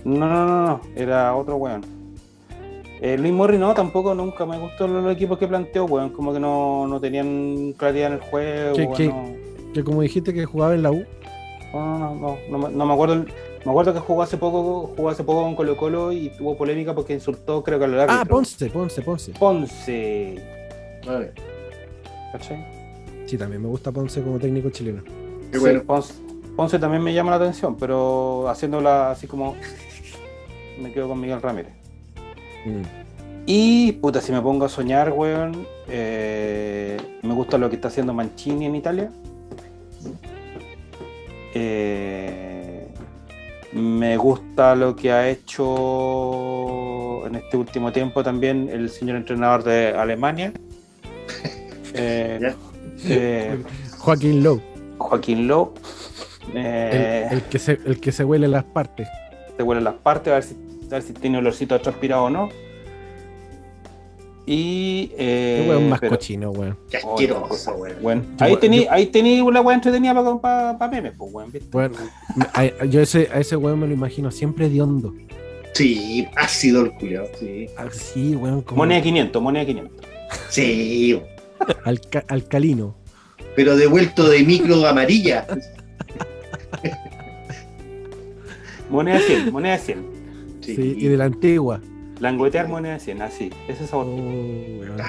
No, no, no, no. Era otro weón. Eh, Luis Murray no, tampoco nunca me gustó los, los equipos que planteó, weón. Como que no, no tenían claridad en el juego. ¿Qué- weón, qué? no. Que como dijiste que jugaba en la U. No, no, no, no, me- no me acuerdo. Me acuerdo que jugó hace poco, jugó hace poco con Colo Colo y tuvo polémica porque insultó, creo que a lo largo. Ah, Ponce, Ponce, Ponce. Ponce. Ver, ¿Cachai? Sí, también me gusta Ponce como técnico chileno. qué Sí, bueno. Ponce, Ponce también me llama la atención, pero haciéndola así como. Me quedo con Miguel Ramírez. Mm. Y, puta, si me pongo a soñar, weón, eh, me gusta lo que está haciendo Mancini en Italia. Eh, me gusta lo que ha hecho en este último tiempo también el señor entrenador de Alemania. Eh, eh, Joaquín Lowe, Joaquín Lowe. el, Eh, el que se, el que se huele las partes. te huelen las partes, a ver si, a ver si tiene olorcito transpirado o no. Y. Eh, Qué weón más pero- cochino, weón. Qué asqueroso, weón. Bueno, ahí tení, yo- ahí tení una weá entretenida para pa, pa memes, pues, weón, ¿viste? Bueno, a- yo ese, a ese weón me lo imagino siempre de hondo. Sí, ácido el culiao, sí. Así, weón, como Moneda 500, moneda 500. Sí, alca- alcalino. pero devuelto de micro amarilla. Moneda 100, moneda 100. Sí. Sí, y de la antigua. Languetear moneda 100, así. Ese sabor. weón.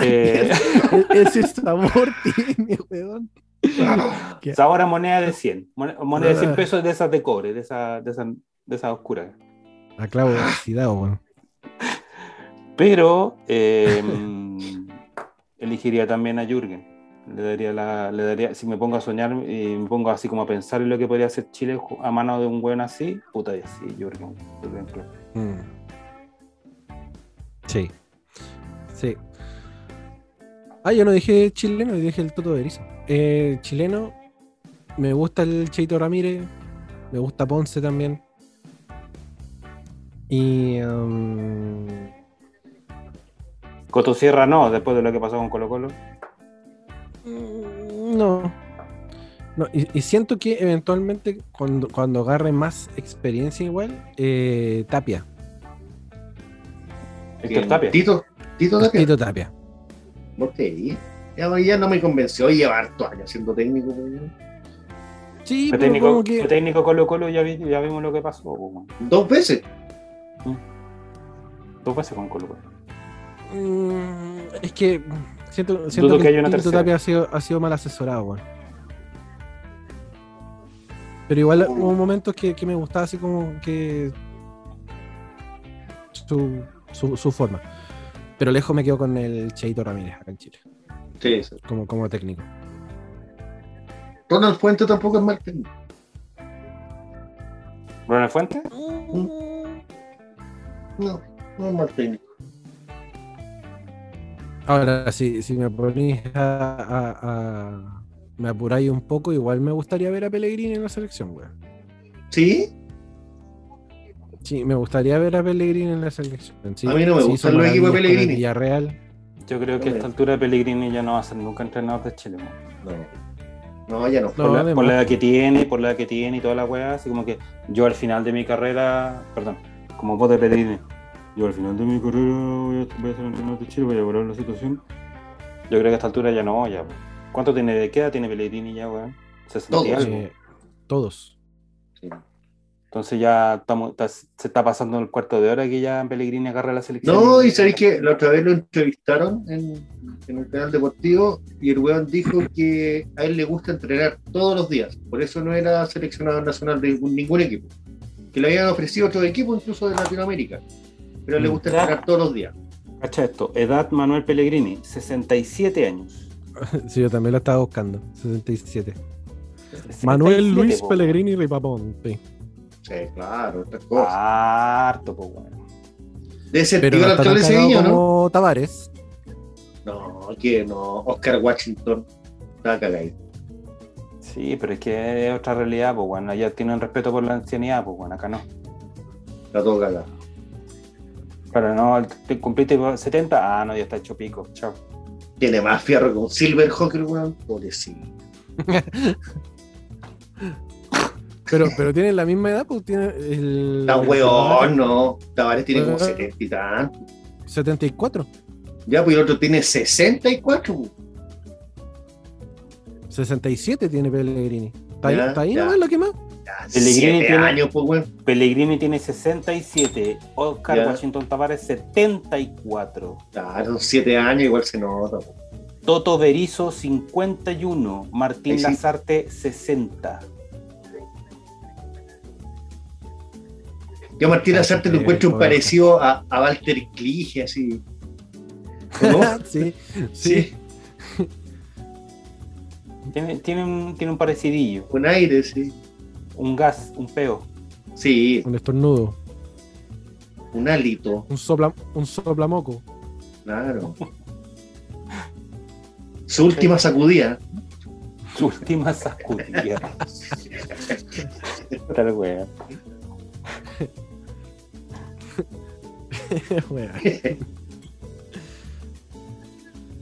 Eh, E- Ese sabor tiene, weón. Ah, sabor a moneda de 100. Moneda, de 100 Ah. pesos de esas de cobre, de esas de esa, de esa oscuras. A clavo oxidado, weón. Pero eh, elegiría también a Jürgen. Le daría la, le daría, si me pongo a soñar y me pongo así como a pensar en lo que podría hacer Chile a mano de un weón así, puta y así, Jürgen. Jürgen. Mm. Sí. Sí. Ah, yo no dije chileno, dije el Toto Berizzo. Eh, chileno, me gusta el Cheito Ramírez, me gusta Ponce también. Y. um, Coto Sierra no, después de lo que pasó con Colo Colo. mm, no. No, y, y siento que eventualmente cuando, cuando agarre más experiencia igual, eh, Tapia. Héctor Tapia. Tito, Tito Tapia. Tito Tapia. ¿Por qué? Ya, ya no me convenció. Lleva harto años siendo técnico. weón. Sí, Fue pero técnico, como que... fue técnico Colo Colo y ya, vi- ya vimos lo que pasó. weón. Dos veces. Dos veces con Colo Colo. Mm, es que siento, siento Dudo que haya una Tito tercera. Tapia ha sido, ha sido mal asesorado, weón. Pero igual hubo momentos que, que me gustaba así como que su, su, su forma. Pero lejos me quedo con el Cheito Ramírez acá en Chile, Sí, sí. como, como técnico. Ronald Fuente tampoco es mal técnico. ¿Ronald Fuente? No, no es mal técnico. Ahora, si, si me ponís a, a- a- me apuráis un poco, igual me gustaría ver a Pellegrini en la selección, weón. ¿Sí? Sí, me gustaría ver a Pellegrini en la selección. Sí, A mí no me sí gustan los equipos de Pellegrini. Villarreal. Yo creo que a esta altura Pellegrini ya no va a ser nunca entrenador de Chile. weón. No. No, ya no. No, por, la, por la edad que tiene, por la edad que tiene y toda la weá, así como que yo al final de mi carrera, perdón, como vos de Pellegrini, yo al final de mi carrera voy a, voy a ser entrenador de Chile, voy a evaluar la situación. Yo creo que a esta altura ya no, ya. weón. ¿Cuánto tiene de queda tiene Pellegrini ya, weón? 60 y Todos. algo. Eh, todos. Sí. Entonces ya estamos, está- se está pasando el cuarto de hora que ya Pellegrini agarra la selección. No, y sabéis que la otra vez lo entrevistaron en, en un canal deportivo y el weón dijo que a él le gusta entrenar todos los días. Por eso no era seleccionado nacional de ningún, ningún equipo. Que le habían ofrecido otros equipos, incluso de Latinoamérica. Pero le Mm. gusta entrenar todos los días. Cacha esto, edad Manuel Pellegrini, 67 años. Sí, yo también lo estaba buscando. 67. Manuel 67, Luis po, Pellegrini Ripaponte. Sí, claro, otras cosas. Harto, pues, weón. de ese Pero tío no está alcalde de Sevilla, ¿no? Tavares. No, que no. Oscar Washington cagadito. Sí, pero es que es otra realidad, pues, bueno, allá tienen respeto por la ancianidad, pues, bueno, acá no. Está todo cagado. Pero no, te cumpliste con 70, ah, no, ya está hecho pico, chao. Tiene más fierro que un Silverhawk, weón. Pobrecito. Pero, pero tienen la misma edad, pues tiene el. Está el- weón, no. Tavares tiene como Weón. 70 y tanto. 74. Ya, pues el otro tiene 64. pues. 67 tiene Pellegrini. Está ahí, está ahí nomás lo que más. Ya, Pellegrini tiene- años, pues, weón. Pellegrini tiene 67, Oscar Ya. Washington Tavares 74, Claro, 7 años igual se nota. pues. Toto Berizo 51, Martín sí. Lazarte 60. Yo a Martín Lazarte lo encuentro un parecido a, a Walter Clige, así. ¿O ¿No? sí, sí. Sí, Tiene, tiene, un, tiene un parecidillo, con aire, sí. un gas, un peo. Sí, Un estornudo. un hálito, Un sopla, un soplamoco. claro. Su última sacudida. Su última sacudida. Tal wea. Weón.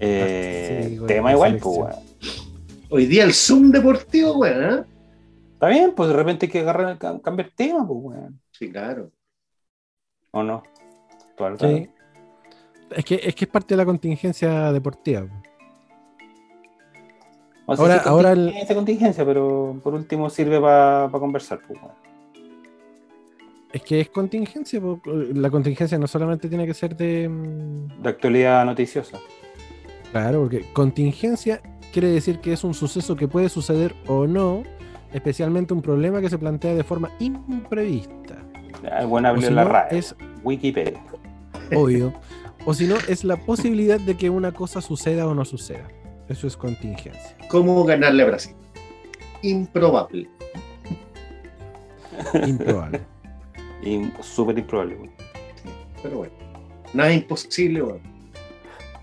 Eh, Sí, tema igual, pues, weón. Hoy día el Zoom deportivo, weón, ¿eh? Está bien, pues de repente hay que agarrar, ca- cambiar tema, pues, weón. Sí, claro. ¿O no? El. Sí. Es que, es que es parte de la contingencia deportiva. O sea, Ahora- sí, ahora el- contingencia, contingencia, pero por último sirve para conversar, pues, weón. Es que es contingencia. La contingencia no solamente tiene que ser de. mm, De actualidad noticiosa. Claro, porque contingencia quiere decir que es un suceso que puede suceder o no, especialmente un problema que se plantea de forma imprevista. El buen si la no, radio. es Wikipedia. obvio. O si no, es la posibilidad de que una cosa suceda o no suceda. Eso es contingencia. ¿Cómo ganarle a Brasil? Improbable. Improbable. Y súper improbable. Pero bueno. Nada imposible, weón.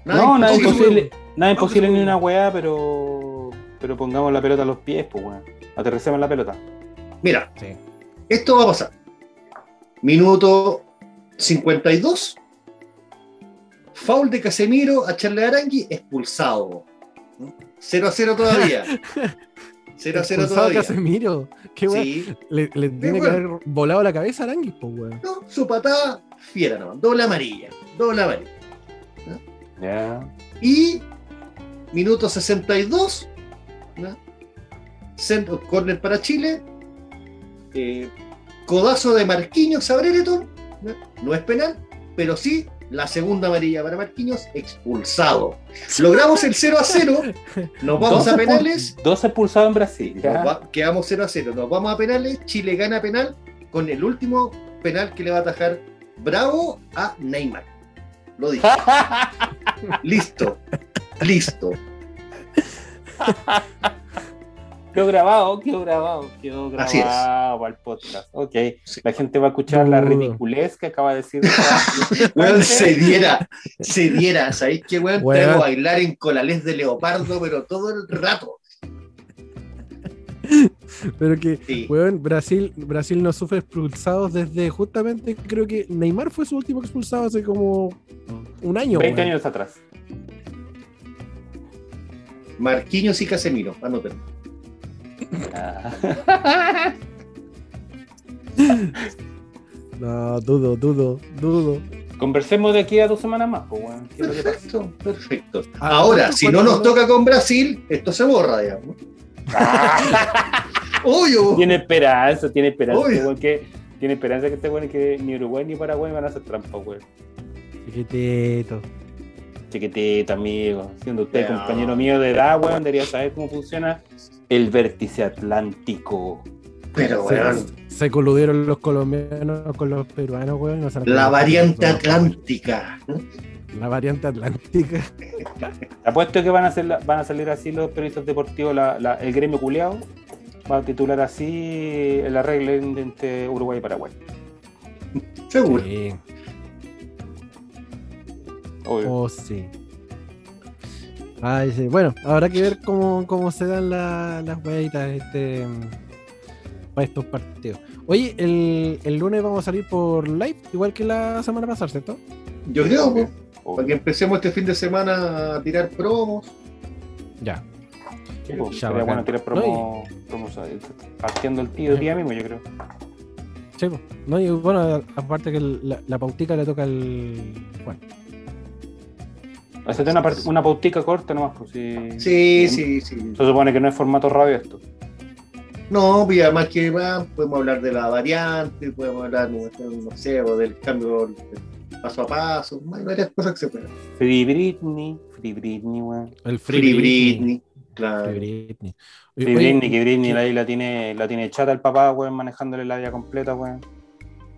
No, nada imposible. Nada imposible ni una weá, pero. Pero pongamos la pelota a los pies, pues, weón. Aterricemos la pelota. Mira, Sí. esto va a pasar. Minuto 52. Foul de Casemiro a Charles Arangui, expulsado. 0 a 0 todavía. 0 a 0 Expulsado todavía. Casemiro. Qué weón. Sí, Le, le tiene que haber volado la cabeza a Aranguis, pues, weón. no, su patada fiera nomás. Doble amarilla. Doble amarilla. Ya. Y minuto 62, ¿no? Centro, corner para Chile, eh, codazo de Marquinhos a Brereton, ¿no? no es penal, pero sí la segunda amarilla para Marquinhos, expulsado. Logramos el 0 a 0, nos vamos Dos a penales, Dos expulsados en Brasil. va- quedamos 0 a 0, nos vamos a penales, Chile gana penal con el último penal que le va a atajar Bravo a Neymar. Lo dije. Listo. Listo. Quedó grabado, quedó grabado, quedó grabado Así es. para el podcast. Ok. Sí. La gente va a escuchar la ridiculez que acaba de decir. Weón, se diera, se diera. ¿Sabéis qué, weón? Weón. Tengo a bailar en colales de leopardo, pero todo el rato. Pero que, Sí. weón, Brasil, Brasil no sufre expulsados desde justamente, creo que Neymar fue su último expulsado hace como un año. 20 weón. años atrás. Marquinhos y Casemiro, anoten. Ah. No, dudo, dudo, dudo. Conversemos de aquí a dos semanas más, pues. Perfecto, perfecto. Ah, Ahora, ¿cuánto- si no nos toca con Brasil, esto se borra, digamos. Obvio. Tiene esperanza, tiene esperanza. Obvio. este que, tiene esperanza que este weón que ni Uruguay ni Paraguay van a hacer trampa, weón. Chiquitito. Chiquitita, amigo. Siendo usted compañero mío de edad, weón, debería saber cómo funciona el vértice atlántico. Pero, weón, se coludieron los colombianos con los peruanos, weón. la variante atlántica. La variante atlántica. Apuesto que van a, hacer la- van a salir así los periodistas deportivos, la- la- el gremio culeado va a titular así el arreglo entre Uruguay y Paraguay. Seguro. Sí. Obvio. Oh, sí. Ay, sí. Bueno, habrá que ver cómo, cómo se dan la- las hueitas este, para estos partidos. Oye, el, el lunes vamos a salir por live, igual que la semana pasada, ¿cierto? Yo creo, pues. Para que empecemos este fin de semana a tirar promos. Ya. Sí, pues, Ya, sería bacán. bueno tirar promo, promos, partiendo el tío día mismo, yo creo. Sí, po. no, y bueno, aparte que el- la, la pautica le toca al Juan. Hacete una, una pautica corta nomás, pues si. Sí, sí, sí. Se supone que no es formato radio esto. No, y además que podemos hablar de la variante, podemos hablar, no, no sé, o del cambio paso a paso, hay varias cosas que se pueden. Free Britney, Free Britney, weón. El Free, Free, Britney, claro. Free Britney. Free Oye, Britney, que Britney ¿qué- ahí la tiene, la tiene chata el papá, weón, manejándole la vida completa, weón.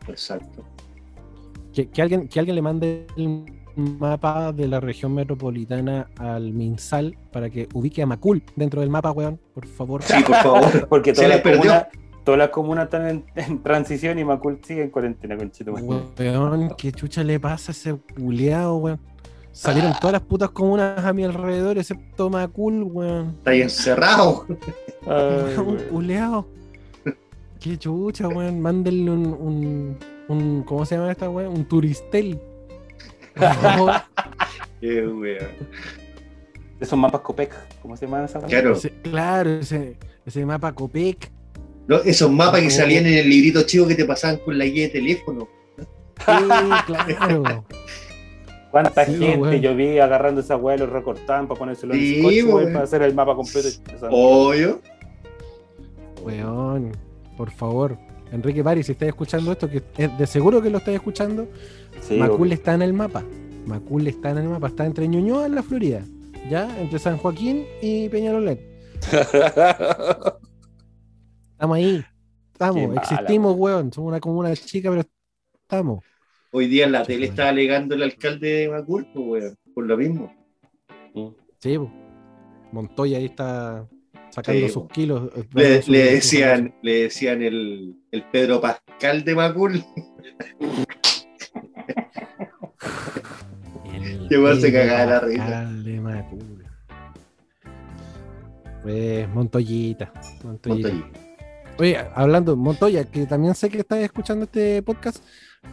Exacto. Que, que alguien, que alguien le mande el mapa de la región metropolitana al MinSal para que ubique a Macul dentro del mapa, weón, por favor. Sí, por favor. Porque todas las, comunas, todas las comunas están en, en transición y Macul sigue en cuarentena, conchito. weón. Weón, ¿qué chucha le pasa a ese culeado, weón? Salieron todas las putas comunas a mi alrededor, excepto Macul, weón. Está ahí encerrado. Ay, un culeado. Qué chucha, weón. Mándenle un, un, un- ¿Cómo se llama esta weón? Un turistel. Qué weón. Esos mapas Copec, ¿cómo se llaman esas? Claro. Ese- claro, ese, ese mapa Copec. No, esos mapas que Oh. salían en el librito chico que te pasaban con la guía de teléfono. Sí, claro. ¿Cuánta Sí, gente yo vi agarrando esa weá, lo recortaban para ponérselo en Sí, el weón. para hacer el mapa completo? Obvio. Weón, por favor. Enrique Pari, si estás escuchando esto, que de seguro que lo estás escuchando, Sí, Macul está en el mapa. Macul está en el mapa, está entre Ñuñoa en la Florida. ¿Ya? Entre San Joaquín y Peñalolén. Estamos ahí. Qué Estamos, mala, existimos, weón. Somos una comuna chica, pero estamos. Hoy día en la tele está alegando el alcalde de Macul, pues, weón, por lo mismo. Sí. Sí. Montoya ahí está sacando Sí, sus kilos. eh, Le, dando su- le su- decían, le decían el, el Pedro Pascal de Macul. Weón se cagaba de la risa. Pascal de Macul. Pues Montoyita. Montoyita. Oye, hablando, Montoya, que también sé que estás escuchando este podcast.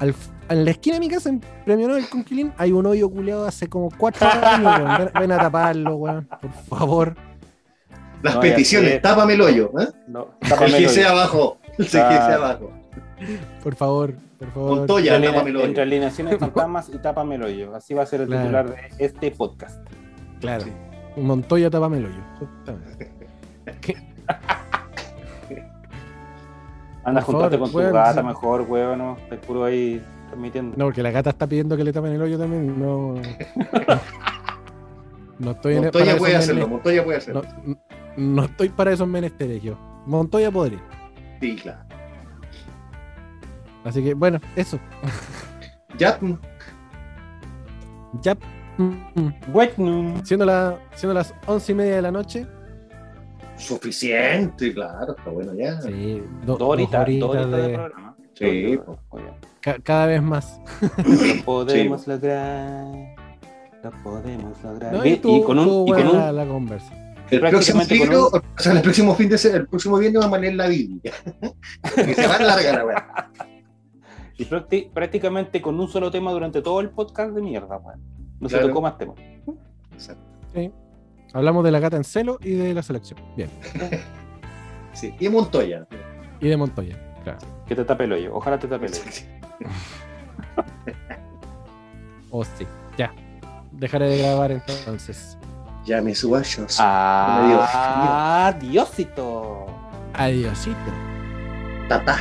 al- en la esquina de mi casa, en Premio Nobel con Quilín, hay un hoyo culeado hace como cuatro años, weón. Ven, ven a taparlo, weón. Por favor. Las No, peticiones, tápame el hoyo. ¿eh? No, El tápame que el sea hoyo. abajo. El que Ah. sea abajo. Por favor, por favor. Montoya, Entre, tápame el hoyo. entre alineaciones fantasmas y tápame el hoyo. Así va a ser el Claro. titular de este podcast. Claro. Sí. Montoya, tapame el hoyo. Justamente. Anda juntarte con tu gata sí. mejor, weón. ¿no? Estás puro ahí transmitiendo. No, porque la gata está pidiendo que le tapen el hoyo también. No. No estoy en para Montoya esos puede hacerlo, Montoya puede hacerlo. No, no estoy para esos menesteres yo. Montoya podría. Sí, claro. Así que, bueno, eso. Ya, mm, Ya. mm, Bueno, Siendo, la, siendo las once y media de la noche. suficiente, claro, está bueno ya. Sí, do- dos dos horitas, horitas dos horitas de de- programa. Sí, oye. ca- cada vez más. Lo podemos lograr. Lo podemos lograr. No, y, tú, y con un, y con un- la, la conversa. El próximo libro, o sea, el próximo fin de semana, el próximo viernes vamos a leer la Biblia. que se va a largar la weá. y prácti- prácticamente con un solo tema durante todo el podcast de mierda, weón. No se tocó más temas. Exacto. Hablamos de la gata en celo y de la selección. Bien. Sí. Y Montoya. Y de Montoya. Claro. Que te tape el hoyo. Ojalá te tape el hoyo. Oh, sí. Ya. Dejaré de grabar entonces. Ya me subo a shows. Ah, Diosito. Adiosito. Tatá.